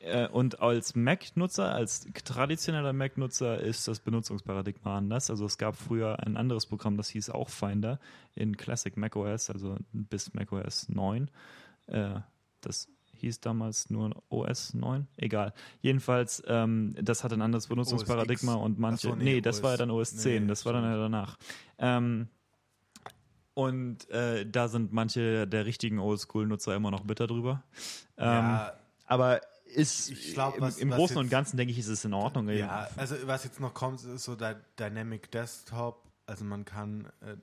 Äh, und als Mac-Nutzer, als traditioneller Mac-Nutzer ist das Benutzungsparadigma anders. Also es gab früher ein anderes Programm, das hieß auch Finder in Classic macOS, also bis macOS 9. Äh, das hieß damals nur OS 9, egal. Jedenfalls, ähm, das hat ein anderes Benutzungsparadigma und manche. So, nee, nee, das OS, war ja dann OS 10, nee, das war dann ja danach. Ähm, und äh, da sind manche der richtigen Oldschool-Nutzer immer noch bitter drüber. Ähm, ja. Aber ist ich glaub, was, im, im Großen und Ganzen denke ich, ist es in Ordnung. Ja, also was jetzt noch kommt, ist so der Dynamic Desktop. Also man kann, äh, äh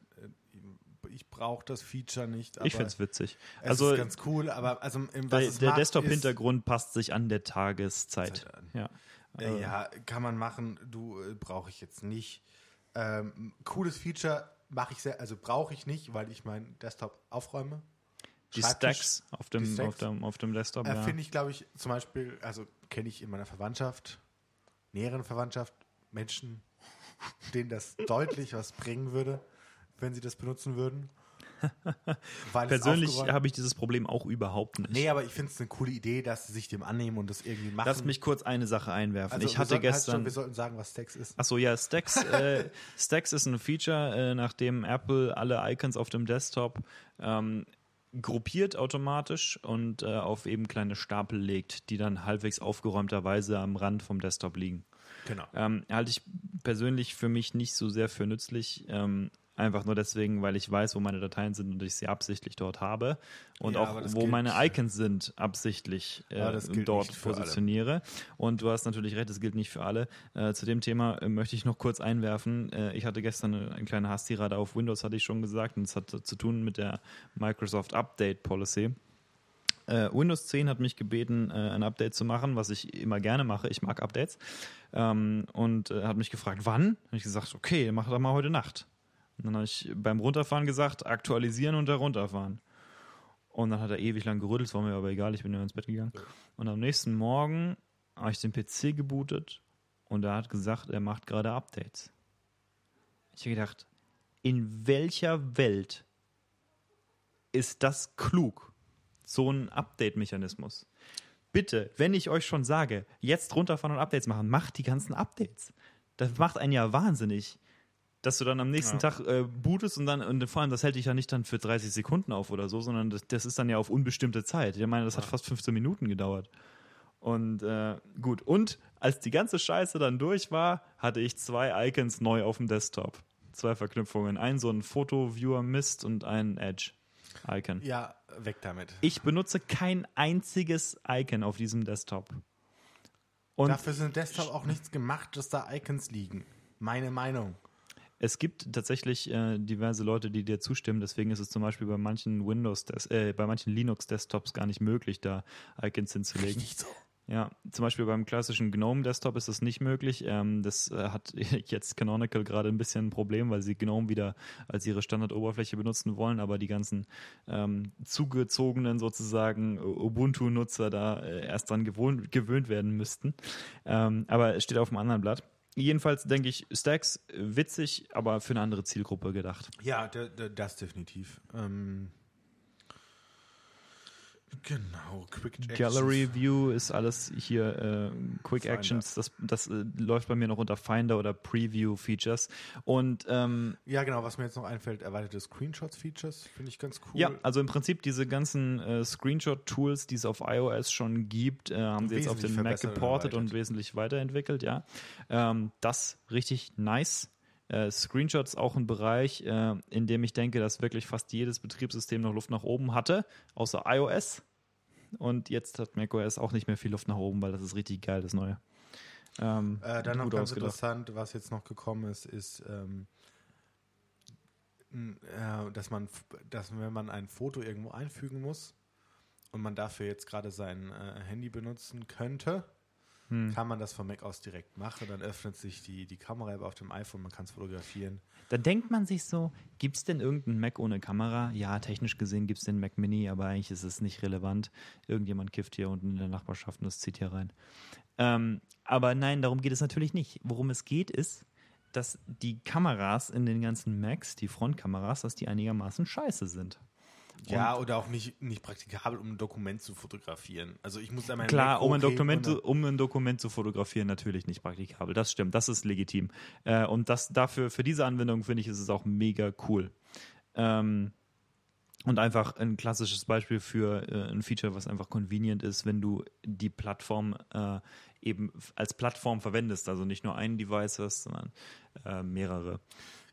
ich brauche das Feature nicht. ich finde es witzig. Also ist ganz cool, aber also im, der, der Desktop-Hintergrund passt sich an der Tageszeit. Ja. Äh, ja, kann man machen. Du äh, brauche ich jetzt nicht. Ähm, cooles Feature mache ich sehr, also brauche ich nicht, weil ich meinen Desktop aufräume die Stacks auf dem, Stacks, auf dem, auf dem Desktop. Äh, ja. Finde ich, glaube ich, zum Beispiel, also kenne ich in meiner Verwandtschaft, näheren Verwandtschaft, Menschen, denen das deutlich was bringen würde, wenn sie das benutzen würden. Persönlich habe ich dieses Problem auch überhaupt nicht. Nee, aber ich finde es eine coole Idee, dass sie sich dem annehmen und das irgendwie machen. Lass mich kurz eine Sache einwerfen. Also ich hatte sollten, gestern. Schon, wir sollten sagen, was Stacks ist. Achso, ja, Stacks, äh, Stacks ist ein Feature, äh, nachdem Apple alle Icons auf dem Desktop ähm, gruppiert automatisch und äh, auf eben kleine Stapel legt, die dann halbwegs aufgeräumterweise am Rand vom Desktop liegen. Genau. Ähm, halte ich persönlich für mich nicht so sehr für nützlich. Ähm, Einfach nur deswegen, weil ich weiß, wo meine Dateien sind und ich sie absichtlich dort habe. Und ja, auch, wo meine Icons sind, absichtlich äh, dort positioniere. Alle. Und du hast natürlich recht, das gilt nicht für alle. Äh, zu dem Thema äh, möchte ich noch kurz einwerfen. Äh, ich hatte gestern eine, eine kleine Hastirade auf Windows, hatte ich schon gesagt. Und es hat zu tun mit der Microsoft Update Policy. Uh, Windows 10 hat mich gebeten, uh, ein Update zu machen, was ich immer gerne mache. Ich mag Updates. Ähm, und hat mich gefragt, wann? Habe ich gesagt, okay, mach doch mal heute Nacht. Und dann habe ich beim Runterfahren gesagt, aktualisieren und herunterfahren. Und dann hat er ewig lang gerüttelt, es war mir aber egal, ich bin ja ins Bett gegangen. Und am nächsten Morgen habe ich den PC gebootet und er hat gesagt, er macht gerade Updates. Ich habe gedacht, in welcher Welt ist das klug? So ein Update-Mechanismus. Bitte, wenn ich euch schon sage, jetzt runterfahren und Updates machen, macht die ganzen Updates. Das macht einen ja wahnsinnig dass du dann am nächsten ja. Tag äh, bootest und dann, und vor allem, das hält dich ja nicht dann für 30 Sekunden auf oder so, sondern das, das ist dann ja auf unbestimmte Zeit. Ich meine, das ja. hat fast 15 Minuten gedauert. Und äh, gut, und als die ganze Scheiße dann durch war, hatte ich zwei Icons neu auf dem Desktop. Zwei Verknüpfungen. Ein so ein Foto-Viewer-Mist und ein Edge-Icon. Ja, weg damit. Ich benutze kein einziges Icon auf diesem Desktop. Und Dafür sind Desktop auch nichts gemacht, dass da Icons liegen. Meine Meinung. Es gibt tatsächlich äh, diverse Leute, die dir zustimmen. Deswegen ist es zum Beispiel bei manchen Windows, äh, bei manchen Linux-Desktops gar nicht möglich, da Icons hinzulegen. Nicht so. Ja, zum Beispiel beim klassischen GNOME Desktop ist das nicht möglich. Ähm, das äh, hat jetzt Canonical gerade ein bisschen ein Problem, weil sie GNOME wieder als ihre Standardoberfläche benutzen wollen, aber die ganzen ähm, zugezogenen sozusagen Ubuntu-Nutzer da äh, erst dran gewohnt, gewöhnt werden müssten. Ähm, aber es steht auf dem anderen Blatt. Jedenfalls denke ich, Stacks witzig, aber für eine andere Zielgruppe gedacht. Ja, das definitiv. Ähm Genau, Quick Actions. Gallery View ist alles hier äh, Quick Finder. Actions, das, das äh, läuft bei mir noch unter Finder oder Preview Features. Und ähm, ja, genau, was mir jetzt noch einfällt, erweiterte Screenshots Features, finde ich ganz cool. Ja, also im Prinzip diese ganzen äh, Screenshot-Tools, die es auf iOS schon gibt, äh, haben sie jetzt auf den Mac geportet und, und, wesentlich weiterentwickelt, ja. Ähm, das richtig nice. Äh, Screenshots auch ein Bereich, äh, in dem ich denke, dass wirklich fast jedes Betriebssystem noch Luft nach oben hatte, außer iOS. Und jetzt hat macOS auch nicht mehr viel Luft nach oben, weil das ist richtig geil, das Neue. Ähm, äh, dann noch ganz ausgedacht. interessant, was jetzt noch gekommen ist, ist, ähm, äh, dass man, dass wenn man ein Foto irgendwo einfügen muss und man dafür jetzt gerade sein äh, Handy benutzen könnte, hm. kann man das von Mac aus direkt machen. Dann öffnet sich die, die Kamera-App auf dem iPhone, man kann es fotografieren. Da denkt man sich so, gibt es denn irgendeinen Mac ohne Kamera? Ja, technisch gesehen gibt es den Mac Mini, aber eigentlich ist es nicht relevant. Irgendjemand kifft hier unten in der Nachbarschaft und das zieht hier rein. Ähm, aber nein, darum geht es natürlich nicht. Worum es geht, ist, dass die Kameras in den ganzen Macs, die Frontkameras, dass die einigermaßen scheiße sind. Ja, oder auch nicht, nicht praktikabel, um ein Dokument zu fotografieren. Also ich muss da mal Klar, um ein, Dokument, um ein Dokument zu fotografieren, natürlich nicht praktikabel. Das stimmt, das ist legitim. Äh, und das dafür, für diese Anwendung finde ich, ist es auch mega cool. Ähm, und einfach ein klassisches Beispiel für äh, ein Feature, was einfach convenient ist, wenn du die Plattform äh, eben als Plattform verwendest. Also nicht nur ein Device hast, sondern äh, mehrere.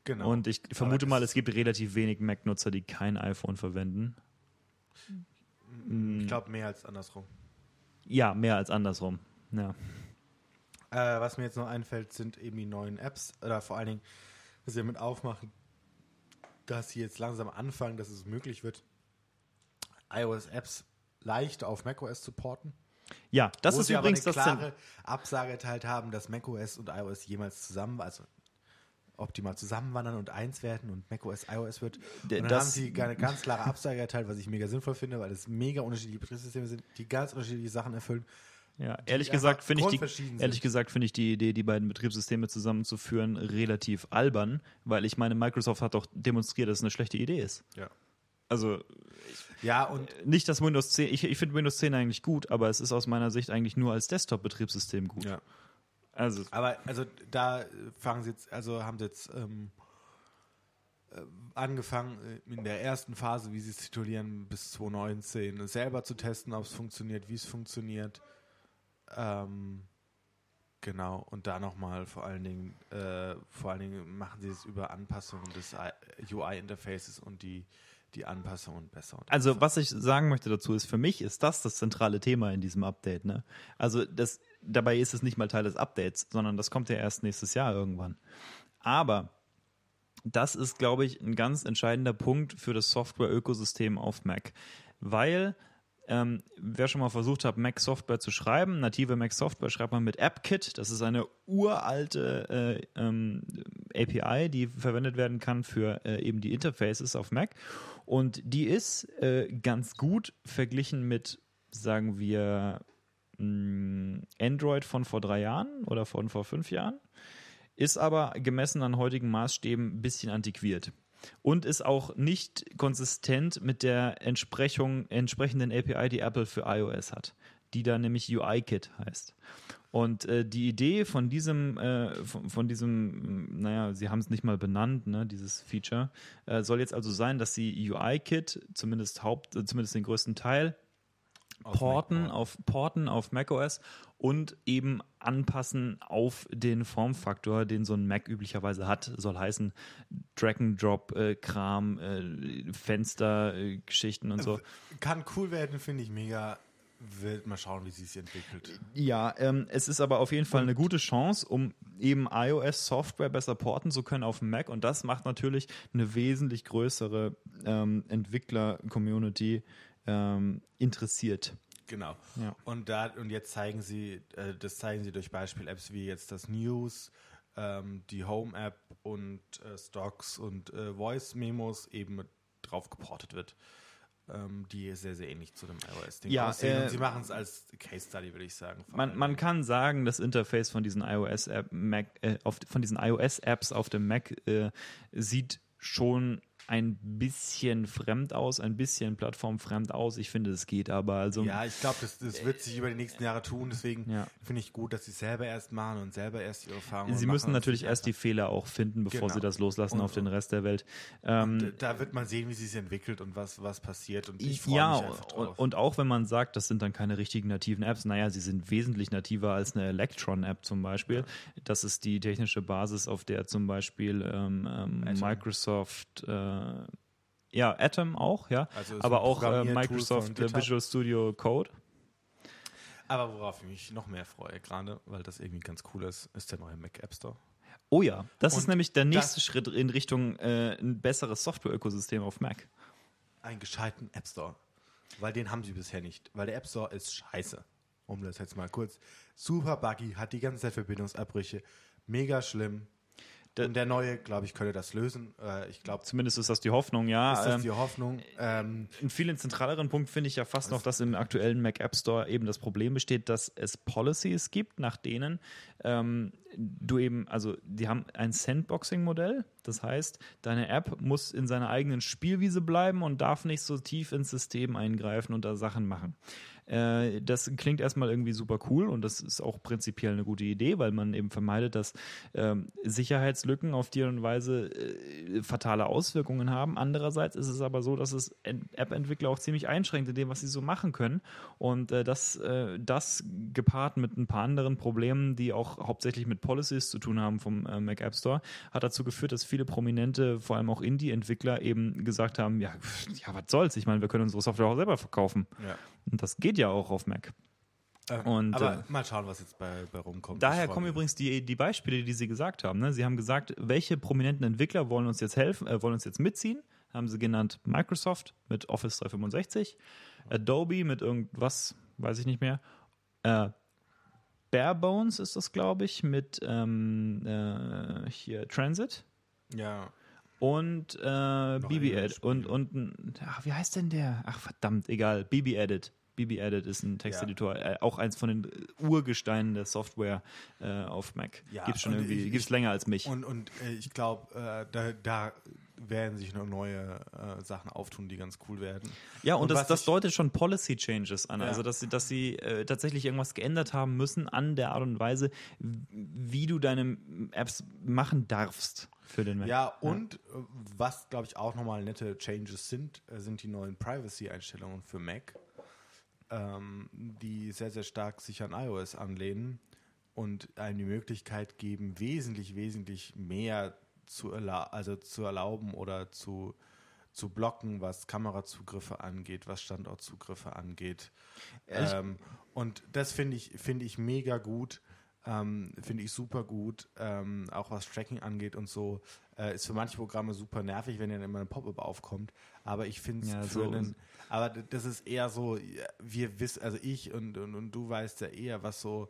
Genau. Und ich vermute mal, es gibt relativ wenig Mac-Nutzer, die kein iPhone verwenden. Ich glaube, mehr als andersrum. Ja, mehr als andersrum. Ja. Äh, was mir jetzt noch einfällt, sind eben die neuen Apps. Oder vor allen Dingen, was sie damit aufmachen, dass sie jetzt langsam anfangen, dass es möglich wird, iOS-Apps leicht auf macOS zu porten. Ja, das ist übrigens aber eine klare Absage erteilt haben, dass macOS und iOS jemals zusammen, also optimal zusammenwandern und eins werden und macOS iOS wird. Und dann das, haben sie eine ganz klare Absage erteilt, was ich mega sinnvoll finde, weil es mega unterschiedliche Betriebssysteme sind, die ganz unterschiedliche Sachen erfüllen. Ja, ehrlich gesagt finde ich die, ehrlich gesagt finde ich die Idee, die beiden Betriebssysteme zusammenzuführen, relativ albern, weil ich meine, Microsoft hat doch demonstriert, dass es eine schlechte Idee ist. Ja. Also ja und nicht das Windows 10. Ich, ich finde Windows 10 eigentlich gut, aber es ist aus meiner Sicht eigentlich nur als Desktop-Betriebssystem gut. Ja. Also. Aber also da fangen sie jetzt, also haben sie jetzt ähm, äh, angefangen äh, in der ersten Phase, wie sie es titulieren, bis 2019 selber zu testen, ob es funktioniert, wie es funktioniert. Ähm, genau, und da nochmal vor allen Dingen, äh, vor allen Dingen machen sie es über Anpassungen des UI-Interfaces und die die Anpassungen besser. also was ich sagen möchte dazu ist, für mich ist das das zentrale Thema in diesem Update. Ne? Also das, dabei ist es nicht mal Teil des Updates, sondern das kommt ja erst nächstes Jahr irgendwann. Aber das ist, glaube ich, ein ganz entscheidender Punkt für das Software-Ökosystem auf Mac, weil ähm, wer schon mal versucht hat, Mac Software zu schreiben, native Mac Software schreibt man mit AppKit. Das ist eine uralte äh, ähm, API, die verwendet werden kann für äh, eben die Interfaces auf Mac. Und die ist äh, ganz gut verglichen mit, sagen wir, Android von vor drei Jahren oder von vor fünf Jahren. Ist aber gemessen an heutigen Maßstäben ein bisschen antiquiert und ist auch nicht konsistent mit der entsprechenden API, die Apple für iOS hat, die da nämlich UIKit heißt. Und äh, die Idee von diesem, äh, von, von, diesem, naja, sie haben es nicht mal benannt, ne, dieses Feature, äh, soll jetzt also sein, dass sie UIKit, zumindest Haupt, äh, zumindest den größten Teil, porten auf, porten auf macOS und eben anpassen auf den Formfaktor, den so ein Mac üblicherweise hat. Soll heißen Drag-and-Drop-Kram, äh, äh, Fenster-Geschichten und so. Kann cool werden, finde ich mega. Wird mal schauen, wie sie sich entwickelt. Ja, ähm, es ist aber auf jeden Fall eine gute Chance, um eben iOS-Software besser porten zu können auf dem Mac. Und das macht natürlich eine wesentlich größere ähm, Entwickler-Community ähm, interessiert. Genau. Ja. Und da und jetzt zeigen sie, äh, das zeigen sie durch Beispiel-Apps wie jetzt das News, ähm, die Home-App und äh, Stocks und äh, Voice-Memos eben drauf geportet wird. Ähm, die sehr, sehr ähnlich zu dem iOS-Ding ja, aussehen. und sie machen es als Case-Study, würde ich sagen. Man, man kann sagen, das Interface von diesen iOS-App, Mac, äh, auf, von diesen iOS-Apps auf dem Mac äh, sieht schon ein bisschen fremd aus, ein bisschen plattformfremd aus. Ich finde, es geht aber. Also, ja, ich glaube, das, das, wird sich über die nächsten Jahre tun. Deswegen ja. finde ich gut, dass sie es selber erst machen und selber erst ihre Erfahrungen Sie müssen natürlich erst die Fehler auch finden, bevor genau. sie das loslassen und, auf den Rest der Welt. Ähm, da wird man sehen, wie sie sich entwickelt und was, was passiert. Und ich freue ja, mich einfach drauf. Und, auch wenn man sagt, das sind dann keine richtigen nativen Apps, naja, sie sind wesentlich nativer als eine Electron-App zum Beispiel. Das ist die technische Basis, auf der zum Beispiel ähm, ähm, Microsoft äh, ja, Atom auch, ja. Also aber auch äh, Microsoft äh, Visual Studio Code. Aber worauf ich mich noch mehr freue, gerade weil das irgendwie ganz cool ist, ist der neue Mac App Store. Oh ja, das Und ist nämlich der nächste Schritt in Richtung äh, ein besseres Software-Ökosystem auf Mac. Einen gescheiten App Store. Weil den haben sie bisher nicht. Weil der App Store ist scheiße. um das jetzt mal kurz. Super buggy, hat die ganze Zeit Verbindungsabbrüche. Mega schlimm. Und der neue, glaube ich, könnte das lösen. Äh, ich glaube, zumindest ist das die Hoffnung, ja. Ist das ähm, die Hoffnung? Ähm, einen viel zentraleren Punkt finde ich ja fast noch, dass im aktuellen Mac App Store eben das Problem besteht, dass es Policies gibt, nach denen ähm, du eben, also die haben ein Sandboxing-Modell. Das heißt, deine App muss in seiner eigenen Spielwiese bleiben und darf nicht so tief ins System eingreifen und da Sachen machen. Äh, das klingt erstmal irgendwie super cool und das ist auch prinzipiell eine gute Idee, weil man eben vermeidet, dass ähm, Sicherheitslücken auf die Art und Weise äh, fatale Auswirkungen haben. Andererseits ist es aber so, dass es App-Entwickler auch ziemlich einschränkt in dem, was sie so machen können. Und äh, das, äh, das gepaart mit ein paar anderen Problemen, die auch hauptsächlich mit Policies zu tun haben vom äh, Mac App Store, hat dazu geführt, dass viele prominente, vor allem auch Indie-Entwickler eben gesagt haben, ja, ja, was soll's? Ich meine, wir können unsere Software auch selber verkaufen. Ja. Und das geht ja auch auf Mac. Ähm, und, aber äh, mal schauen, was jetzt bei, bei rumkommt. Daher kommen übrigens die, die Beispiele, die Sie gesagt haben. Ne? Sie haben gesagt, welche prominenten Entwickler wollen uns jetzt helfen, äh, wollen uns jetzt mitziehen? Haben Sie genannt Microsoft mit Office 365, Adobe mit irgendwas, weiß ich nicht mehr. Äh, Barebones ist das, glaube ich, mit ähm, äh, hier Transit. Ja. Und äh, BB Edit. Und, und ach, wie heißt denn der? Ach, verdammt, egal. BB Edit. BB Edit ist ein Texteditor, ja. äh, auch eins von den Urgesteinen der Software äh, auf Mac. Ja, gibt schon irgendwie, gibt es länger als mich. Und, und äh, ich glaube, äh, da, da werden sich noch neue äh, Sachen auftun, die ganz cool werden. Ja, und, und das, das deutet schon Policy Changes an. Ja. Also, dass sie, dass sie äh, tatsächlich irgendwas geändert haben müssen an der Art und Weise, wie du deine Apps machen darfst für den Mac. Ja, und ja. was, glaube ich, auch nochmal nette Changes sind, sind die neuen Privacy-Einstellungen für Mac ähm, die sehr, sehr stark sich an iOS anlehnen und einem die Möglichkeit geben, wesentlich, wesentlich mehr zu, erla also zu erlauben oder zu, zu blocken, was Kamerazugriffe angeht, was Standortzugriffe angeht. Ähm, und das finde ich, finde ich mega gut. Ähm, finde ich super gut, ähm, auch was Tracking angeht und so. Äh, ist für manche Programme super nervig, wenn dann immer ein Pop-up aufkommt. Aber ich finde es ja, für so einen, aber das ist eher so, wir wissen, also ich und, und, und du weißt ja eher, was so,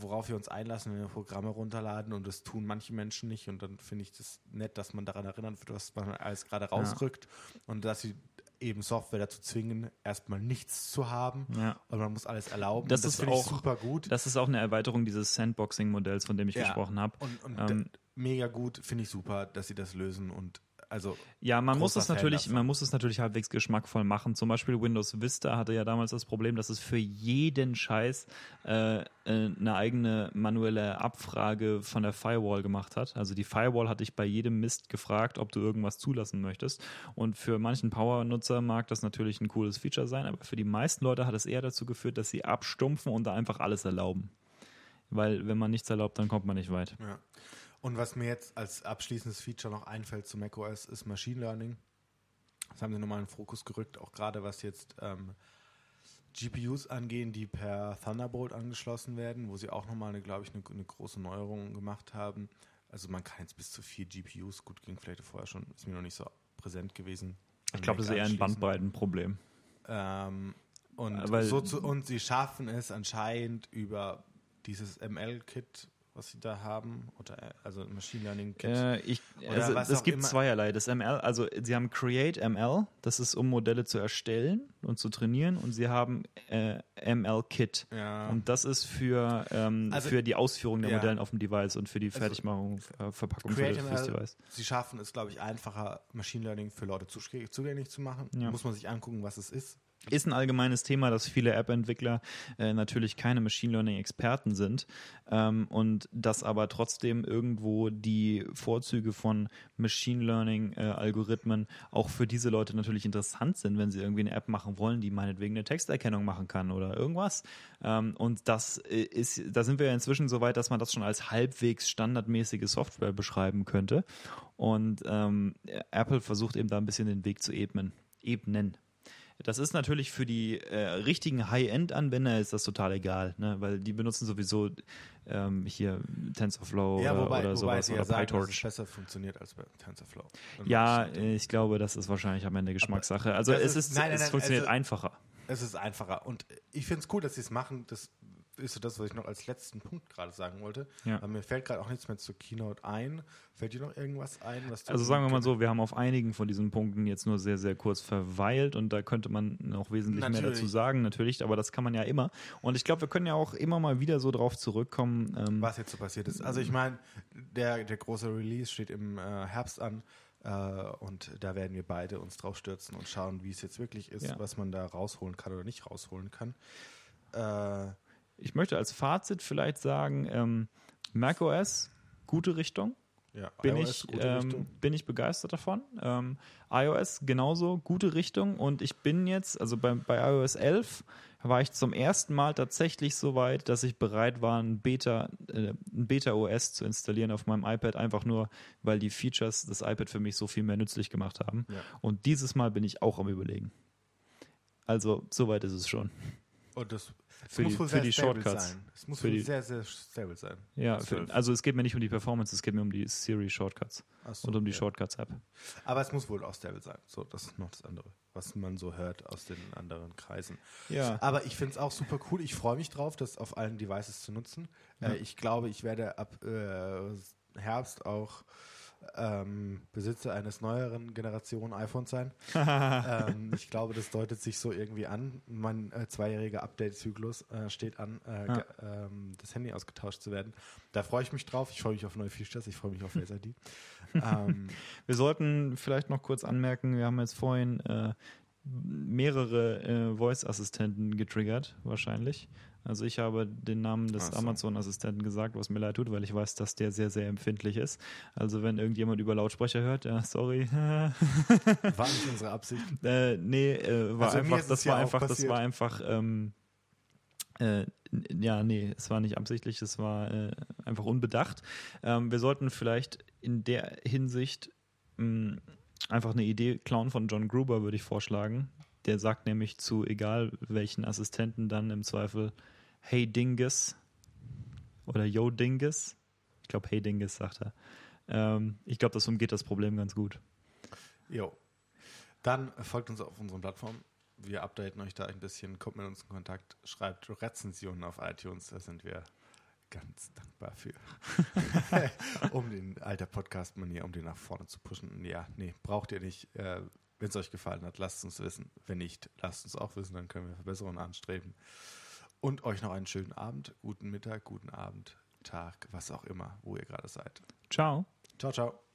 worauf wir uns einlassen, wenn wir Programme runterladen und das tun manche Menschen nicht und dann finde ich das nett, dass man daran erinnert wird, was man alles gerade rausrückt ja. und dass sie eben Software dazu zwingen, erstmal nichts zu haben ja. und man muss alles erlauben. Das, das ist auch super gut. Das ist auch eine Erweiterung dieses Sandboxing-Modells, von dem ich ja. gesprochen habe. Und, und ähm, mega gut, finde ich super, dass sie das lösen und also ja, man muss es natürlich, man muss es natürlich halbwegs geschmackvoll machen. Zum Beispiel Windows Vista hatte ja damals das Problem, dass es für jeden Scheiß äh, äh, eine eigene manuelle Abfrage von der Firewall gemacht hat. Also die Firewall hat dich bei jedem Mist gefragt, ob du irgendwas zulassen möchtest. Und für manchen Power-Nutzer mag das natürlich ein cooles Feature sein, aber für die meisten Leute hat es eher dazu geführt, dass sie abstumpfen und da einfach alles erlauben. Weil wenn man nichts erlaubt, dann kommt man nicht weit. Ja. Und was mir jetzt als abschließendes Feature noch einfällt zu macOS ist Machine Learning. Das haben sie nochmal in den Fokus gerückt, auch gerade was jetzt ähm, GPUs angehen, die per Thunderbolt angeschlossen werden, wo sie auch nochmal, eine, glaube ich, eine, eine, große Neuerung gemacht haben. Also man kann jetzt bis zu vier GPUs, gut ging vielleicht vorher schon, ist mir noch nicht so präsent gewesen. Ich glaube, das ist eher ein Bandbreitenproblem. Ähm, und, Weil, so zu, und sie schaffen es anscheinend über dieses ML-Kit, was sie da haben? Oder also Machine Learning Kit? Äh, ich, also es gibt zweierlei. Das ML, also sie haben Create ML, das ist um Modelle zu erstellen und zu trainieren, und sie haben äh, ML Kit. Ja. Und das ist für, ähm, also, für die Ausführung der ja. Modelle auf dem Device und für die also Fertigmachung, äh, Verpackung Create für, das Device. Sie schaffen es, glaube ich, einfacher, Machine Learning für Leute zugänglich zu machen. Ja. Muss man sich angucken, was es ist. Ist ein allgemeines Thema, dass viele App-Entwickler äh, natürlich keine Machine Learning-Experten sind ähm, und dass aber trotzdem irgendwo die Vorzüge von Machine Learning-Algorithmen äh, auch für diese Leute natürlich interessant sind, wenn sie irgendwie eine App machen wollen, die meinetwegen eine Texterkennung machen kann oder irgendwas. Ähm, und das äh, ist, da sind wir ja inzwischen so weit, dass man das schon als halbwegs standardmäßige Software beschreiben könnte. Und ähm, Apple versucht eben da ein bisschen den Weg zu ebnen. Ebnen. Das ist natürlich für die äh, richtigen High-End-Anwender ist das total egal, ne? weil die benutzen sowieso ähm, hier TensorFlow ja, wobei, oder wobei sowas oder sagen, PyTorch. Besser funktioniert als bei TensorFlow. Ja, ich glaube, das ist wahrscheinlich am Ende Geschmackssache. Also es ist, nein, nein, es funktioniert also, einfacher. Es ist einfacher. Und ich finde es cool, dass sie es machen. Das ist so das, was ich noch als letzten Punkt gerade sagen wollte. Ja. Aber mir fällt gerade auch nichts mehr zur Keynote ein. Fällt dir noch irgendwas ein? also sagen wir mal so, wir haben auf einigen von diesen Punkten jetzt nur sehr, sehr kurz verweilt und da könnte man noch wesentlich natürlich. mehr dazu sagen, natürlich, aber das kann man ja immer. Und ich glaube, wir können ja auch immer mal wieder so drauf zurückkommen. Ähm, was jetzt so passiert ist. Also ich meine, der, der große Release steht im äh, Herbst an. Uh, und da werden wir beide uns drauf stürzen und schauen, wie es jetzt wirklich ist, ja. was man da rausholen kann oder nicht rausholen kann. Uh, ich möchte als Fazit vielleicht sagen, ähm, macOS, gute Richtung. Ja, bin, iOS, ich, ähm, bin ich begeistert davon. Ähm, iOS genauso, gute Richtung. Und ich bin jetzt, also bei, bei iOS 11 war ich zum ersten Mal tatsächlich so weit, dass ich bereit war, ein Beta, äh, ein Beta OS zu installieren auf meinem iPad, einfach nur, weil die Features das iPad für mich so viel mehr nützlich gemacht haben. Ja. Und dieses Mal bin ich auch am Überlegen. Also, soweit ist es schon. Und das für die, für die Shortcuts. Sein. Es muss für die, sehr, sehr stable sein. Ja, für, also es geht mir nicht um die Performance, es geht mir um die Siri Shortcuts so, und um die ja. Shortcuts-App. Aber es muss wohl auch stable sein. So, das ist noch das andere, was man so hört aus den anderen Kreisen. Ja. Aber ich finde es auch super cool. Ich freue mich drauf, das auf allen Devices zu nutzen. Ja. Äh, ich glaube, ich werde ab äh, Herbst auch ähm, Besitzer eines neueren Generation iPhones sein. ähm, ich glaube, das deutet sich so irgendwie an. Mein äh, zweijähriger Update-Zyklus äh, steht an, äh, ja. ähm, das Handy ausgetauscht zu werden. Da freue ich mich drauf. Ich freue mich auf neue Features. Ich freue mich auf Face ID. Ähm, wir sollten vielleicht noch kurz anmerken, wir haben jetzt vorhin äh, mehrere äh, Voice-Assistenten getriggert, wahrscheinlich. Also ich habe den Namen des so. Amazon-Assistenten gesagt, was mir leid tut, weil ich weiß, dass der sehr, sehr empfindlich ist. Also wenn irgendjemand über Lautsprecher hört, ja, sorry. War nicht unsere Absicht. Äh, nee, äh, war also einfach, das war einfach, das war einfach, ähm, äh, ja, nee, es war nicht absichtlich, es war äh, einfach unbedacht. Ähm, wir sollten vielleicht in der Hinsicht mh, mm, einfach eine Idee klauen von John Gruber, würde ich vorschlagen. Der sagt nämlich zu egal welchen Assistenten dann im Zweifel Hey Dingus oder Yo Dingus. Ich glaube, Hey Dingus sagt er. Ähm, ich glaube, das umgeht das Problem ganz gut. Jo. Dann folgt uns auf unseren Plattformen. Wir updaten euch da ein bisschen, kommt mit uns in Kontakt, schreibt Rezensionen auf iTunes, da sind wir ganz dankbar für. um den alter Podcast-Manier, um den nach vorne zu pushen. Ja, nee, braucht ihr nicht. Äh, Wenn es euch gefallen hat, lasst es uns wissen. Wenn nicht, lasst uns auch wissen, dann können wir Verbesserungen anstreben. Und euch noch einen schönen Abend, guten Mittag, guten Abend, Tag, was auch immer, wo ihr gerade seid. Ciao. Ciao, ciao.